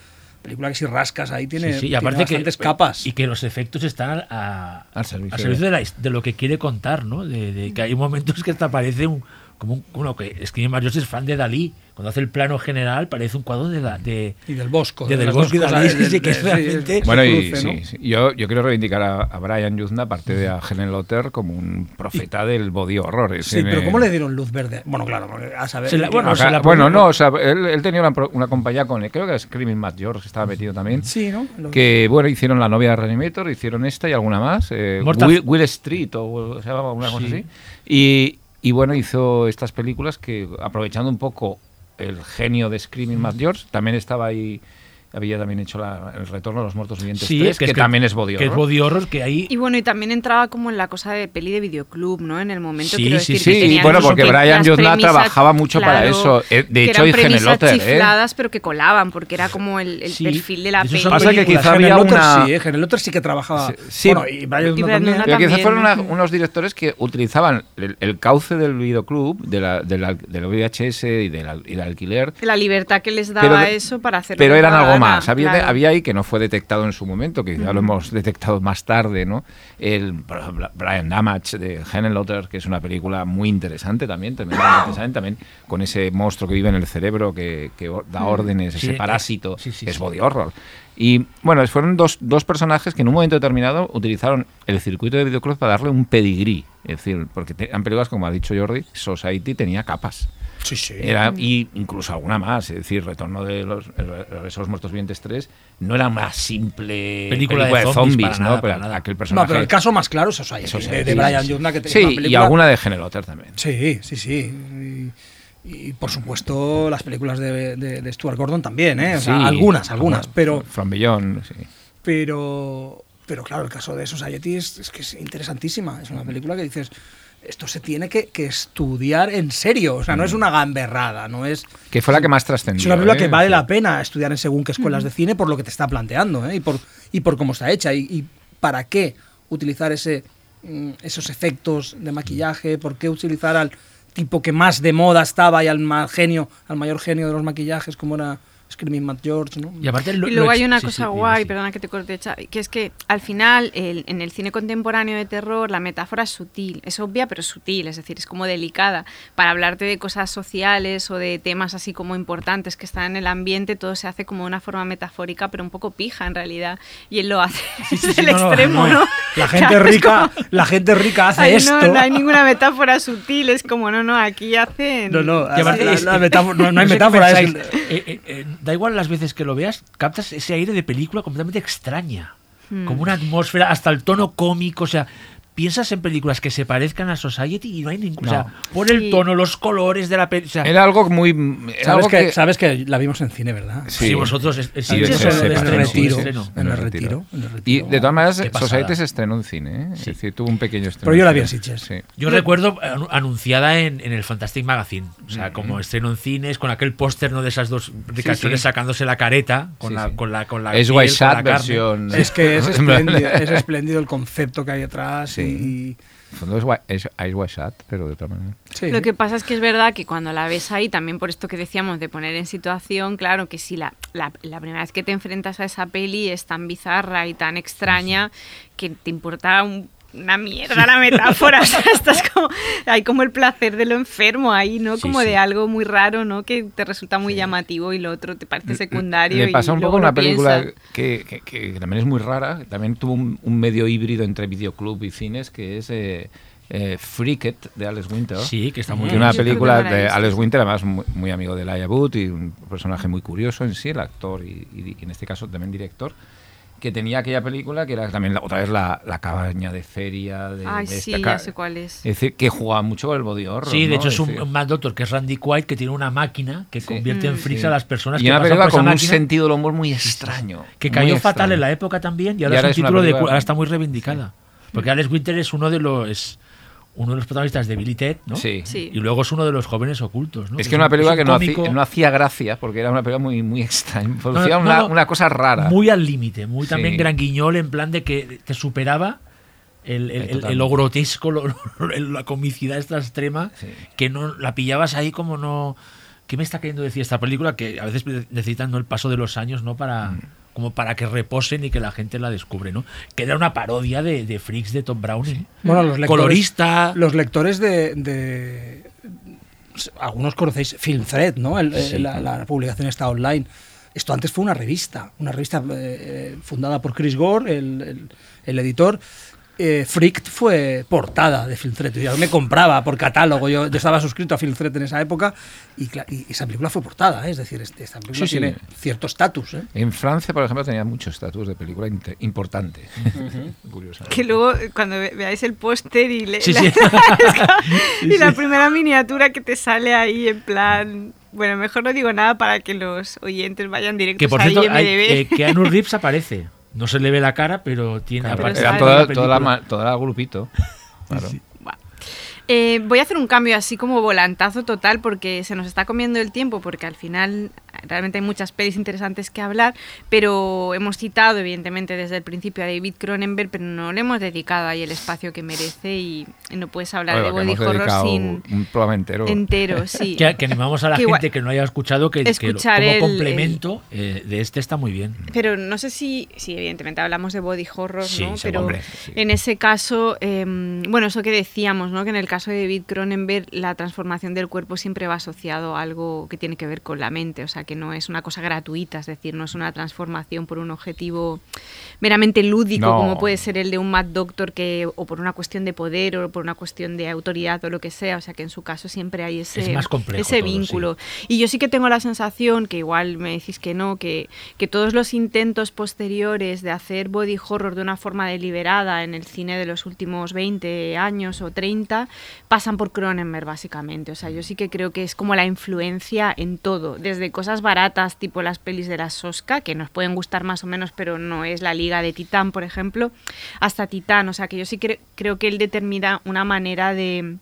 película que si rascas ahí tiene, Sí, sí, y tiene aparte que, capas. y que los efectos están a- Al servicio al servicio de- la de lo que quiere contar, ¿no? De, de que hay momentos que hasta parece un, como un, bueno, que Screaming Mario es fan de Dalí. Cuando hace el plano general parece un cuadro de, Y del Bosco. de del de cosas, Dalí, de- sí, que es realmente- se Bueno, y cruce, sí, ¿no? sí. Yo, yo quiero reivindicar a, a Brian Yuzna, aparte de a Helen Lotter, como un profeta del body horror. Es Sí, pero ¿cómo le dieron luz verde? Bueno, claro, a saber. Se la- bueno, se la no, o sea, él, él tenía una, pro- una compañía con, creo que es Screaming Matt George, que estaba metido también. Sí, ¿no? Lo- Que, bueno, hicieron La novia de Reanimator, hicieron esta y alguna más. eh, Will, Will Street o, o sea, una cosa Sí. así. Y, Y bueno, hizo estas películas que, aprovechando un poco el genio de Screaming Mad George, también estaba ahí, había también hecho la- el Retorno a los Muertos Vivientes 3, que, también es body Que es horror. body horror, que ahí... Y bueno, y también entraba como en la cosa de peli de videoclub, ¿no? En el momento, Sí, quiero sí, decir sí. que Sí, bueno, porque que Brian premisas- trabajaba mucho para eso. Eh, de que hecho, eran premisas Otter, ¿eh? chifladas, pero que colaban, porque era como el, el Sí. perfil de la De peli. Pasa que quizá había una- sí, ¿eh? Sí que trabajaba. Sí, sí. Bueno, y Brian Y Yuzna Brian también. Pero fueron unos directores que utilizaban el, el cauce del videoclub, de la, de la- del VHS y del, al- y del alquiler, La libertad que les daba eso para hacer pero que eran algo gana, más. Había, claro. había ahí que no fue detectado en su momento, que ya lo hemos detectado más tarde, ¿no? El Brian Damage de Hennelotter, que es una película muy interesante también, tremendamente interesante, también con ese monstruo que vive en el cerebro, que, que da órdenes, Sí, ese parásito, sí, sí, que es body horror. Y bueno, fueron dos, dos personajes que en un momento determinado utilizaron el circuito de videoclub para darle un pedigrí. Es decir, porque te- eran películas, como ha dicho Jordi, Society tenía capas. Sí, sí. Era, y incluso alguna más, es decir, Retorno de los, el Regreso de los Muertos Vivientes 3 no era una simple Película película, de de zombies, zombies, para ¿no? nada, pero para nada. aquel No, personaje. pero el caso más claro es Society, de, de Brian sí, que tenía Sí, una y película- alguna de Genelotter también. Sí, sí, sí. Y, y, por supuesto las películas de, de- de Stuart Gordon también, ¿eh? O sea, Sí, algunas, algunas. Pero, sí. pero, pero claro, el caso de Society es, es que es interesantísima. Es una película que dices, esto se tiene que, que estudiar en serio. O sea, no es una gamberrada, no es... Que fue la que más trascendió. Es una película ¿eh? que vale la pena estudiar en según qué escuelas de cine por lo que te está planteando ¿eh? y, por, y por cómo está hecha y, y para qué utilizar ese, mm, esos efectos de maquillaje, por qué utilizar al tipo que más de moda estaba y al más genio, al mayor genio de los maquillajes como era Screaming Matt George, ¿no? Y aparte lo- Y luego lo hay una sí, cosa sí, guay, sí. perdona que te corte, que es que al final el- en el cine contemporáneo de terror la metáfora es sutil, es obvia pero sutil, es decir, es como delicada. Para hablarte de cosas sociales o de temas así como importantes que están en el ambiente, todo se hace como de una forma metafórica pero un poco pija en realidad. Y él lo hace Sí, sí, el no, no, extremo, no. ¿no? La gente Claro, es rica, como- la gente rica hace Ay, esto. No, no hay ninguna metáfora sutil, es como, no, no, aquí hacen... No, no, la- es- la metáfora- no- no hay metáfora, es eh, eh, eh, da igual las veces que lo veas, captas ese aire de película completamente extraña. Hmm. Como una atmósfera, hasta el tono cómico, o sea, piensas en películas que se parezcan a Society y no hay ningún... O sea, No. pon el Sí. tono, los colores de la película. Era algo muy. era Sabes algo que, sabes que la vimos en cine, ¿verdad? si vosotros... Es, es- Sí, es- en el retiro, estreno. en el retiro, en el Y de todas maneras. Society se estrenó en cine, ¿eh? Es decir, tuvo un pequeño estreno. Pero yo la vi en. Sitges. Sí. Yo recuerdo anu- anunciada en, en el Fantastic Magazine, o sea, como estreno en cines, con aquel póster ¿no? de esas dos ricachones sí. sacándose la careta, con Sí, la, sí. con la con la Es White versión. Es que es espléndido, es espléndido el concepto que hay detrás. Sí. Y, En el fondo es, es, es Shot, pero de otra manera. sí. Lo que pasa es que es verdad que cuando la ves ahí, también por esto que decíamos de poner en situación, claro que si la, la, la primera vez que te enfrentas a esa peli es tan bizarra y tan extraña que te importa un- una mierda la metáfora. o sea, estás como, hay como el placer de lo enfermo ahí, ¿no? Como sí. de algo muy raro, ¿no? Que te resulta muy llamativo y lo otro te parece secundario. Le pasa y un poco una película que, que- que también es muy rara, que también tuvo un, un medio híbrido entre videoclub y cines, que es eh, eh, Freaked de Alex Winter. Sí, que está muy Que bien. una película de Alex. Winter, además muy, muy amigo de Elijah Wood y un personaje muy curioso en sí, el actor y, y- y en este caso también director, que tenía aquella película que era también la- otra vez la, la cabaña de feria de, Ay, de sí, esta ya sé cuál es. Es decir, que jugaba mucho con el body horror. Sí, de ¿no? hecho es un, decir, un Mad Doctor que es Randy Quaid que tiene una máquina que Sí. convierte en Mm. freaks sí. a las personas y que una pasan película por esa con un máquina, sentido del humor muy extraño. que cayó fatal extraño. en la época también y ahora, Y ahora es un título de ahora está muy reivindicada. Porque Alex Winter es uno de los es uno de los protagonistas de Billy Ted, ¿no? Sí. Sí. Y luego es uno de los jóvenes ocultos, ¿no? Es Es que una un- película es un que no hacía, cómico no hacía gracia, porque era una película muy, muy extraña. Producía no, una, no. una cosa rara. muy al límite, muy Sí. también gran guiñol en plan de que te superaba el, el- el- lo grotesco, lo- lo- la comicidad esta extrema, Sí. que no la pillabas ahí como no... ¿Qué me está queriendo decir esta película? Que a veces necesitan ¿no? el paso de los años, ¿no? Para, Mm. Como para que reposen y que la gente la descubre, ¿no? Que era una parodia de, de Freaks de Tom Browning. Bueno, los lectores, Colorista. Los lectores de, de- Algunos conocéis Film Thread, ¿no? El- eh, la, la publicación está online. Esto antes fue una revista, una revista eh, fundada por Chris Gore, el, el- el editor, eh, Freaked fue portada de Film Threat. Yo me compraba por catálogo, yo, yo estaba suscrito a Film Threat en esa época y, cla- y esa película fue portada, ¿eh? es decir, este- esta película Sí, sí. tiene cierto estatus. ¿eh? En Francia, por ejemplo, tenía muchos estatus de película importante. Curiosamente. Que luego, eh, cuando ve- veáis el póster y, le- Sí, la, sí. y la primera miniatura que te sale ahí en plan... Bueno, mejor no digo nada para que los oyentes vayan directos Que por a cierto, IMDb. hay, eh, Keanu Reeves aparece. No se le ve la cara, pero tiene Claro, aparte era sale. toda, la toda la, grupito. Claro. Buah. Eh, voy a hacer un cambio así como volantazo total porque se nos está comiendo el tiempo porque al final realmente hay muchas pelis interesantes que hablar, pero hemos citado evidentemente desde el principio a David Cronenberg, pero no le hemos dedicado ahí el espacio que merece y, no puedes hablar Bueno, de body hemos horror sin un programa entero. entero, sí. Que, que animamos a la Que gente igual- que no haya escuchado que, que lo- como el- complemento eh, de este está muy bien. Pero no sé si, si evidentemente hablamos de body horror, Sí, ¿no? sí, Pero hombre, sí. en ese caso, eh, bueno, eso que decíamos, ¿no? Que en el caso de David Cronenberg la transformación del cuerpo siempre va asociado a algo que tiene que ver con la mente, o sea, que no es una cosa gratuita, es decir, no es una transformación por un objetivo meramente lúdico No. como puede ser el de un Mad Doctor que o por una cuestión de poder o por una cuestión de autoridad o lo que sea, o sea, que en su caso siempre hay ese Es más complejo ese todo, sí. vínculo. Y yo sí que tengo la sensación, que igual me decís que no, que, que todos los intentos posteriores de hacer body horror de una forma deliberada en el cine de los últimos 20 años o 30 pasan por Cronenberg, básicamente. O sea, yo sí que creo que es como la influencia en todo, desde cosas baratas, tipo las pelis de la Soska, que nos pueden gustar más o menos, pero no es la liga de Titán, por ejemplo, hasta Titán. O sea, que yo sí cre- creo que él determina una manera de,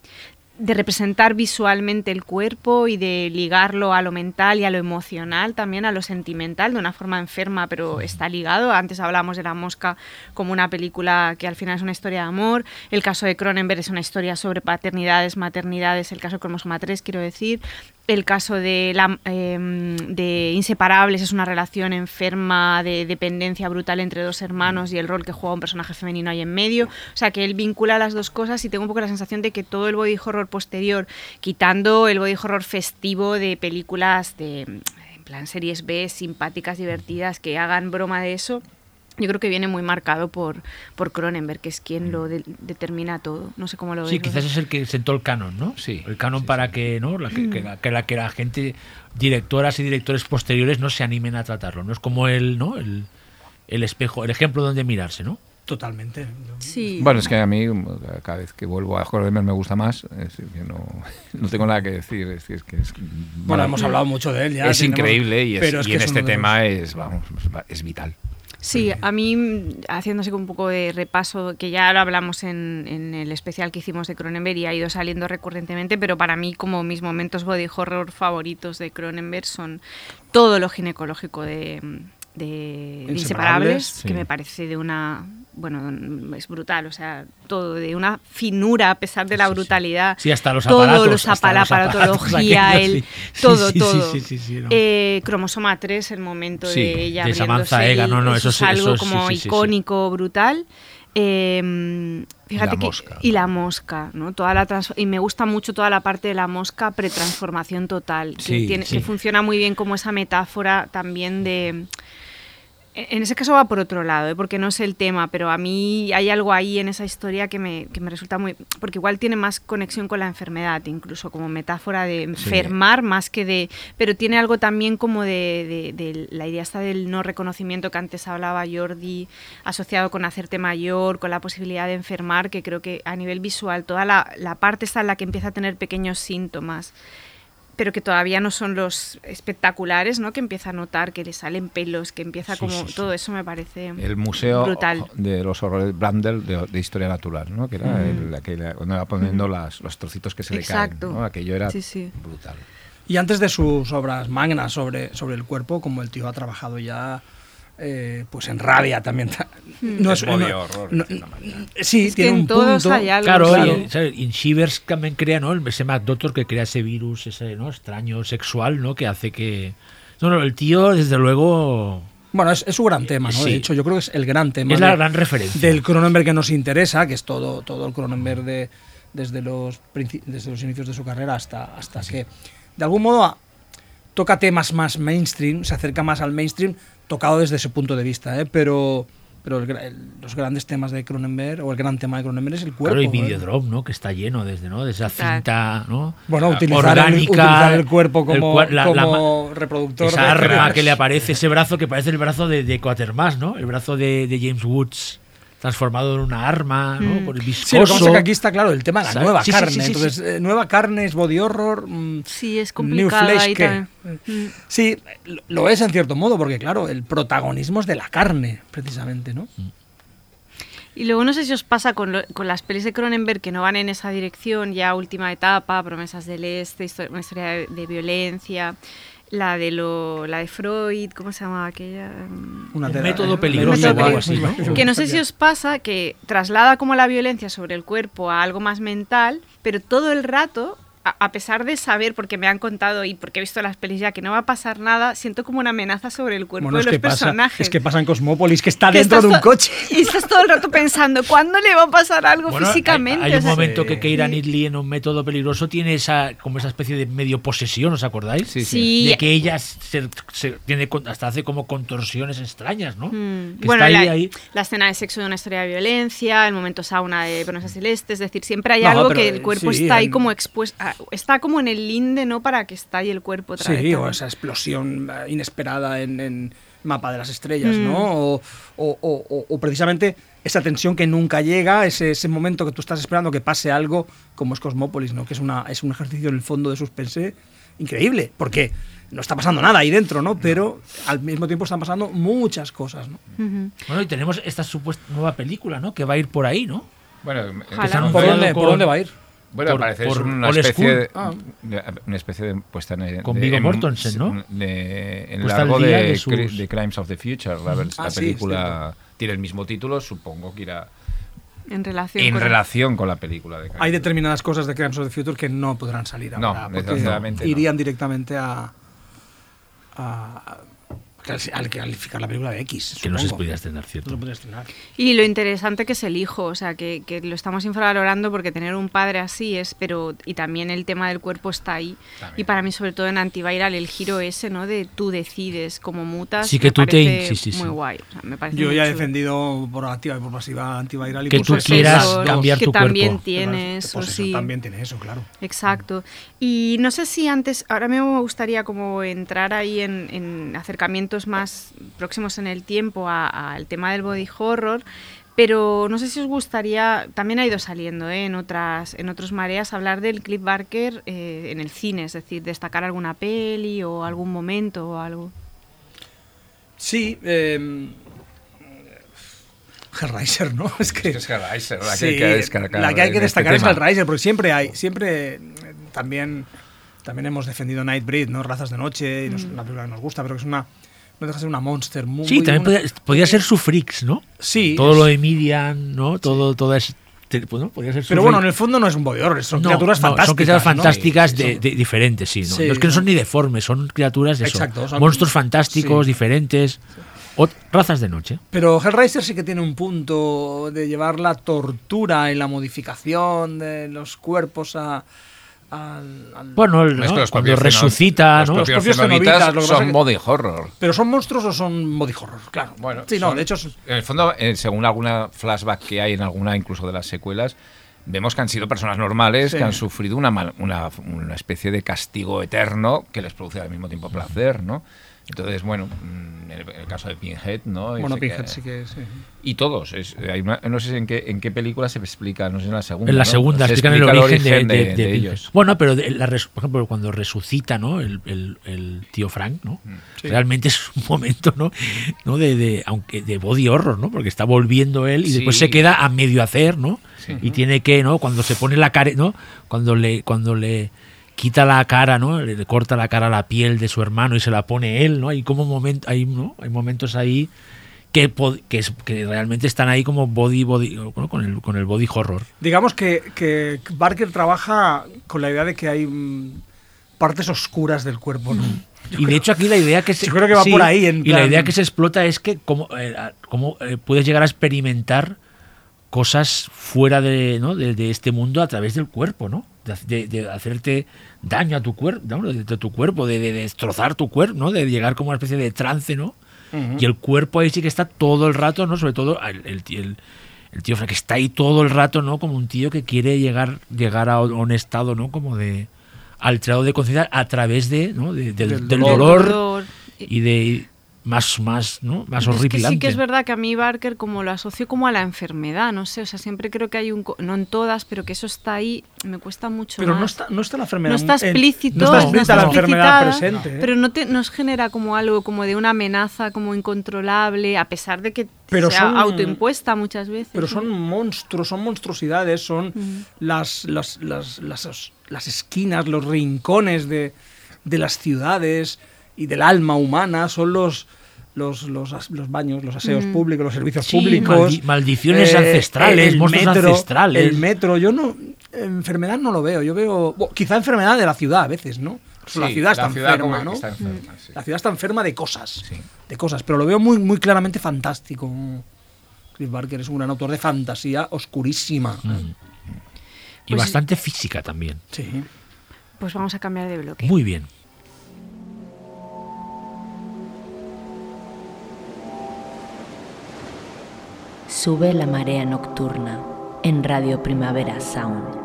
de representar visualmente el cuerpo y de ligarlo a lo mental y a lo emocional, también a lo sentimental, de una forma enferma, pero está ligado. Antes hablamos de La Mosca como una película que al final es una historia de amor. El caso de Cronenberg es una historia sobre paternidades, maternidades, el caso de Cromosoma 3, quiero decir. El caso de, la, eh, de Inseparables es una relación enferma de dependencia brutal entre dos hermanos y el rol que juega un personaje femenino ahí en medio. O sea, que él vincula las dos cosas y tengo un poco la sensación de que todo el body horror posterior, quitando el body horror festivo de películas de en plan series B, simpáticas, divertidas, que hagan broma de eso, yo creo que viene muy marcado por, por Cronenberg, que es quien lo de- determina todo. No sé cómo lo Sí, quizás es el que sentó el canon, ¿no? Sí, El canon sí, para sí. que, ¿no? La que, que la, que la que la gente, directoras y directores posteriores no se animen a tratarlo. No es como el, ¿no? El, el espejo, el ejemplo donde mirarse, ¿no? Totalmente. Sí. Bueno, es que a mí cada vez que vuelvo a Cronenberg me gusta más. Es que no, no tengo nada que decir. Es, decir, es que es, Bueno, hemos hablado mucho de él ya. es tenemos- increíble y, es- pero es y que en es este los- tema es, vamos, es vital. Sí, a mí, haciéndose un poco de repaso, que ya lo hablamos en, en el especial que hicimos de Cronenberg y ha ido saliendo recurrentemente, pero para mí como mis momentos body horror favoritos de Cronenberg son todo lo ginecológico de, de Inseparables, Inseparables, sí. que me parece de una... Bueno, es brutal, o sea, todo de una finura a pesar de la brutalidad. Sí, hasta los todo, aparatos, hasta apala- los aparatología, aquellos, el, sí. Todo, sí, sí, todo. sí, sí, sí, no. Eh, cromosoma 3, el momento de ella de Samantha no, no, eso, es algo como icónico, brutal. Eh, fíjate la que mosca. y la mosca, ¿no? Toda la y me gusta mucho toda la parte de la mosca pretransformación total, que, Sí, tiene, que funciona muy bien como esa metáfora también de en ese caso va por otro lado, ¿eh? porque no es el tema, pero a mí hay algo ahí en esa historia que me, que me resulta muy... Porque igual tiene más conexión con la enfermedad, incluso como metáfora de enfermar más que de... Pero tiene algo también como de, de- de la idea esta del no reconocimiento que antes hablaba Jordi, asociado con hacerte mayor, con la posibilidad de enfermar, que creo que a nivel visual toda la, la parte está en la que empieza a tener pequeños síntomas pero que todavía no son los espectaculares, ¿no? Que empieza a notar que le salen pelos, que empieza Sí, como sí, sí. todo eso me parece El Museo brutal. de los Horrores Brandel de, de Historia Natural, ¿no? que era el, aquel- cuando iba poniendo las, los trocitos que se Exacto. le caen. ¿no? Aquello era Sí, sí. brutal. Y antes de sus obras magnas sobre, sobre el cuerpo, como el tío ha trabajado ya eh, pues en rabia también. No Es no- horror, no- manera. sí, Es que tiene en un todos punto. hay algo. Claro, Claro. y, ¿sabes? y en Shivers también crea, ¿no? Ese Mad Doctor que crea ese virus, ese ¿no? extraño sexual, ¿no? Que hace que... No, no, el tío, desde luego, Bueno, es, es su gran tema, ¿no? Sí. De hecho, yo creo que es el gran tema. es la de- gran referencia. del Cronenberg que nos interesa, que es todo, todo el Cronenberg de, desde, los, desde los inicios de su carrera hasta, hasta que, de algún modo, toca temas más mainstream, se acerca más al mainstream, tocado desde ese punto de vista, ¿eh? pero, pero el el- los grandes temas de Cronenberg, o el gran tema de Cronenberg es el cuerpo. Claro, y ¿eh? Videodrome, ¿no? Que está lleno desde, ¿no? De esa cinta, ¿no? Bueno, utilizar, el, orgánica, utilizar el cuerpo el como, cuer- la- la como reproductor. Esa de arma que le aparece, ese brazo que parece el brazo de, de Quatermass, ¿no? El brazo de, de James Woods transformado en una arma, ¿no? Por el Mm. Sí, lo que pasa viscoso. es que aquí está claro el tema de la ¿Sabes? nueva Sí, carne. sí, sí, Entonces, eh, nueva carne es body horror. mm, Sí, es New complicado Flesh, ahí ¿qué? Mm. Sí, lo- es en cierto modo, porque claro, el protagonismo es de la carne, precisamente, ¿no? Y luego no sé si os pasa con, lo- con las pelis de Cronenberg que no van en esa dirección, ya última etapa, promesas del este, histo- una historia de, de violencia, la de lo, la de Freud, ¿cómo se llamaba aquella? Una Un tela- método peligroso o algo así, ¿no? Que no sé si os pasa que traslada como la violencia sobre el cuerpo a algo más mental, pero todo el rato, a, pesar de saber, porque me han contado y porque he visto las pelis ya que no va a pasar nada, siento como una amenaza sobre el cuerpo Bueno, de los pasa, personajes. es que pasa en Cosmópolis, que está Que dentro de un to- coche. Y estás todo el rato pensando, ¿cuándo le va a pasar algo Bueno, físicamente? Hay, un sea, momento que Keira. Knightley en un método peligroso tiene esa como esa especie de medio posesión, ¿os acordáis? Sí, Sí. De que ella se, se- tiene con- hasta hace como contorsiones extrañas, ¿no? Mm, Que Bueno, está ahí, la, ahí. la escena de sexo de una historia de violencia, el momento sauna de Promesas Celestes, es decir, siempre hay No, algo pero, que el cuerpo sí, está ahí en- como expuesto, está como en el linde, ¿no? Para que estalle el cuerpo otra vez Sí, o también. esa explosión eh, inesperada en, en Mapa de las Estrellas, Mm. ¿no? O, o- o- o- o precisamente esa tensión que nunca llega, ese, ese momento que tú estás esperando que pase algo, como es Cosmópolis, ¿no? Que es, una, es un ejercicio en el fondo de suspense increíble, porque no está pasando nada ahí dentro, ¿no? Pero al mismo tiempo están pasando muchas cosas, ¿no? Bueno, y tenemos esta supuesta nueva película, ¿no? Que va a ir por ahí, ¿no? Bueno, ¿Por se ¿Por Cuidado dónde, con- ¿Por dónde va a ir? Bueno, por- parece por es una especie, de, Ah. una especie de puesta en Con Viggo en- Mortensen, ¿no? de- en Puesta largo de, de Cri- sus- de Crimes of the Future. La, Ah, la sí, película tiene el mismo título, supongo que irá En relación en con relación con la película de Hay determinadas cosas de Crimes of the Future que no podrán salir No, ahora, porque no. irían directamente a, a, al calificar la película de X. Que no se podía estrenar, ¿cierto? se podía estrenar. Y lo interesante que es el hijo, o sea, que, que lo estamos infravalorando porque tener un padre así es, pero y también el tema del cuerpo está ahí. Y para mí, sobre todo en Antiviral, el giro ese, ¿no? De tú decides cómo mutas. Sí, que me tú te- sí, sí, Muy guay. o sea, me parece Yo ya he defendido por activa y por pasiva antiviral y Que por tú quieras cambiar que tu también cuerpo. tienes, Pues o eso sí. también tiene eso, claro. Exacto. Y no sé si antes, ahora mismo me gustaría como entrar ahí en, en más próximos en el tiempo a- al tema del body horror, pero no sé si os gustaría, también ha ido saliendo ¿eh? en otras en otros mareas, hablar del Cliff Barker eh, en el cine, es decir, destacar alguna peli o algún momento o algo. Sí, eh, Hellraiser, ¿no? Es que, Es es Hellraiser, la que hay que destacar la que hay que este destacar es tema. Hellraiser, porque siempre hay, siempre eh, también, también hemos defendido Nightbreed, ¿no? Razas de noche, y nos- una película que nos gusta, pero que es una, no deja de ser una monster muy... Sí, también muy- podía, podía ser su freaks, ¿no? Sí, Todo es- lo de Midian, ¿no? Todo, toda es, te- pues, ¿no? Podía ser su pero bueno, en el fondo no es un body horror, son No, criaturas no, fantásticas. Son criaturas ¿no? fantásticas de, diferentes, sí. ¿no? Sí, es que no son ni deformes, son criaturas de. Exacto, son- Monstruos fantásticos, sí. diferentes. Razas de noche. Pero Hellraiser sí que tiene un punto de llevar la tortura y la modificación de los cuerpos a, al, al- Bueno, el- cuando resucita, los ¿no? propios propios cenobitas cenobitas, lo que pasa son que- body horror. ¿Pero son monstruos o son body horror? Claro. Bueno, sí, no, son- de hecho... es- En el fondo, eh, según alguna flashback que hay en alguna incluso de las secuelas, vemos que han sido personas normales Sí. que han sufrido una, mal- una, una especie de castigo eterno que les produce al mismo tiempo placer, ¿no? Entonces, bueno, mm, en el, en el caso de Pinhead, ¿no? Bueno, que- Pinhead sí que... Sí. Y todos. es- hay una- no sé en qué, en qué película se explica, no sé en la segunda. En la ¿no? segunda Se explican el explica origen, de, de- de, de de Pinhead. ellos. Bueno, pero de la res- por ejemplo, cuando resucita, ¿no? El, el- el tío Frank, ¿no? Mm, Sí. Realmente es un momento, ¿no? ¿no? De, de- aunque de body horror, ¿no? Porque está volviendo él y Sí. después se queda a medio hacer, ¿no? Sí. Y tiene que, ¿no? Cuando se pone la cara, ¿no? Cuando le, cuando le quita la cara, ¿no? Le, corta la cara a la piel de su hermano y se la pone él, ¿no? Hay como momento, hay, ¿no? Hay momentos ahí que, que, realmente están ahí como body, body, ¿no? con el, con el body horror. Digamos que, que Barker trabaja con la idea de que hay mm, partes oscuras del cuerpo, ¿no? Y de hecho aquí la idea que se, Yo creo que va por ahí, en y la idea que se explota es que cómo, eh, cómo, eh, puedes llegar a experimentar cosas fuera de, ¿no? de, de este mundo a través del cuerpo, ¿no? De, ha- de- de hacerte daño a tu cuerpo, ¿no? de, de tu cuerpo, de, de destrozar tu cuerpo, ¿no? De llegar como una especie de trance, ¿no? Y el cuerpo ahí sí que está todo el rato, ¿no? Sobre todo el, el, tío- el- el tío Frank, que está ahí todo el rato, ¿no? Como un tío que quiere llegar, llegar a un estado, ¿no? Como de alterado de conciencia a través de, ¿no? de- del, Del del dolor. dolor, Dolor. y de más, más, ¿no? Más Es que horripilante. sí que es verdad que a mí Barker como lo asocio como a la enfermedad, no sé, o sea, siempre creo que hay un, co- no en todas, pero que eso está ahí, me cuesta mucho Pero más. no está, no está la enfermedad. No está en- explícito, no está explícita la enfermedad presente. ¿eh? pero no te, nos genera como algo como de una amenaza como incontrolable, a pesar de que Pero sea son- autoimpuesta muchas veces. Pero son monstruos, son monstruosidades, son las, las, las, las, las esquinas, los rincones de, de las ciudades y del alma humana, son los, los, los, baños, los aseos Mm. públicos, los servicios Sí, públicos. maldi- maldiciones ancestrales, monstruos ancestrales. El metro, yo no. Enfermedad no lo veo, yo veo. bueno, quizá enfermedad de la ciudad a veces, ¿no? Sí, la ciudad está ciudad enferma, ¿no? está enferma, sí. La ciudad está enferma de cosas. Sí. De cosas, pero lo veo muy, muy claramente fantástico. Chris Barker es un gran autor de fantasía oscurísima. Mm. Y Pues- bastante física también. Sí. Pues vamos a cambiar de bloque. Muy bien. Sube la marea nocturna en Radio Primavera Sound.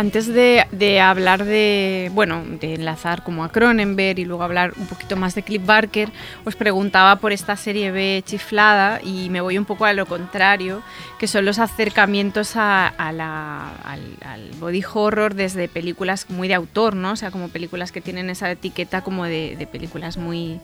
Antes de, hablar de, bueno, de enlazar como a Cronenberg y luego hablar un poquito más de Cliff Barker, os preguntaba por esta serie B chiflada y me voy un poco a lo contrario, que son los acercamientos a, la- al, body horror desde películas muy de autor, ¿no? O sea, como películas que tienen esa etiqueta como de películas muy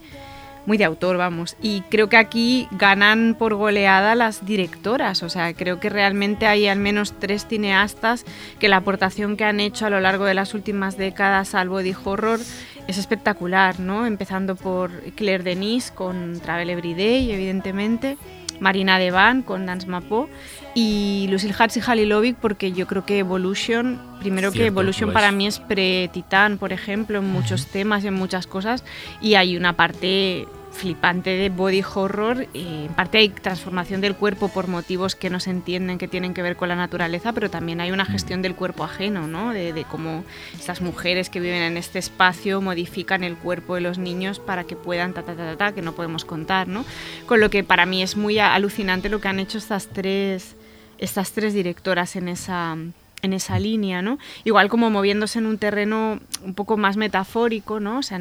muy de autor, vamos. Y creo que aquí ganan por goleada las directoras. O sea, creo que realmente hay al menos tres cineastas que la aportación que han hecho a lo largo de las últimas décadas al body horror es espectacular, ¿no? Empezando por Claire Denis con Travel Every Day, evidentemente. Marina Devan con Dance Mapo y Lucille Hatz y Halilovic porque yo creo que Evolution, primero que Evolution para mí es pre-Titán, por ejemplo, en muchos temas en muchas cosas y hay una parte flipante de body horror, eh, en parte hay transformación del cuerpo por motivos que no se entienden que tienen que ver con la naturaleza, pero también hay una gestión del cuerpo ajeno, ¿no? De, de cómo estas mujeres que viven en este espacio modifican el cuerpo de los niños para que puedan ta ta ta ta, ta, que no podemos contar, ¿no? Con lo que para mí es muy alucinante lo que han hecho estas tres estas tres directoras en esa en esa línea, ¿no? Igual como moviéndose en un terreno un poco más metafórico, ¿no? O sea,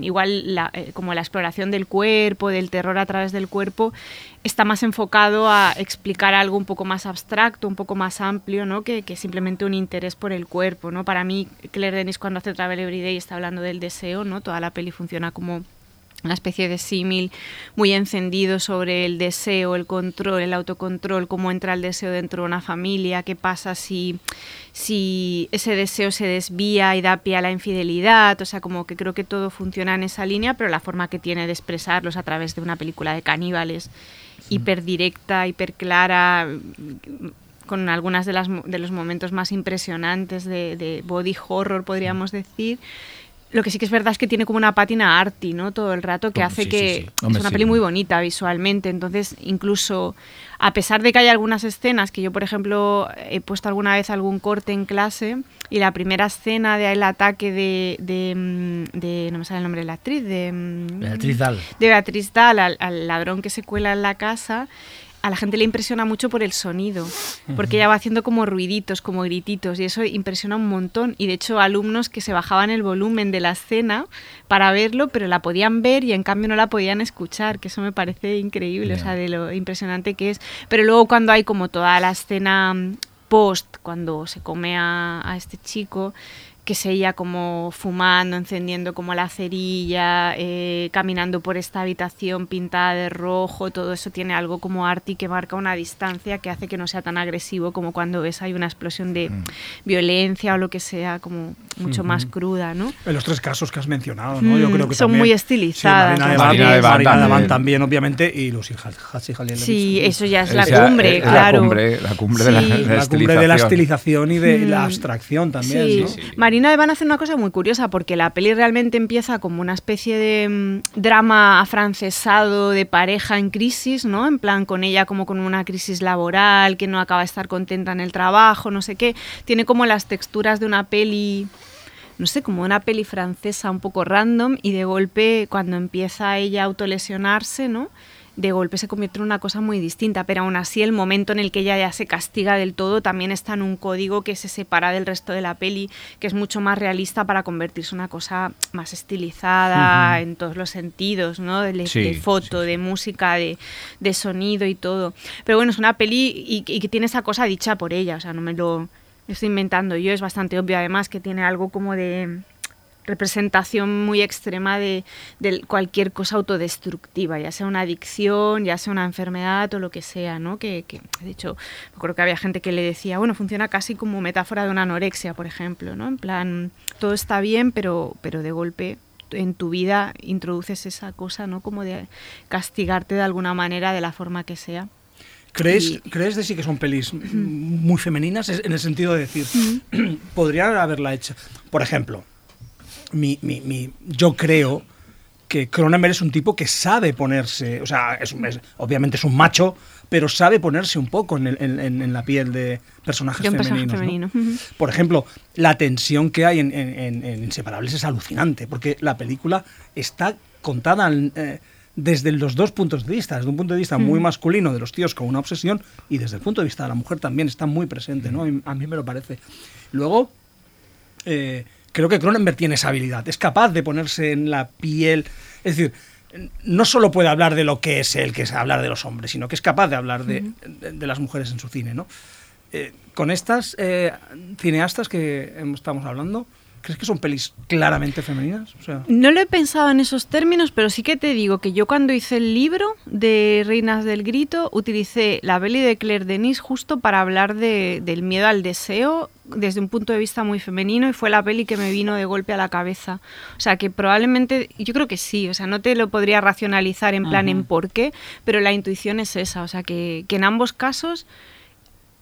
igual eh, como la exploración del cuerpo, del terror a través del cuerpo, está más enfocado a explicar algo un poco más abstracto, un poco más amplio, ¿no? Que, que simplemente un interés por el cuerpo, ¿no? Para mí, Claire Denis cuando hace Travel Every Day está hablando del deseo, ¿no? Toda la peli funciona como una especie de símil muy encendido sobre el deseo, el control, el autocontrol, cómo entra el deseo dentro de una familia, qué pasa si, si ese deseo se desvía y da pie a la infidelidad, o sea, como que creo que todo funciona en esa línea, pero la forma que tiene de expresarlos a través de una película de caníbales, hiper directa, hiper clara, con algunas de, las, de los momentos más impresionantes de, de body horror, podríamos decir. Lo que sí que es verdad es que tiene como una pátina arty, ¿no? Todo el rato que hace sí, que sí, sí. es Hombre, una sí. peli muy bonita visualmente. Entonces, incluso a pesar de que hay algunas escenas que yo, por ejemplo, he puesto alguna vez algún corte en clase y la primera escena del ataque de, de, mm, de- no me sale el nombre de la actriz, de, mm, Beatriz Dahl. de Beatriz Dahl, al, al ladrón que se cuela en la casa, a la gente le impresiona mucho por el sonido, porque ella va haciendo como ruiditos, como grititos, y eso impresiona un montón. Y de hecho, alumnos que se bajaban el volumen de la escena para verlo, pero la podían ver y en cambio no la podían escuchar, que eso me parece increíble, o Ya. sea, de lo impresionante que es. Pero luego cuando hay como toda la escena mm, post, cuando se come a, a este chico, que es ella como fumando, encendiendo como la cerilla, eh, caminando por esta habitación pintada de rojo, todo eso tiene algo como arty que marca una distancia que hace que no sea tan agresivo como cuando ves hay una explosión de violencia o lo que sea, como mucho más cruda, ¿no? En los tres casos que has mencionado, ¿no? Yo Mm, creo que son también- muy estilizadas Sí, Marina, de Marina de Van Marina de Van también. obviamente, y Lucy Hatzijalielovich. Sí, eso ya es la Esa- cumbre, es la claro. cumbre- la cumbre de la- Sí. la La cumbre de la estilización. estilización y de la Mm. abstracción también, Sí. ¿no? Sí. Marina de Van hace una cosa muy curiosa porque la peli realmente empieza como una especie de mm, drama afrancesado de pareja en crisis, ¿no? En plan con ella como con una crisis laboral, que no acaba de estar contenta en el trabajo, no sé qué. Tiene como las texturas de una peli no sé, como una peli francesa un poco random y de golpe cuando empieza ella a autolesionarse, ¿no? De golpe se convierte en una cosa muy distinta, pero aún así el momento en el que ella ya se castiga del todo también está en un código que se separa del resto de la peli, que es mucho más realista para convertirse en una cosa más estilizada en todos los sentidos, ¿no? De, de Sí, sí, foto, de música, de, de sonido y todo. Pero bueno, es una peli y, y que tiene esa cosa dicha por ella, o sea, no me lo estoy inventando yo, es bastante obvio además que tiene algo como de representación muy extrema de, de cualquier cosa autodestructiva, ya sea una adicción, ya sea una enfermedad o lo que sea, ¿no? Que, que, de hecho, acuerdo que había gente que le decía, bueno, funciona casi como metáfora de una anorexia, por ejemplo, ¿no? En plan, todo está bien, pero, pero de golpe en tu vida introduces esa cosa, ¿no? Como de castigarte de alguna manera, de la forma que sea. ¿Crees, Y- ¿Crees de sí que son pelis muy femeninas? En el sentido de decir, podría haberla hecho. Por ejemplo, mi, mi- mi- yo creo que Cronenberg es un tipo que sabe ponerse, o sea, es, obviamente es un macho, pero sabe ponerse un poco en, el- en- en- en la piel de personajes De personaje femeninos. ¿no? femenino. Ujú. Por ejemplo, la tensión que hay en, Inseparables es alucinante, porque la película está contada eh, desde los dos puntos de vista, desde un punto de vista muy masculino de los tíos con una obsesión y desde el punto de vista de la mujer también está muy presente, ¿no? A mí- A mí me lo parece. Luego, eh, creo que Cronenberg tiene esa habilidad, es capaz de ponerse en la piel, es decir, no solo puede hablar de lo que es él, que es hablar de los hombres, sino que es capaz de hablar de, de- de las mujeres en su cine, ¿no? Eh, con estas eh, cineastas que estamos hablando, ¿crees que son pelis claramente femeninas? O sea, No lo he pensado en esos términos, pero sí que te digo que yo cuando hice el libro de Reinas del Grito utilicé la peli de Claire Denis justo para hablar de- del miedo al deseo desde un punto de vista muy femenino y fue la peli que me vino de golpe a la cabeza. O sea que probablemente, yo creo que sí, o sea, no te lo podría racionalizar en plan en por qué, pero la intuición es esa, o sea que, que en ambos casos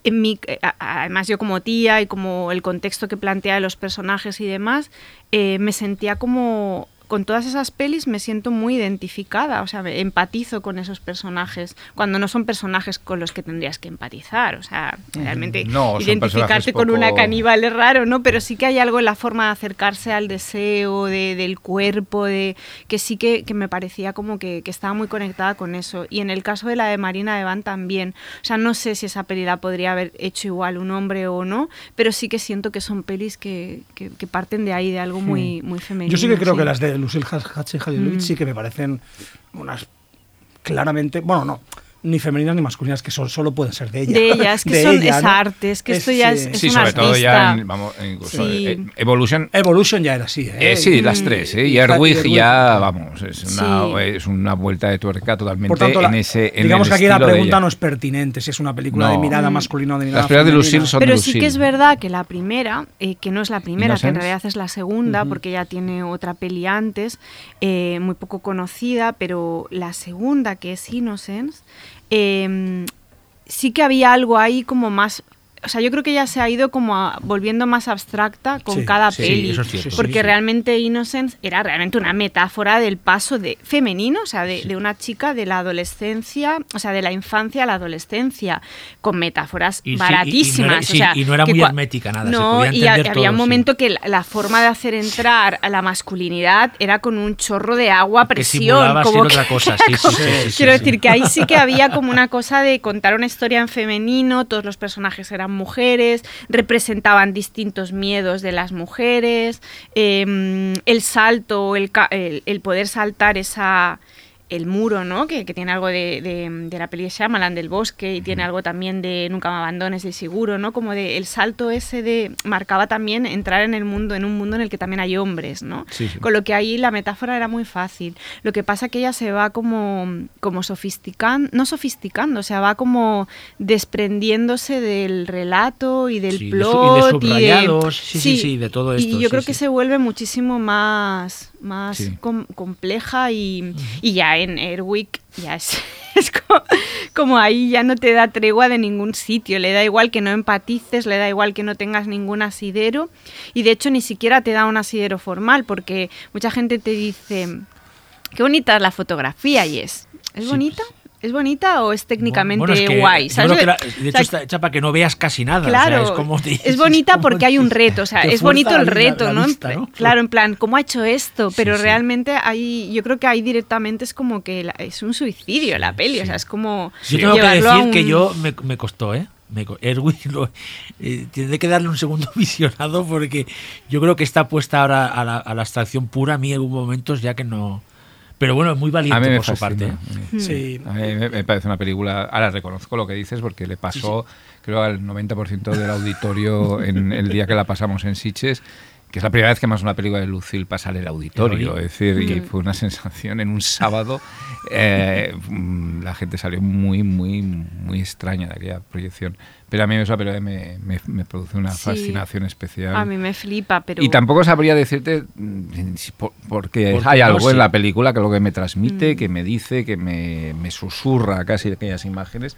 en mi, eh, además yo como tía y como el contexto que plantea de los personajes y demás, eh, me sentía como con todas esas pelis me siento muy identificada, o sea, me empatizo con esos personajes, cuando no son personajes con los que tendrías que empatizar, o sea, realmente No, identificarte personajes con una poco- caníbal es raro, ¿no? Pero sí que hay algo en la forma de acercarse al deseo, de- del cuerpo, de que sí que, que me parecía como que, que estaba muy conectada con eso. Y en el caso de la de Marina de Van también, o sea, no sé si esa peli la podría haber hecho igual un hombre o no, pero sí que siento que son pelis que, que- que parten de ahí, de algo muy, muy femenino. yo sí que creo sí. que las de Lucille Hatching sí que me parecen unas claramente, bueno, no, ni femeninas ni masculinas, que son, solo pueden ser de ella. De ella, es que De son, ella, es ¿no? arte, es que esto ya es, sí. es Sí, sobre todo ya artista. en, vamos, incluso Sí. eh, Evolution. Evolution ya era así, ¿eh? eh, sí, Mm. las tres, ¿eh? Y Y Erwig ya, vamos, es una, Sí. es una vuelta de tuerca totalmente Por tanto, la- en ese en digamos el que aquí la pregunta no es pertinente, si es una película de mirada Mm. masculina o de mirada Las películas de. Lucille son Pero de sí que es verdad que la primera, eh, que no es la primera, que en realidad es la segunda, porque ya tiene otra peli antes, muy poco conocida, pero la segunda, que es Innocence, eh, sí que había algo ahí como más o sea, yo creo que ella se ha ido como a- volviendo más abstracta con Sí, cada sí, peli. eso es cierto, porque sí. realmente Innocence era realmente una metáfora del paso de femenino, o sea, de, de una chica de la adolescencia, o sea, de la infancia a la adolescencia, con metáforas Y sí, y- y no baratísimas. era- o sea, y no era muy hermética nada, se No, podía y ha- entender había todo, un momento que la, la forma de hacer entrar a la masculinidad era con un chorro de agua a presión. como otra que cosa, sí, sí, como- Quiero decir que ahí sí que había como una cosa de contar una historia en femenino, todos los personajes eran mujeres, representaban distintos miedos de las mujeres, eh, el salto, el poder saltar esa el muro, ¿no? Que, que tiene algo de, de- de la peli de Shyamalan, del bosque, y tiene algo también de Nunca me abandones, de seguro, ¿no? Como de el salto ese de... marcaba también entrar en el mundo, en un mundo en el que también hay hombres, ¿no? Sí, sí. Con lo que ahí la metáfora era muy fácil. Lo que pasa que ella se va como, como sofisticando, no sofisticando, o sea, va como desprendiéndose del relato y del Sí, de su- y de plot. subrayados, sí, sí, sí, de todo esto, Y yo creo que se vuelve muchísimo más, más Sí. com- compleja y, y ya en Airwick ya es, es co- como, ahí ya no te da tregua de ningún sitio, le da igual que no empatices, le da igual que no tengas ningún asidero y de hecho ni siquiera te da un asidero formal porque mucha gente te dice, qué bonita es la fotografía y es, ¿es Sí, bonita? ¿Es bonita o es técnicamente Bueno, es que guay? yo ¿Sabes? creo que la- O de hecho sea, está hecha para que no veas casi nada. o sea, Claro, es, como te- es bonita como porque hay un reto, o sea, es bonito el la- reto, la ¿no? En vista, ¿no? Claro, en plan, ¿cómo ha hecho esto? Pero sí. realmente hay, yo creo que ahí directamente es como que la- es un suicidio la peli, o sea, es como Yo tengo que decir que un- yo me, me costó, ¿eh? Erwin lo- eh, tiene que darle un segundo visionado porque yo creo que está puesta ahora a la, a la abstracción pura. A mí en momentos ya que no. Pero bueno, es muy A valiente mí me por su parte. ¿eh? Sí. A mí me, parece una película. Ahora reconozco lo que dices porque le pasó, creo, al 90% del auditorio en el día que la pasamos en Sitges. Que es la primera vez que más una película de Lucille pasa el auditorio. Es decir, y fue una sensación en un sábado. eh, mm, la gente salió muy, muy, muy extraña de aquella proyección. Pero a mí esa película me, me, me produce una Sí. fascinación especial. A mí me flipa, pero... Y tampoco sabría decirte mm, si por- porque Porque hay no, algo sí. en la película que lo que me transmite, Mm. que me dice, que me, me susurra casi aquellas imágenes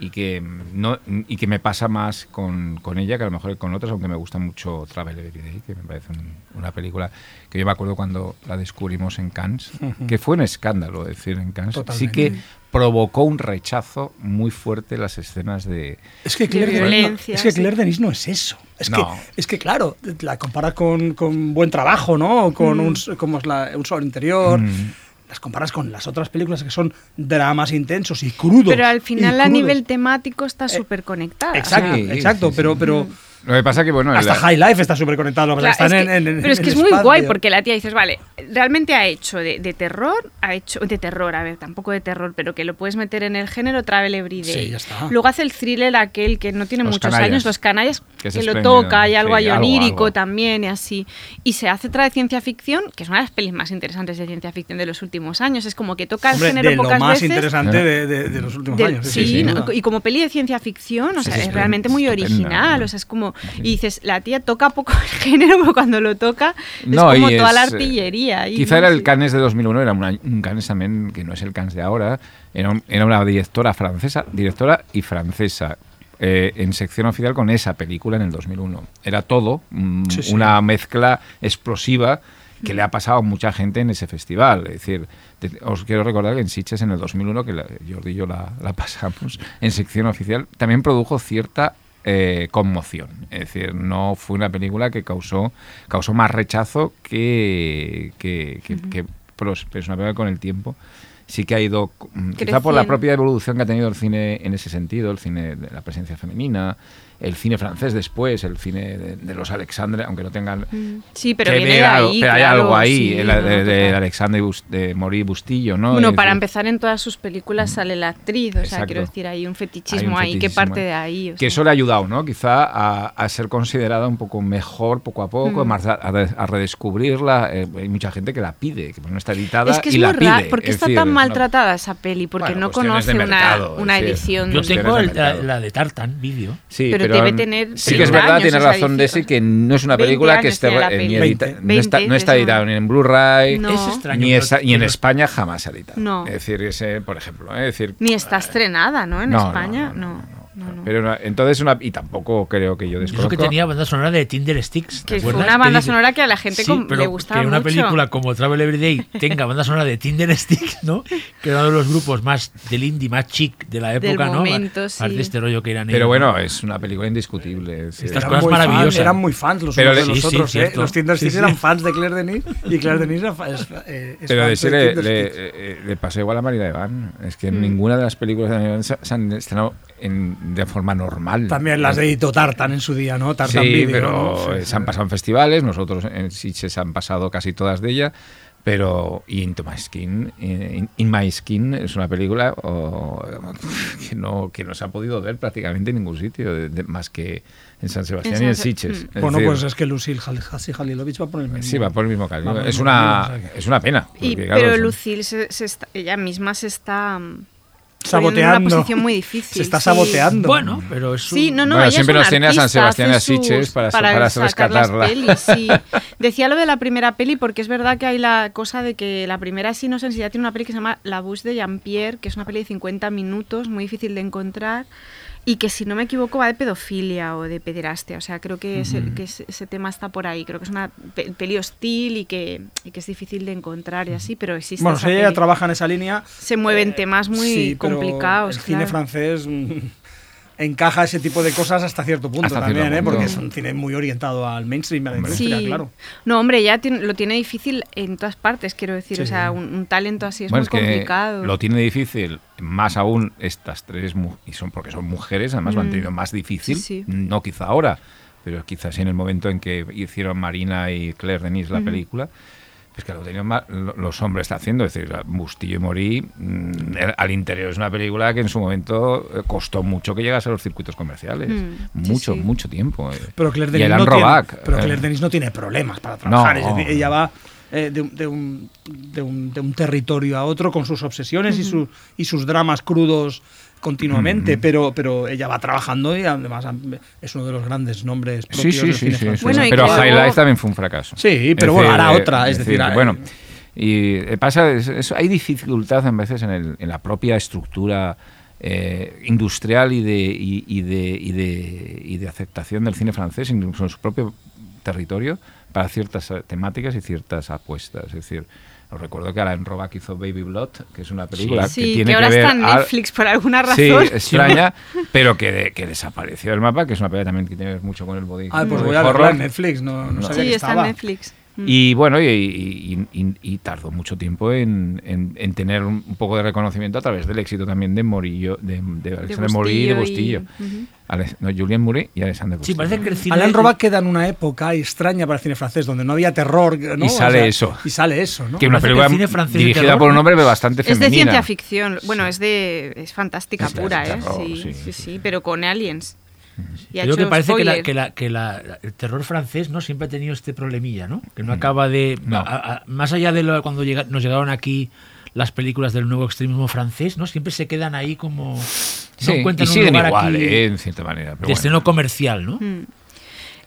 y que no y que me pasa más con, con ella que a lo mejor con otras, aunque me gusta mucho Travel Every Day, que me parece un- una película que yo me acuerdo cuando la descubrimos en Cannes, que fue un escándalo es decir en Cannes, sí que provocó un rechazo muy fuerte las escenas de Es que De Claire Denis, no, violencia, es que sí. Claire Denis no es eso. Es, No. que, es que, claro, la comparas con, con buen trabajo, ¿no? Con Mm. un, s- como es la- un sol interior. Mm. Las comparas con las otras películas que son dramas intensos y crudos. Pero al final a nivel temático está súper conectada. Exacto, Sí, exacto. sí, pero, sí. pero Lo que pasa que bueno, hasta la- High Life está súper conectado. Lo Claro, es que es están que- en, en- pero es en que es muy guay porque la tía dices, vale, realmente ha hecho de, de terror, ha hecho de terror, a ver, tampoco de terror, pero que lo puedes meter en el género Travel Every Day. Sí, ya está. Luego hace el thriller aquel que no tiene Los muchos canallas. años, Los Canallas, Que lo toca, hay algo sí, ahí algo, onírico algo. también y así. Y se hace otra de ciencia ficción, que es una de las pelis más interesantes de ciencia ficción de los últimos años. Es como que toca el Hombre, género de lo pocas más veces. interesante de, de- de los últimos años. sí, no, y como peli de ciencia ficción, o Sí, sea, sí, es realmente muy original, o sea, es como... Y dices, la tía toca poco el género, pero cuando lo toca es No, como y toda la es, eh, artillería. y Quizá no era el. Cannes de 2001, era una- un Cannes también que no es el Cannes de ahora, era, un- era una directora francesa, directora y francesa. eh, en sección oficial con esa película en el 2001. Era todo mm, Sí, sí. una mezcla explosiva que le ha pasado a mucha gente en ese festival. Es decir, te- os quiero recordar que en Sitges en el 2001, que la- Jordi y yo la, la pasamos en sección oficial, también produjo cierta eh, conmoción. Es decir, no fue una película que causó, causó más rechazo que, que, que- pero es una película que con el tiempo sí que ha ido, mm, quizá por la Creciendo. propia evolución que ha tenido el cine en ese sentido, el cine de la presencia femenina, el cine francés después, el cine de, de los Alexandre, aunque no tengan Mm, Sí, pero que viene ver de algo- ahí. pero hay claro, algo ahí, sí, el- no, de, de. Alexandre Bus- de Mori Bustillo, ¿no? Bueno, Es para empezar, en todas sus películas sale la actriz, o sea, quiero decir, hay un hay un fetichismo ahí que fetichismo parte de ahí. o que sea. eso le ha ayudado, ¿no? Quizá a, a ser considerada un poco mejor poco a poco, Mm. a, a de- a redescubrirla. eh, hay mucha gente que la pide, que no está editada Es que es y muy la pide. raro. ¿Por qué Es está decir, tan una- maltratada esa peli? Porque Bueno, no conoce una, mercado, una decir, edición. Yo tengo el- la de Tartan vídeo. Sí, Pero debe tener Sí que es 30 verdad, años tiene razón de ese que no es una 20 película que esté ni edita- 20, no está, no está editada ni en Blu-ray No. Es extraño. ni, pero- esa- y en pero- España jamás editado. No. Es decir, ese, por ejemplo, ¿eh? es decir, Ni está estrenada, ¿no? En No, no, España, no, no. no, no. no, no. Pero una- entonces una y tampoco creo que yo desconozco. que tenía banda sonora de Tinder Sticks. ¿te Que fue una banda sonora que a la gente Sí, pero le gustaba que una mucho. película como Travel Everyday tenga banda sonora de Tinder Sticks, ¿no? Que era uno de los grupos más del indie, más chic de la Del época, ¿no? momento, Parece sí. este rollo que eran Pero ellos, bueno, ¿no? es una película indiscutible. es- Estas era cosas muy fan- maravillosas. eran muy fans los Pero unos de los sí, sí, otros. ¿eh? Los Tinder Sí, Sticks sí. eran fans de Claire Denis y Claire Denis era fa- es, eh, es Pero fan de ese de le, eh, le pasó igual a Marina de Van. Es que Mm. ninguna de las películas de Marina de Van se, se han estrenado en- de forma normal. También las editó Tartan en su día, ¿no? Tartan Sí, Video, pero eh, se han pasado en festivales, nosotros en Sitges han pasado casi todas de ellas, pero Into My Skin, eh, In, In My Skin es una película oh, que, no, que no se ha podido ver prácticamente en ningún sitio, de- de- más que en San Sebastián En y en Sitges. Mm. Bueno, decir, pues es que Lucille Hal- Hassi Halilovic va por el mismo. Sí, va por el mismo camino. Es una, es una pena. Y- porque, claro, pero Lucille, se, se está- ella misma se está mm, Saboteando. una posición muy difícil. Se está sí. saboteando. Bueno, pero es Sí, no, no, Bueno, siempre nos tiene a San Sebastián y a Sitges para- para sacar las rescatarla. pelis, sí. Decía lo de la primera peli porque es verdad que hay la cosa de que la primera es Innocence y ya tiene una peli que se llama La Bus de Jean-Pierre, que es una peli de 50 minutos, muy difícil de encontrar y que si no me equivoco va de pedofilia o de pederastia, o sea, creo que, ese, que ese, ese tema está por ahí, creo que es una pe- peli hostil y que, y que es difícil de encontrar y así, pero existe Bueno, si ella trabaja en esa línea. Se mueven eh, temas muy sí, pero complicados, El cine francés mm, encaja ese tipo de cosas hasta cierto punto Hasta también, cierto ¿eh? porque punto. es un cine muy orientado al mainstream, a la industria, Sí. claro. No, hombre, ya tiene- lo tiene difícil en todas partes, quiero decir. Sí. O sea, un, un talento así es Bueno, muy es que complicado. lo tiene difícil, más aún estas tres, y son porque son mujeres, además lo han Mm. tenido más difícil, Sí, sí. no quizá ahora, pero quizás en el momento en que hicieron Marina y Claire Denis la Ujú. película, pues que lo tenían ma- lo- los hombres está haciendo, es decir, Bustillo y Morí, mm, al interior es una película que en su momento eh, costó mucho que llegase a los circuitos comerciales, Mm, mucho, sí. mucho tiempo. eh. Pero Claire Denis, no tiene, pero eh, Claire Denis no tiene problemas para trabajar. No. Es decir, ella va eh, de, un- de un, de, un, de un territorio a otro con sus obsesiones y, sus y sus dramas crudos continuamente, pero, pero ella va trabajando y además es uno de los grandes nombres Sí, propios sí, del sí, cine sí, sí. Bueno, pero que High Life también fue un fracaso. Sí, Es pero bueno, decir, hará eh, otra, es decir, hay- bueno, y eh, pasa, es- es- hay dificultad a veces en, el- en la propia estructura eh, industrial y de, y, y de, y, de, y de aceptación del cine francés, incluso en su propio territorio, para ciertas eh, temáticas y ciertas apuestas. Es decir, os recuerdo que Alan Roback hizo Baby Blood, que es una película Sí, que que, tiene ahora que ver está en al- Netflix por alguna razón. Sí, extraña, pero que, de- que desapareció del mapa, que es una película también que tiene que ver mucho con el body, Ah, pues voy a verla en Netflix, no, no No. sabía sí, que está estaba. en Netflix. Mm. Y bueno, y, y- y- y- y tardó mucho tiempo en, en- en tener un, poco de reconocimiento a través del éxito también de Morillo, de, de Alexander Morí y de Bustillo. Ale- no, Julien Mouret y Alexander Sí, Bustillo. parece que el cine. Alain Robac queda en una época extraña para el cine francés, donde no había terror. ¿no? Y sale O sea, eso. Y sale eso, ¿no? que una que película cine dirigida terror- por un hombre bastante Es de femenina. ciencia ficción. Bueno, es de es fantástica Es pura, ¿eh? terror, sí, sí, sí, sí, sí. pero con aliens. Y ha Creo hecho que parece que, la- spoiler. que la- que la- la- el terror francés no siempre ha tenido este problemilla, ¿no? Que no acaba de. No. a- a- más allá de lo, cuando llega- nos llegaron aquí las películas del nuevo extremismo francés, ¿no? Siempre se quedan ahí como. No Sí, y encuentran un siguen lugar igual, aquí eh, en cierta manera. pero de bueno. estreno comercial, ¿no? Mm.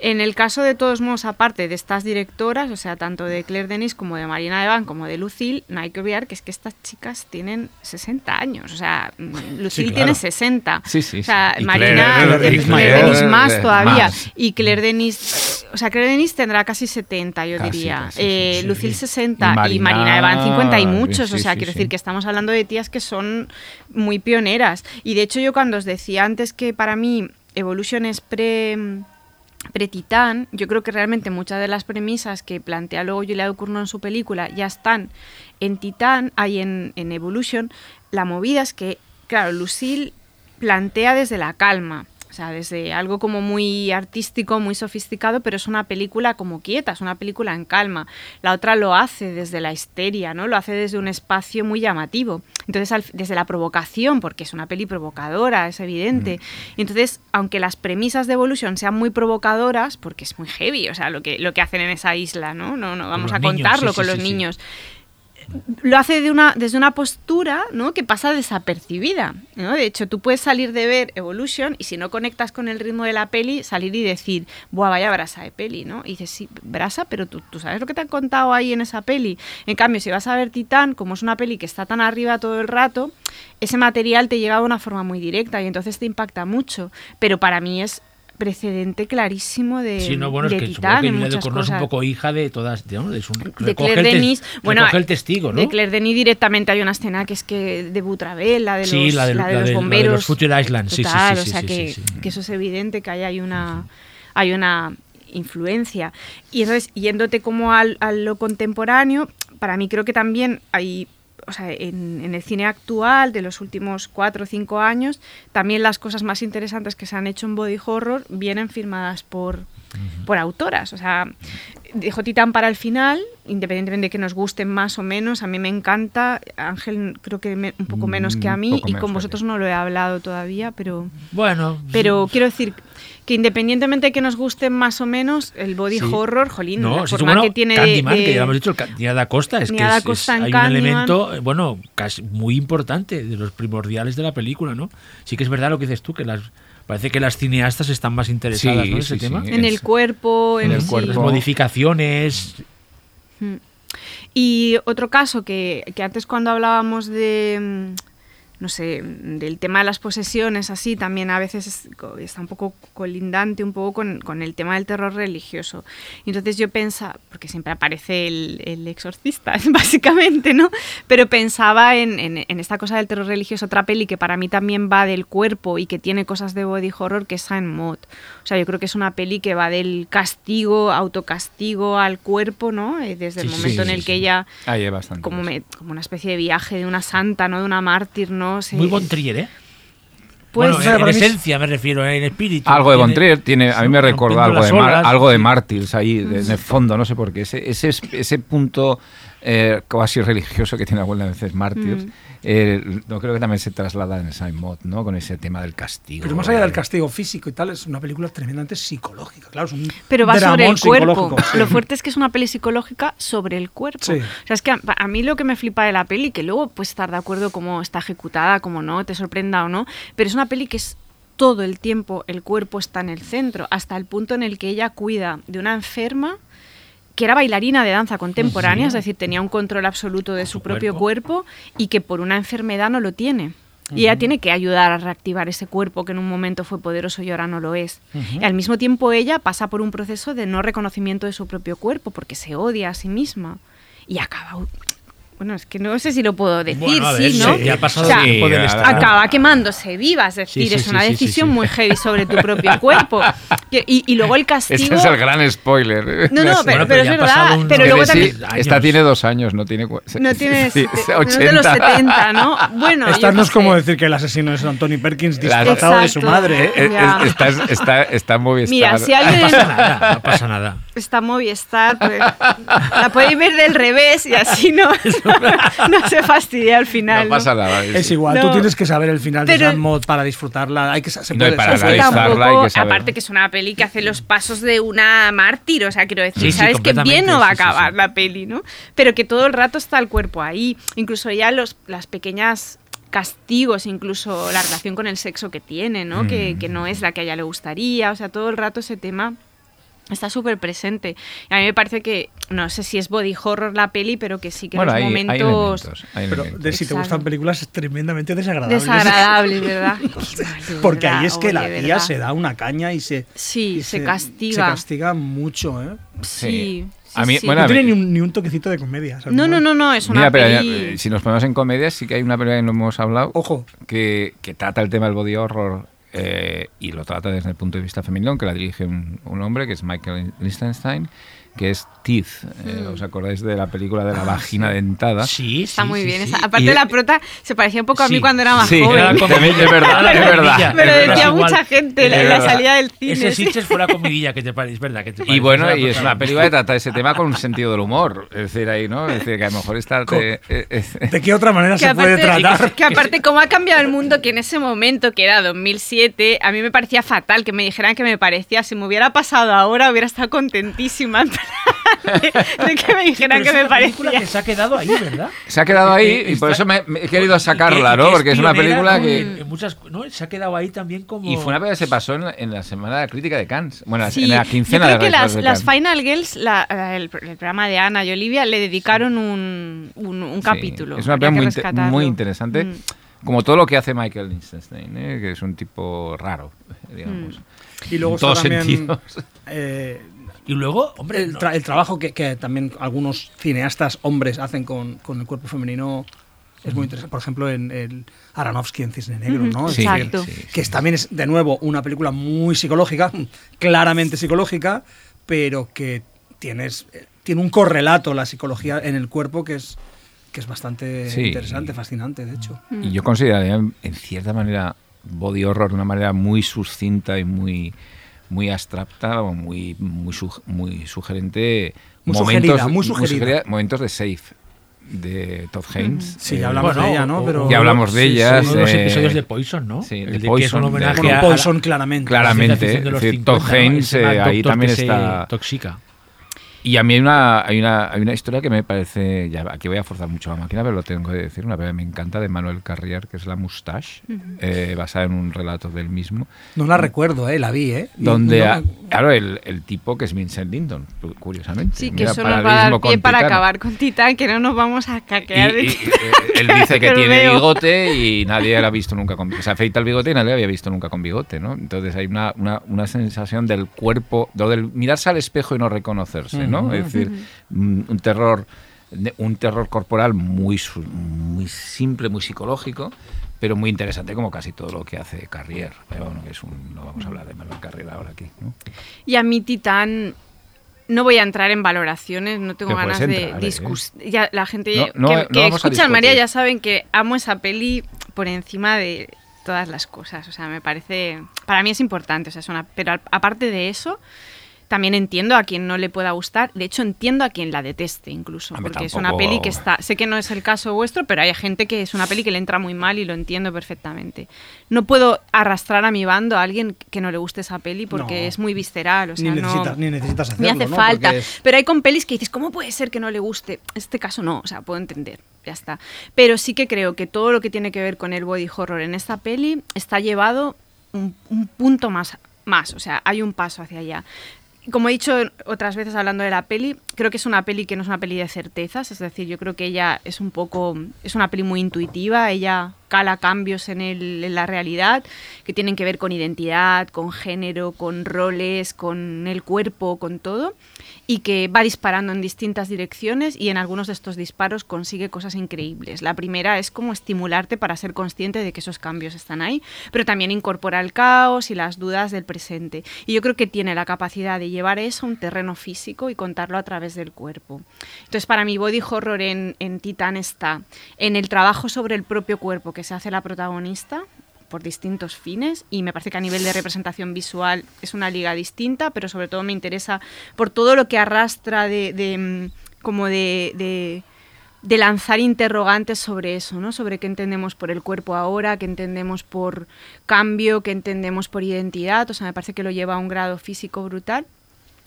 En el caso de todos modos, aparte de estas directoras, o sea, tanto de Claire Denis como de Marina Evan como de Lucille, no hay que olvidar que es que estas chicas tienen 60 años. O sea, mm, Lucille claro. tiene 60. Sí, sí, O sea, sí. Y Marina Claire- Claire Claire, Denis Denis más. todavía. Más. Y Claire Denis, o sea, Claire Denis tendrá casi 70, yo Casi, diría. casi, Eh, sí, sí. Lucille 60 Y y Marina, Marina, Evan 50 y muchos. sí, o sea, sí, quiero sí. decir que estamos hablando de tías que son muy pioneras. Y de hecho yo cuando os decía antes que para mí Evolution es pre pre-Titán, yo creo que realmente muchas de las premisas que plantea luego Julia Ducournau en su película ya están en Titán, hay en, en Evolution. La movida es que, claro, Lucille plantea desde la calma, o sea, desde algo como muy artístico, muy sofisticado, pero es una película como quieta, es una película en calma. La otra lo hace desde la histeria, ¿no? Lo hace desde un espacio muy llamativo. Entonces, al- desde la provocación, porque es una peli provocadora, es evidente. Y entonces, aunque las premisas de Evolution sean muy provocadoras, porque es muy heavy, o sea, lo que, lo que hacen en esa isla, ¿no? No, no vamos a niños, contarlo sí, con sí, los sí. niños lo hace de una, desde una postura ¿no? que pasa desapercibida. ¿no? De hecho, tú puedes salir de ver Evolution y si no conectas con el ritmo de la peli, salir y decir, ¡buah, vaya brasa de peli! ¿no? Y dices, sí, brasa, pero tú, tú sabes lo que te han contado ahí en esa peli. En cambio, si vas a ver Titán, como es una peli que está tan arriba todo el rato, ese material te llega de una forma muy directa y entonces te impacta mucho. Pero para mí es precedente clarísimo de, Sí, no, bueno, de es que Titán supongo que de Corno es un poco hija de todas, de, ¿no? de de Claire Denis. Bueno, el testigo, ¿no? De Claire Denis directamente hay una escena que es que de Butravel, la de los, Sí, la del- la de la los de- la de bomberos. los Future Islands, sí, sí, Total, sí, o sí, sea sí, que, sí, sí. que eso es evidente, que ahí hay una, hay una influencia. Y entonces, yéndote como al, a lo contemporáneo, para mí creo que también hay o sea, en, en el cine actual de los últimos cuatro o cinco años, también las cosas más interesantes que se han hecho en body horror vienen firmadas por, por autoras. O sea, dejo Titán para el final, independientemente de que nos gusten más o menos. A mí me encanta. Ángel, creo que me- un poco menos que a Mm, mí. Y con vosotros no lo he hablado todavía, pero. Bueno, Pero quiero decir que independientemente de que nos gusten más o menos, el body Sí. horror, jolín, no, la sí, forma bueno, que tiene de- Candyman, de- que ya lo hemos dicho, el Candyman da Costa, es que es- Costa hay un elemento, eh, bueno, casi muy importante, de los primordiales de la película, ¿no? Sí que es verdad lo que dices tú, que las parece que las cineastas están más interesadas Sí, ¿no? en ese sí, tema. sí. en el cuerpo, en, en el sí. cuerpo. Las modificaciones, Mm. Y otro caso que, que antes cuando hablábamos de, mm, no sé, del tema de las posesiones, así, también a veces es- está un poco colindante un poco con, con el tema del terror religioso. Y entonces yo pensaba, porque siempre aparece el, el exorcista, básicamente, ¿no? Pero pensaba en, en- en esta cosa del terror religioso, otra peli que para mí también va del cuerpo y que tiene cosas de body horror, que es Saint Maud. O sea, yo creo que es una peli que va del castigo, autocastigo al cuerpo, ¿no? Eh, Desde el Sí, sí, momento en el sí. que ella Ahí hay bastante. como, me- como una especie de viaje de una santa, ¿no? De una mártir, ¿no? Se- muy bon Trier, ¿eh? Pues, bueno, o sea, en, en esencia me refiero, en espíritu. Algo de Von Trier tiene, a mí me recuerda algo de, Mar- algo de sí. Mártires ahí, de- en el fondo, no sé por qué. Ese, ese, es- ese punto eh, casi religioso que tiene algunas veces Mártires, Mm. Eh, no creo que también se traslada en Maud, ¿no? Con ese tema del castigo. Pero más allá del eh, castigo físico y tal, es una película tremendamente psicológica. Claro, es un Pero va sobre el cuerpo. sí. Lo fuerte es que es una peli psicológica sobre el cuerpo. Sí. O sea, es que a, a mí lo que me flipa de la peli, que luego puedes estar de acuerdo cómo está ejecutada, cómo no, te sorprenda o no, pero es una peli que es todo el tiempo el cuerpo está en el centro, hasta el punto en el que ella cuida de una enferma que era bailarina de danza contemporánea, es decir, tenía un control absoluto de su, su propio cuerpo. cuerpo y que por una enfermedad no lo tiene. Y ella tiene que ayudar a reactivar ese cuerpo que en un momento fue poderoso y ahora no lo es. Y al mismo tiempo ella pasa por un proceso de no reconocimiento de su propio cuerpo porque se odia a sí misma. Y acaba... Bueno, es que no sé si lo puedo decir, Bueno, a ver, sí, ¿no? sí, ya ha pasado O sea, Sí, acaba quemándose viva, es decir, Sí, sí, es una decisión sí. muy heavy sobre tu propio cuerpo. Y, y luego el castigo... Este es el gran spoiler. No, no, pero, Bueno, pero pero es verdad. un- Pero luego también... esta tiene dos años, no tiene. No tiene... no es de los 80. 70, ¿no? Bueno, Esta no es como sé. decir que el asesino es Anthony Perkins disfrazado de su madre. ¿eh? Eh, eh. Está, está, está en Movistar. Mira, si No alguien pasa nada, no pasa nada. está Movistar, pues, la podéis ver del revés y así no, no se fastidia al final. No pasa nada. Es igual, No. tú tienes que saber el final de Sam Mod para disfrutarla. Hay que, se No, puede para Es que saber. analizarla hay tampoco, que saber. aparte que es una peli que hace los pasos de una mártir, o sea, quiero decir, Sí, sí, sabes que bien no va a sí, sí, acabar sí. la peli, ¿no? Pero que todo el rato está el cuerpo ahí, incluso ya los, las pequeñas castigos, incluso la relación con el sexo que tiene, ¿no? Que, Mm. que no es la que a ella le gustaría, o sea, todo el rato ese tema está súper presente. A mí me parece que, no sé si es body horror la peli, pero que sí que Bueno, los hay, hay momentos... elementos. hay Pero elementos. de si te gustan películas tremendamente desagradables. Desagradables, ¿verdad? Porque ahí es que oye, la tía verdad. se da una caña y se. Sí, y se castiga. Se castiga mucho, ¿eh? Sí. A sí, mí- sí. bueno, No a tiene mí- ni un, ni un toquecito de comedia. ¿sabes? No, no, no, no, es una Mira, peli... eh, si nos ponemos en comedias, sí que hay una película que no hemos hablado Ojo. que, que trata el tema del body horror eh, y lo trata desde el punto de vista femenino, que la dirige un, un hombre que es Michael Lichtenstein, que es Teeth. Eh, Mm. ¿Os acordáis de la película de la vagina dentada? Sí, Está sí, muy sí, bien. sí. esa- Aparte Y- la prota se parecía un poco a mí cuando era más sí, joven. Era es verdad, es verdad. Me lo decía verdad. igual. mucha gente en la verdad. salida del cine. Ese sí. Sitges fue la comidilla que te parece, es verdad. Que te Y bueno, la y es una película que trata ese tema con un sentido del humor. Es decir, ahí, ¿no? Es decir, que a lo mejor está... Eh, eh, ¿De qué otra manera se puede aparte, tratar? que aparte, como ha cambiado el mundo, que en ese momento, que era 2007, a mí me parecía fatal que me dijeran que me parecía, si me hubiera pasado ahora, hubiera estado contentísima. de, de que me dijeran Pero que es me una película parecía. que se ha quedado ahí, ¿verdad? Se ha quedado ahí y Está- por eso me, me he querido sacarla, que- ¿no? que Porque es una película que... En- muchas, ¿no? Se ha quedado ahí también como... Y fue una película que se pasó en la, en la semana de la crítica de Cannes. Bueno, Sí, en la quincena yo creo de que las, de las. Final Girls, la- el, el programa de Ana y Olivia, le dedicaron un, un, un Sí, capítulo. Es una película muy, muy interesante. Mm. Como todo lo que hace Michael Lichtenstein, ¿eh? que es un tipo raro, digamos. Mm. Y luego En todos también sentidos. eh, Y luego, hombre, el, no- tra- el trabajo que, que también algunos cineastas hombres hacen con, con el cuerpo femenino es muy interesante. Por ejemplo, en el Aronofsky en Cisne Negro, ¿no? Sí, Exacto. sí, que es- también es, de nuevo, una película muy psicológica, claramente psicológica, pero que tienes, eh, tiene un correlato la psicología en el cuerpo que es, que es bastante Sí. interesante, fascinante, de hecho. Y yo consideraría, en cierta manera, body horror de una manera muy sucinta y muy muy abstracta o muy muy, muy sugerente Muy sugerida, muy sugerida, sugerida. momentos de Safe de Todd Haynes Sí, Eh, ya hablamos bueno, de ella, ¿no? Pero, Ya hablamos de sí, ellas, sí. uno de los eh, episodios de Poison, ¿no? sí, El de de que es un Poison, de- a- Poison, claramente. Claramente, la ciencia ficción de los es decir, 50, Todd Haynes, eh, ahí también está- Toxica. Y a mí hay una, hay una, hay una historia que me parece, ya aquí voy a forzar mucho la máquina, pero lo tengo que decir, una película que me encanta de Manuel Carrier, que es La Moustache, eh, basada en un relato del mismo, No la recuerdo, ¿eh? La vi, ¿eh? Donde, no claro, el, el tipo que es Vincent Lindon, cu- curiosamente. Sí, que eso nos va a dar pie para Titán. acabar con Titán, que no nos vamos a caquear y, eh, él dice que tiene bigote y nadie lo ha visto nunca con bigote. Se afeita el bigote y nadie lo había visto nunca con bigote, ¿no? Entonces hay una, una, una sensación del cuerpo, lo del mirarse al espejo y no reconocerse, ¿no? Es decir, mm, un terror de- un terror corporal muy muy simple, muy psicológico, pero muy interesante como casi todo lo que hace Carrier. Pero bueno, es un, no vamos a hablar de Manuel Carrier ahora aquí, ¿no? Y a mí Titán no voy a entrar en valoraciones, no tengo ganas de entrar, ¿eh? discutir. Ya la gente No, no, que, que escucha María ya saben que amo esa peli por encima de todas las cosas. O sea, me parece, para mí es importante. O sea, es una, pero aparte de eso, también entiendo a quien no le pueda gustar. De hecho, entiendo a quien la deteste incluso, porque es una tampoco- peli que está. Sé que no es el caso vuestro, pero hay gente que es una peli que le entra muy mal y lo entiendo perfectamente. No puedo arrastrar a mi bando a alguien que no le guste esa peli porque No. es muy visceral. O sea, ni, no- necesitas, ni necesitas ni hacerlo, hace ¿no? falta. Es- Pero hay con pelis que dices, ¿cómo puede ser que no le guste? En este caso no, o sea, puedo entender, ya está. Pero sí que creo que todo lo que tiene que ver con el body horror en esta peli está llevado un, un punto más, más, o sea, hay un paso hacia allá. Como he dicho otras veces hablando de la peli, creo que es una peli que no es una peli de certezas, es decir, yo creo que ella es un poco, es una peli muy intuitiva, ella cala cambios en la realidad que tienen que ver con identidad, con género, con roles, con el cuerpo, con todo, y que va disparando en distintas direcciones y en algunos de estos disparos consigue cosas increíbles. La primera es como estimularte para ser consciente de que esos cambios están ahí, pero también incorpora el caos y las dudas del presente. Y yo creo que tiene la capacidad de llevar eso a un terreno físico y contarlo a través del cuerpo. Entonces, para mí, body horror en, en Titán está en el trabajo sobre el propio cuerpo que se hace la protagonista por distintos fines y me parece que a nivel de representación visual es una liga distinta, pero sobre todo me interesa por todo lo que arrastra de, mm, como de- de lanzar interrogantes sobre eso, ¿no? Sobre qué entendemos por el cuerpo ahora, qué entendemos por cambio, qué entendemos por identidad, o sea, me parece que lo lleva a un grado físico brutal.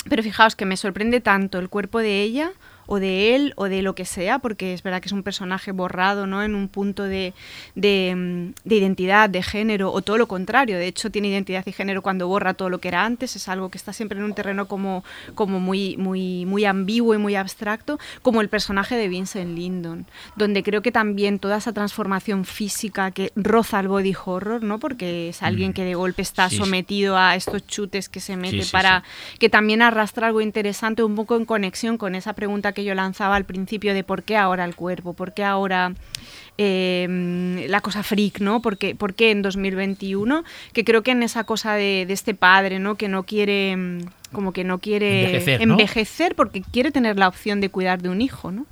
Pero fijaos que me sorprende tanto el cuerpo de ella o de él o de lo que sea, porque es verdad que es un personaje borrado, ¿no? En un punto de, de, mm, de identidad, de género, o todo lo contrario. De hecho, tiene identidad y género cuando borra todo lo que era antes. Es algo que está siempre en un terreno como, como muy, muy, muy ambiguo y muy abstracto, como el personaje de Vincent Lindon, donde creo que también toda esa transformación física que roza el body horror, ¿no? Porque es alguien que de golpe está Sí, sí. sometido a estos chutes que se mete sí, para que también arrastra algo interesante, un poco en conexión con esa pregunta que yo lanzaba al principio de por qué ahora el cuerpo, por qué ahora eh, la cosa freak, ¿no? ¿Por qué, por qué en 2021? Que creo que en esa cosa de, de este padre, ¿no? Que no quiere, mm, como que no quiere Envejecer, ¿no? envejecer porque quiere tener la opción de cuidar de un hijo, ¿no?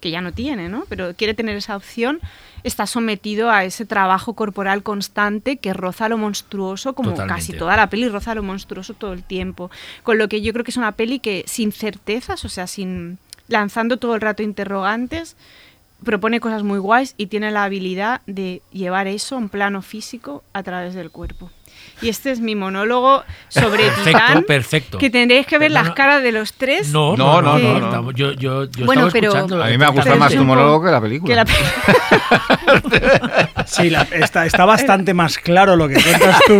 Que ya no tiene, ¿no? Pero quiere tener esa opción, está sometido a ese trabajo corporal constante que roza lo monstruoso, como Totalmente. casi toda la peli roza lo monstruoso todo el tiempo. Con lo que yo creo que es una peli que sin certezas, o sea, sin lanzando todo el rato interrogantes, propone cosas muy guays y tiene la habilidad de llevar eso a un plano físico a través del cuerpo. Y este es mi monólogo sobre Perfecto, Titán. perfecto. Que tendréis que ver No, las no. caras de los tres. No, No, no, no. no, no, Yo, yo, yo Bueno, estaba pero- escuchando A de mí me ha gustado más tu monólogo que la que película. la- Sí, la- está, está bastante más claro lo que cuentas tú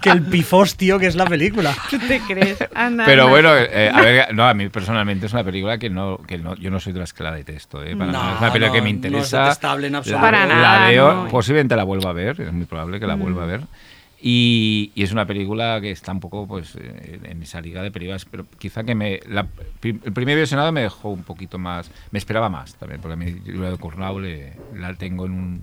que el pifostio que es la película. ¿Qué te crees? Anda, Pero anda. bueno, eh, a ver, no, a mí personalmente es una película que no, que no, yo no soy de las que la detesto, ¿eh? Para No, nada. es una película no, que me no es interesa. en absoluto. Para la, nada, veo, no. posiblemente la vuelva a ver, es muy probable que la vuelva a ver. Y, y es una película que está un poco pues eh, en esa liga de películas, pero quizá que me la- el primer visionado me dejó un poquito más, me esperaba más también, porque a mí la de Cornau le- la tengo en un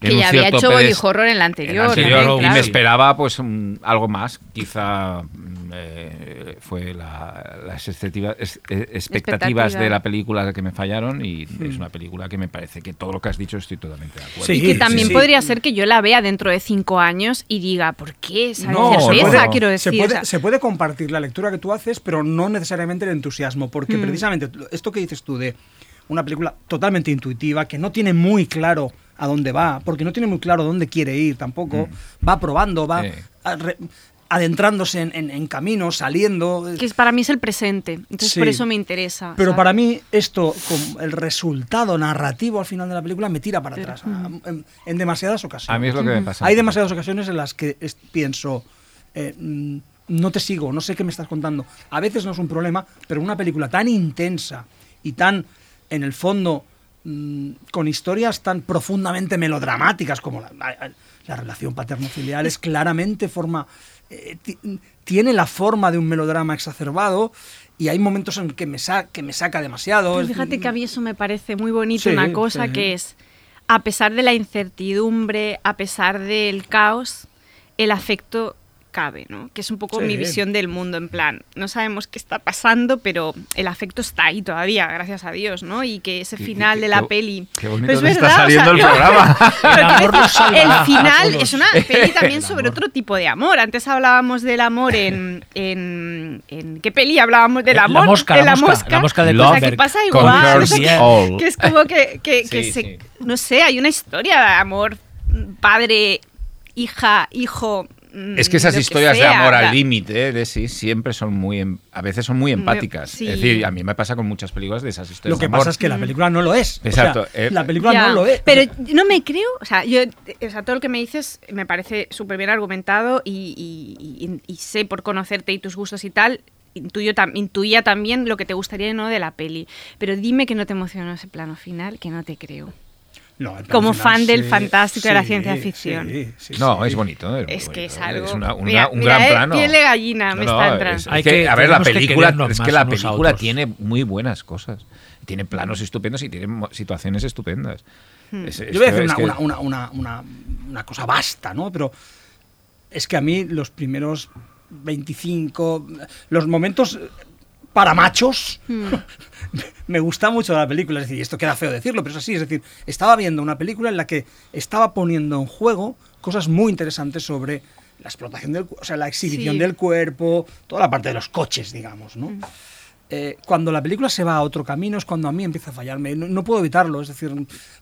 Que ya había hecho body horror en la en anterior. también, y me esperaba pues un- algo más. Quizá mm, eh, fue la- las expectativa- es- eh, expectativas de la película que me fallaron y es una película que me parece que todo lo que has dicho estoy totalmente de acuerdo. Sí, Y que también sí. podría ser que yo la vea dentro de cinco años y diga, ¿por qué? Esa No, certeza, no. quiero se decir. puede, o sea, se puede compartir la lectura que tú haces, pero no necesariamente el entusiasmo, porque Mm. precisamente esto que dices tú de una película totalmente intuitiva, que no tiene muy claro a dónde va, porque no tiene muy claro dónde quiere ir tampoco, va probando, va Sí. a- re- adentrándose en, en- en caminos, saliendo. que es- para mí es el presente. Entonces Sí. por eso me interesa. Pero ¿sabes? para mí esto, como el resultado narrativo al final de la película, me tira para atrás, a- en, en demasiadas ocasiones. A mí es lo que me pasa. Hay demasiadas ocasiones en las que es- pienso, eh, mm, no te sigo, no sé qué me estás contando. A veces no es un problema, pero una película tan intensa y tan, en el fondo, mm, con historias tan profundamente melodramáticas como la, la- la relación paterno-filial, es claramente forma, eh, ti- tiene la forma de un melodrama exacerbado y hay momentos en que me, sa- que me saca demasiado. Pero fíjate que a mí eso me parece muy bonito, Sí, una cosa sí. que es, a pesar de la incertidumbre, a pesar del caos, el afecto cabe, ¿no? Que es un poco Sí. mi visión del mundo, en plan, no sabemos qué está pasando, pero el afecto está ahí todavía, gracias a Dios, ¿no? Y que ese final qué- de la qué- peli... qué bonito Pero es te está verdad, o saliendo sea, el programa. El el a final es una peli también El sobre otro tipo de amor. Antes hablábamos del amor en... en, en ¿Qué peli hablábamos del Eh, La amor? mosca, en la mosca, la mosca de O sea, que pasa Conquers igual. o sea, que- es como que, que, que Sí, se- sí. no sé, hay una historia de amor padre, hija, hijo. Mm, Es que esas lo historias de sea, amor al límite de sí siempre son muy em- a veces son muy empáticas. sí. Es decir, a mí me pasa con muchas películas de esas historias Lo que de amor. pasa es que la película no lo es. O sea, Exacto, eh, la película ya, no lo es. Pero no me creo, o sea, yo, o sea, todo lo que me dices me parece súper bien argumentado y, y- y- y sé por conocerte y tus gustos y tal. Intuyo tam- intuía también lo que te gustaría y no de la peli. Pero dime que no te emocionó ese plano final, que no te creo. No, como fan del sí, fantástico de la ciencia ficción. sí, sí, No, sí. es bonito. Es bonito, que es algo. una- una- Mira, un mira, gran eh, plano. piel de gallina me está entrando. es- es Hay que, que- a ver, la que película, es que la película tiene muy buenas cosas. Tiene planos estupendos y tiene situaciones estupendas. Hmm. Es- es Yo voy a decir es una, que- una, una, una, una- una cosa basta, ¿no? Pero es que a mí los primeros 25, los momentos eh, para machos, me gusta mucho la película. Es decir, esto queda feo decirlo, pero es así. Es decir, estaba viendo una película en la que estaba poniendo en juego cosas muy interesantes sobre la explotación del o sea, la exhibición Sí. del cuerpo, toda la parte de los coches, digamos, ¿no? Eh, cuando la película se va a otro camino es cuando a mí empieza a fallarme. No, no puedo evitarlo, es decir,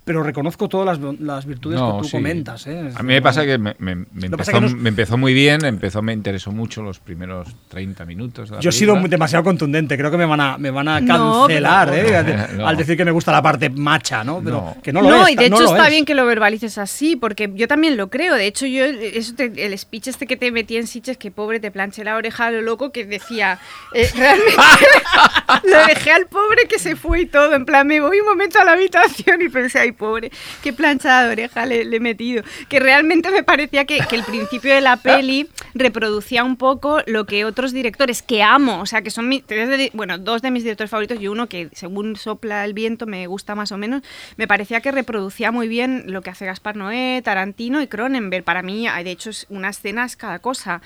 pero reconozco todas las, las virtudes No, que tú sí. comentas. ¿eh? A mí me pasa que me, empezó, pasa que no es- me empezó muy bien, empezó, me interesó mucho los primeros 30 minutos. de la Yo he sido demasiado contundente, creo que me van a, me van a No, cancelar pero- ¿eh? No, al, decir que me gusta la parte macha, ¿no? Pero No. que no lo no, es. y de hecho está es. bien que lo verbalices así, porque yo también lo creo. De hecho, yo eso te- el speech este que te metí en Sitches, que pobre te planché la oreja a lo loco, que decía, eh, realmente lo dejé al pobre que se fue y todo. En plan, me voy un momento a la habitación y pensé, ay, pobre, qué planchada de oreja le, he metido. Que realmente me parecía que, el principio de la peli reproducía un poco lo que otros directores que amo, o sea, que son mi- tres de- bueno, dos de mis directores favoritos y uno que según sopla el viento me gusta más o menos, me parecía que reproducía muy bien lo que hace Gaspar Noé, Tarantino y Cronenberg. Para mí, de hecho, es una escena es cada cosa.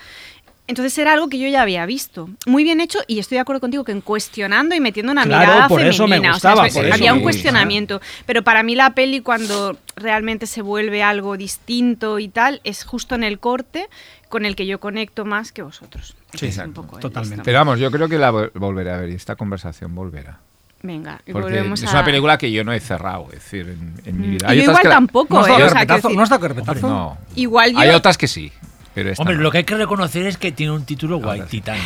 Entonces era algo que yo ya había visto. Muy bien hecho y estoy de acuerdo contigo que en cuestionando y metiendo una Claro, mirada por eso me femenina. o sea, por había me un gustaba. cuestionamiento. Pero para mí la peli cuando realmente se vuelve algo distinto y tal, es justo en el corte con el que yo conecto más que vosotros. Sí, Es un exacto, totalmente. Pero vamos, yo creo que la vol- volveré a ver y esta conversación volverá. Venga, y Porque volvemos es a... una película que yo no he cerrado, es decir, en, en mi Mm. vida. Y yo igual que la- tampoco, ¿No has ¿eh? O sea, ¿No has dado decir, carpetazo? No. Igual yo... Hay otras que sí, pero Hombre, no. lo que hay que reconocer es que tiene un título guay, Ahora. Titán.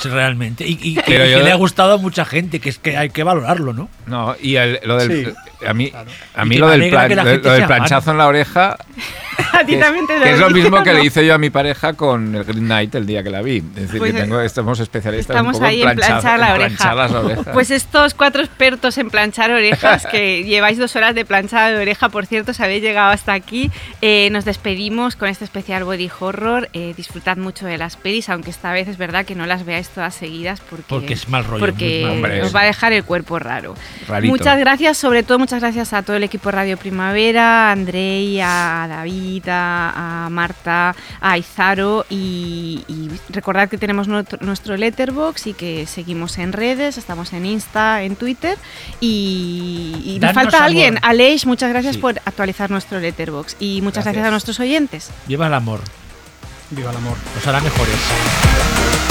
Sí, Realmente. Y, y que, Pero y yo- que le ha gustado a mucha gente, que es que hay que valorarlo, ¿no? No, y el- lo del, Sí. A mí, a mí lo del, plan- lo- lo planchazo en la oreja a ti que es, también te que es lo mismo que ¿no? le hice yo a mi pareja con el Green Knight el día que la vi. Es decir, Pues, que tengo, estamos especialistas Estamos un poco ahí en planchar la en oreja. planchar las orejas. Pues estos cuatro expertos en planchar orejas, que lleváis dos horas de planchada de oreja, por cierto, si habéis llegado hasta aquí, eh, nos despedimos con este especial Body Horror. Eh, disfrutad mucho de las pelis, aunque esta vez es verdad que no las veáis todas seguidas porque, Porque es mal rollo, Porque mal. Hombre, os va a dejar el cuerpo raro. Rarito. Muchas gracias, sobre todo muchas gracias a todo el equipo Radio Primavera, a Andrei, a David, a, a Marta, a Izaro y, y recordad que tenemos nuestro, nuestro letterbox y que seguimos en redes, estamos en Insta, en Twitter y, y nos falta amor. alguien. Aleix, muchas gracias Sí. por actualizar nuestro letterbox y muchas gracias, Gracias. a nuestros oyentes. Lleva el amor, Viva el amor. nos hará mejores.